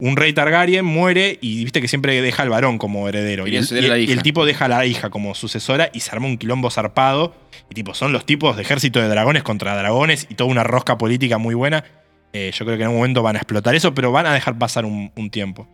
Speaker 5: Un rey Targaryen muere y viste que siempre deja al varón como heredero. Y el, y y tipo deja a la hija como sucesora y se arma un quilombo zarpado. Y tipo, son los tipos de ejército de dragones contra dragones y toda una rosca política muy buena. Eh, yo creo que en algún momento van a explotar eso, pero van a dejar pasar un, un tiempo.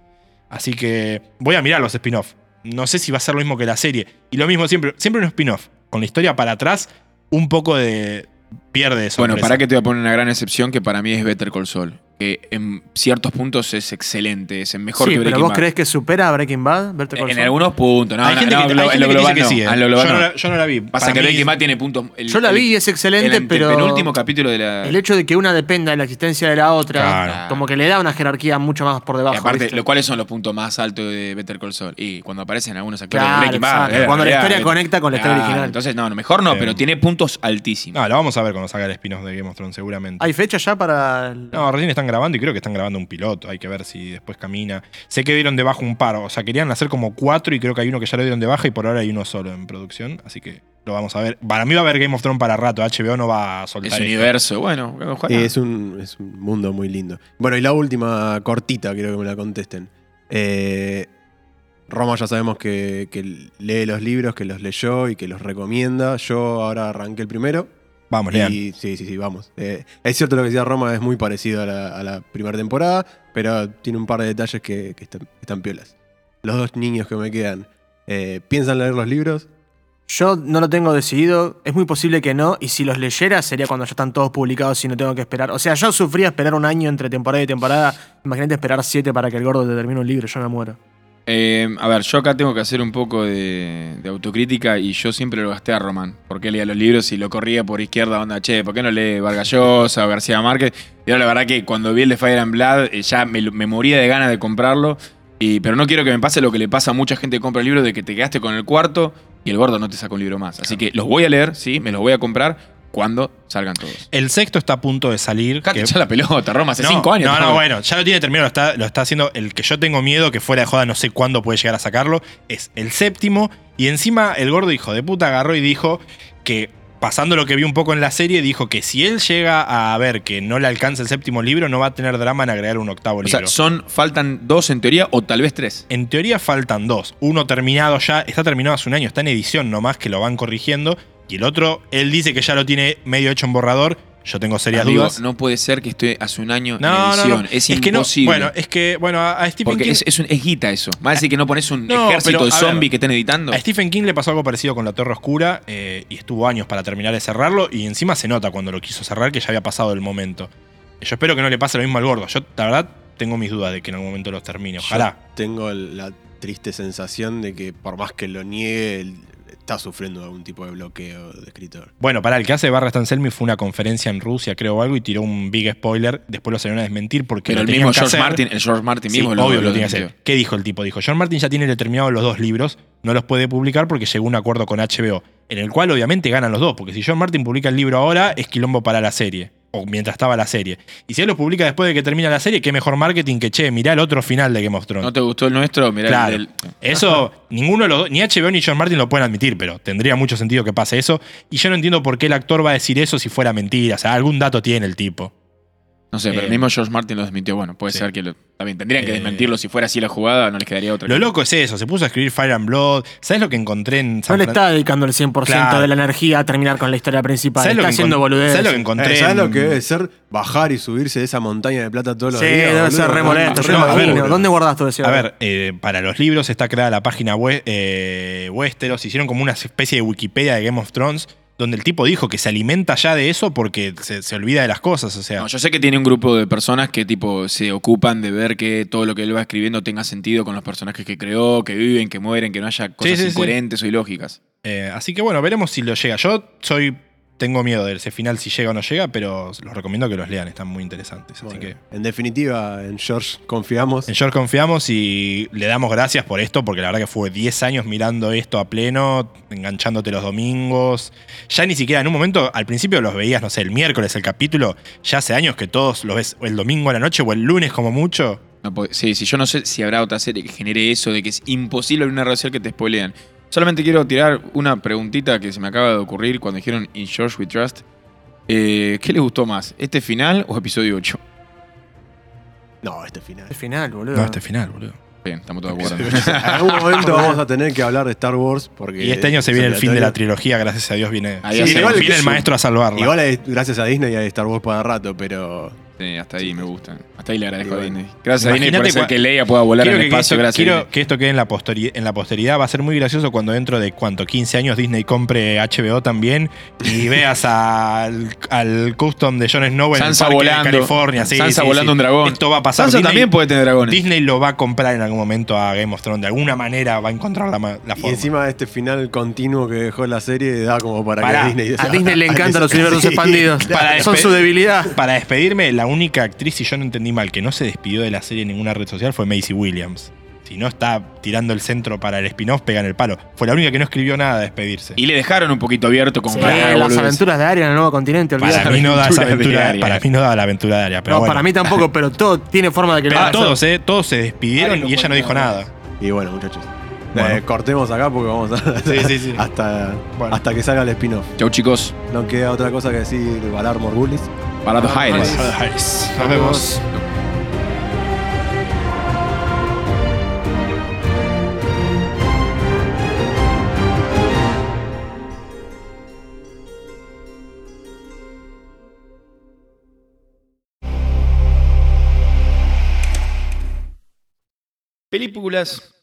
Speaker 5: Así que voy a mirar los spin-off. No sé si va a ser lo mismo que la serie. Y lo mismo siempre, siempre un spin-off. Con la historia para atrás, un poco de. pierde de
Speaker 4: Bueno, para que te voy a poner una gran excepción que para mí es Better Call Saul. Que en ciertos puntos es excelente, es mejor
Speaker 3: sí,
Speaker 4: que
Speaker 3: pero
Speaker 4: Breaking
Speaker 3: vos
Speaker 4: Bad.
Speaker 3: crees que supera a Breaking Bad? Better Call
Speaker 4: En algunos puntos, no,
Speaker 5: hay
Speaker 4: no,
Speaker 5: gente
Speaker 4: no,
Speaker 5: que,
Speaker 4: en lo-
Speaker 5: hay
Speaker 4: en
Speaker 5: gente
Speaker 4: lo
Speaker 5: que
Speaker 4: global
Speaker 5: que sí. eh.
Speaker 4: en lo global
Speaker 5: yo, no
Speaker 4: no.
Speaker 5: la, yo no la vi.
Speaker 4: Pasa
Speaker 5: Para
Speaker 4: que Breaking Bad tiene puntos. el-
Speaker 3: Yo la vi y es excelente,
Speaker 4: el
Speaker 3: pero
Speaker 4: penúltimo capítulo de la.
Speaker 3: el hecho de que una dependa de la existencia de la otra,
Speaker 5: Claro.
Speaker 3: como que le da una jerarquía mucho más por debajo.
Speaker 4: Y aparte,
Speaker 3: ¿viste?
Speaker 4: lo- ¿cuáles son los puntos más altos de Better Call Saul? Y cuando aparecen algunos actores
Speaker 3: Claro,
Speaker 4: de Breaking Bad. eh,
Speaker 3: Cuando la historia
Speaker 4: eh,
Speaker 3: conecta con la historia original.
Speaker 4: Entonces, no, mejor no, pero tiene puntos altísimos.
Speaker 5: No, lo vamos a ver cuando salga el spin-off de Game of Thrones, seguramente.
Speaker 3: ¿Hay fecha ya para el-
Speaker 5: No, recién están grabando y creo que están grabando un piloto. Hay que ver si después camina. Sé que dieron de baja un par. O sea, querían hacer como cuatro y creo que hay uno que ya lo dieron de baja y por ahora hay uno solo en producción. Así que lo vamos a ver. Para mí va a haber Game of Thrones para rato. HBO no va a soltar
Speaker 4: Ese
Speaker 5: esto.
Speaker 4: universo, bueno, ojalá.
Speaker 2: Es un, es un mundo muy lindo. Bueno, y la última cortita, quiero que me la contesten. Eh, Roma ya sabemos que, que lee los libros, que los leyó y que los recomienda. Yo ahora arranqué el primero.
Speaker 5: Vamos, lean.
Speaker 2: Y, sí, sí, sí, vamos. Eh, es cierto lo que decía Roma, es muy parecido a la, a la primera temporada, pero tiene un par de detalles que, que están, que están piolas. Los dos niños que me quedan, eh, ¿piensan leer los libros?
Speaker 3: Yo no lo tengo decidido, es muy posible que no, y si los leyera sería cuando ya están todos publicados y no tengo que esperar. O sea, yo sufría esperar un año entre temporada y temporada. Imagínate esperar siete para que el gordo te termine un libro, yo me muero.
Speaker 4: Eh, a ver, yo acá tengo que hacer un poco de, de autocrítica y yo siempre lo gasté a Román. Porque leía los libros y lo corría por izquierda, onda, che, ¿por qué no lee Vargas Llosa o García Márquez? Y ahora la verdad que cuando vi el de Fire and Blood eh, ya me, moría de ganas de comprarlo. Y, pero no quiero que me pase lo que le pasa a mucha gente que compra libros de que te quedaste con el cuarto y el gordo no te saca un libro más. Así que los voy a leer, sí, me los voy a comprar cuando salgan todos.
Speaker 5: El sexto está a punto de salir. Que-
Speaker 4: echar la pelota, Roma, hace
Speaker 5: no,
Speaker 4: cinco años.
Speaker 5: No, no, bueno, ya lo tiene terminado, lo está, lo está haciendo. El que yo tengo miedo que fuera de joda, no sé cuándo puede llegar a sacarlo, es el séptimo. Y encima el gordo hijo de puta agarró y dijo que, pasando lo que vi un poco en la serie, dijo que si él llega a ver que no le alcanza el séptimo libro, no va a tener drama en agregar un octavo
Speaker 4: O
Speaker 5: libro.
Speaker 4: sea, son, faltan dos en teoría o tal vez tres.
Speaker 5: En teoría faltan dos. Uno terminado ya, está terminado hace un año, está en edición nomás que lo van corrigiendo. Y el otro, él dice que ya lo tiene medio hecho en borrador. Yo tengo serias
Speaker 4: Amigo,
Speaker 5: dudas.
Speaker 4: no puede ser que esté hace un año
Speaker 5: No,
Speaker 4: en
Speaker 5: no,
Speaker 4: edición.
Speaker 5: no.
Speaker 4: Es,
Speaker 5: que no.
Speaker 4: imposible.
Speaker 5: Bueno, es que, bueno, a, a Stephen
Speaker 4: Porque
Speaker 5: King.
Speaker 4: es, es, un, es guita eso. Más decir que no pones un
Speaker 5: No,
Speaker 4: ejército
Speaker 5: pero,
Speaker 4: de
Speaker 5: a
Speaker 4: zombies que estén editando.
Speaker 5: A Stephen King le pasó algo parecido con La Torre Oscura eh, y estuvo años para terminar de cerrarlo y encima se nota cuando lo quiso cerrar que ya había pasado el momento. Yo espero que no le pase lo mismo al gordo. Yo, la verdad, tengo mis dudas de que en algún momento los termine. Ojalá.
Speaker 2: Yo tengo la triste sensación de que por más que lo niegue, está sufriendo algún tipo de bloqueo de escritor.
Speaker 5: Bueno, para el que hace Barra Stanselmi fue una conferencia en Rusia, creo, o algo, y tiró un big spoiler. Después lo salieron a desmentir porque
Speaker 4: pero
Speaker 5: lo
Speaker 4: el mismo
Speaker 5: que
Speaker 4: George
Speaker 5: hacer.
Speaker 4: Martin, el George Martin
Speaker 5: Sí,
Speaker 4: mismo
Speaker 5: obvio lo, tiene que hacer. ¿Qué dijo el tipo? Dijo, John Martin ya tiene determinados los dos libros, no los puede publicar porque llegó a un acuerdo con HBO, en el cual obviamente ganan los dos, porque si John Martin publica el libro ahora, es quilombo para la serie, o mientras estaba la serie. Y si él lo publica después de que termina la serie, qué mejor marketing que, che, mirá el otro final de Game of Thrones.
Speaker 4: ¿No te gustó el nuestro? Mirá
Speaker 5: Claro.
Speaker 4: el del-
Speaker 5: Eso, ninguno de los dos, ni HBO ni John Martin lo pueden admitir, pero tendría mucho sentido que pase eso. Y yo no entiendo por qué el actor va a decir eso si fuera mentira. O sea, algún dato tiene el tipo.
Speaker 4: No sé, pero
Speaker 5: Eh,
Speaker 4: el mismo George Martin lo desmintió. Bueno, puede
Speaker 5: sí.
Speaker 4: ser que lo, también tendrían que
Speaker 5: Eh,
Speaker 4: desmentirlo. Si fuera así la jugada, no les quedaría otra.
Speaker 5: Lo loco es eso, se puso a escribir Fire and Blood. ¿Sabes lo que encontré en
Speaker 3: No
Speaker 5: San
Speaker 3: le
Speaker 5: Fran-
Speaker 3: está dedicando el 100%
Speaker 5: Claro.
Speaker 3: de la energía a terminar con la historia principal.
Speaker 5: ¿Sabes lo
Speaker 3: Está
Speaker 5: que
Speaker 3: haciendo boludez.
Speaker 5: ¿Sabes lo que encontré?
Speaker 2: Eh, ¿Sabes
Speaker 5: en-
Speaker 2: lo que debe ser bajar y subirse de esa montaña de plata todos los
Speaker 3: Sí,
Speaker 2: días?
Speaker 3: debe
Speaker 2: boludo?
Speaker 3: ser re molesto. Yo
Speaker 5: no, ver.
Speaker 3: ¿Dónde guardas todo ese
Speaker 5: A ver, eh, para los libros está creada la página we- eh, Westeros. Hicieron como una especie de Wikipedia de Game of Thrones, donde el tipo dijo que se alimenta ya de eso porque se, se olvida de las cosas. O sea,
Speaker 4: No, yo sé que tiene un grupo de personas que tipo se ocupan de ver que todo lo que él va escribiendo tenga sentido con los personajes que creó, que viven, que mueren, que no haya cosas
Speaker 5: sí, sí.
Speaker 4: incoherentes o ilógicas.
Speaker 5: eh, así que bueno, veremos si lo llega. Yo soy. Tengo miedo de ese final si llega o no llega, pero los recomiendo que los lean, están muy interesantes. Así que
Speaker 2: En definitiva, en George confiamos.
Speaker 5: en George confiamos y le damos gracias por esto, porque la verdad que fue 10 años mirando esto a pleno, enganchándote los domingos. Ya ni siquiera en un momento, al principio los veías, no sé, el miércoles el capítulo, ya hace años que todos los ves o el domingo a la noche o el lunes como mucho.
Speaker 4: No puede- sí, sí, yo no sé si habrá otra serie que genere eso de que es imposible ver una red social que te spoilean. Solamente quiero tirar una preguntita que se me acaba de ocurrir cuando dijeron In George We Trust. Eh, ¿Qué les gustó más? ¿Este final o episodio 8?
Speaker 2: No, este final.
Speaker 3: El final, boludo.
Speaker 5: No, este final, boludo.
Speaker 4: Bien, estamos todos de acuerdo.
Speaker 2: En algún momento vamos a tener que hablar de Star Wars porque
Speaker 5: Y este año se viene el fin de la trilogía, gracias a Dios viene,
Speaker 4: Ahí
Speaker 5: viene- el maestro a salvarla.
Speaker 2: Igual hay- gracias a Disney hay Star Wars para rato, pero
Speaker 4: Sí, hasta ahí me gusta. Hasta ahí le agradezco
Speaker 2: Y
Speaker 4: a. Disney. Gracias a Disney por
Speaker 5: Imagínate
Speaker 4: hacer
Speaker 5: cua-
Speaker 4: que Leia pueda volar en
Speaker 5: Quiero,
Speaker 4: el
Speaker 5: que
Speaker 4: espacio.
Speaker 5: esto,
Speaker 4: Gracias a
Speaker 5: quiero que esto quede en la, posteri- en la posteridad. Va a ser muy gracioso cuando dentro de cuánto, 15 años Disney compre HBO también y veas al, al custom de Jon Snow en
Speaker 4: Sansa
Speaker 5: el parque
Speaker 4: volando.
Speaker 5: de California. Sí,
Speaker 4: Sansa
Speaker 5: sí,
Speaker 4: volando
Speaker 5: sí.
Speaker 4: un dragón.
Speaker 5: Esto va a pasar.
Speaker 4: Sansa
Speaker 5: Disney-
Speaker 4: también puede tener dragones.
Speaker 5: Disney lo va a comprar en algún momento a Game of Thrones. De alguna manera va a encontrar la, la
Speaker 2: y
Speaker 5: forma.
Speaker 2: encima este final continuo que dejó la serie da como para que Disney
Speaker 3: A Disney le encantan los universos expandidos.
Speaker 5: Para
Speaker 3: Son su debilidad.
Speaker 5: Para despedirme, la única actriz, si yo no entendí mal, que no se despidió de la serie en ninguna red social fue Macy Williams. Si no está tirando el centro para el spin-off, pega en el palo. Fue la única que no escribió nada de despedirse.
Speaker 4: Y le dejaron un poquito abierto como
Speaker 3: Sí,
Speaker 4: para
Speaker 3: las aventuras de Arya en el nuevo continente,
Speaker 5: para mí no da esa
Speaker 4: aventura de
Speaker 5: aventura,
Speaker 4: Arya.
Speaker 5: para mí no da la aventura de Arya, pero
Speaker 3: No,
Speaker 5: bueno.
Speaker 3: para mí tampoco, pero todo tiene forma de que le
Speaker 5: Pero
Speaker 3: hagan
Speaker 5: todos, eh, todos se despidieron
Speaker 4: no
Speaker 5: y ella no dijo
Speaker 4: nada.
Speaker 5: nada.
Speaker 2: Y bueno, muchachos.
Speaker 5: Bueno.
Speaker 2: eh, cortemos acá porque vamos a
Speaker 5: Sí, sí, sí.
Speaker 2: hasta,
Speaker 5: Bueno.
Speaker 2: hasta que salga el spin-off.
Speaker 4: Chau chicos.
Speaker 2: No queda otra cosa que decir Valar Morgulis.
Speaker 4: Para los aires.
Speaker 5: Nos vemos.
Speaker 4: Películas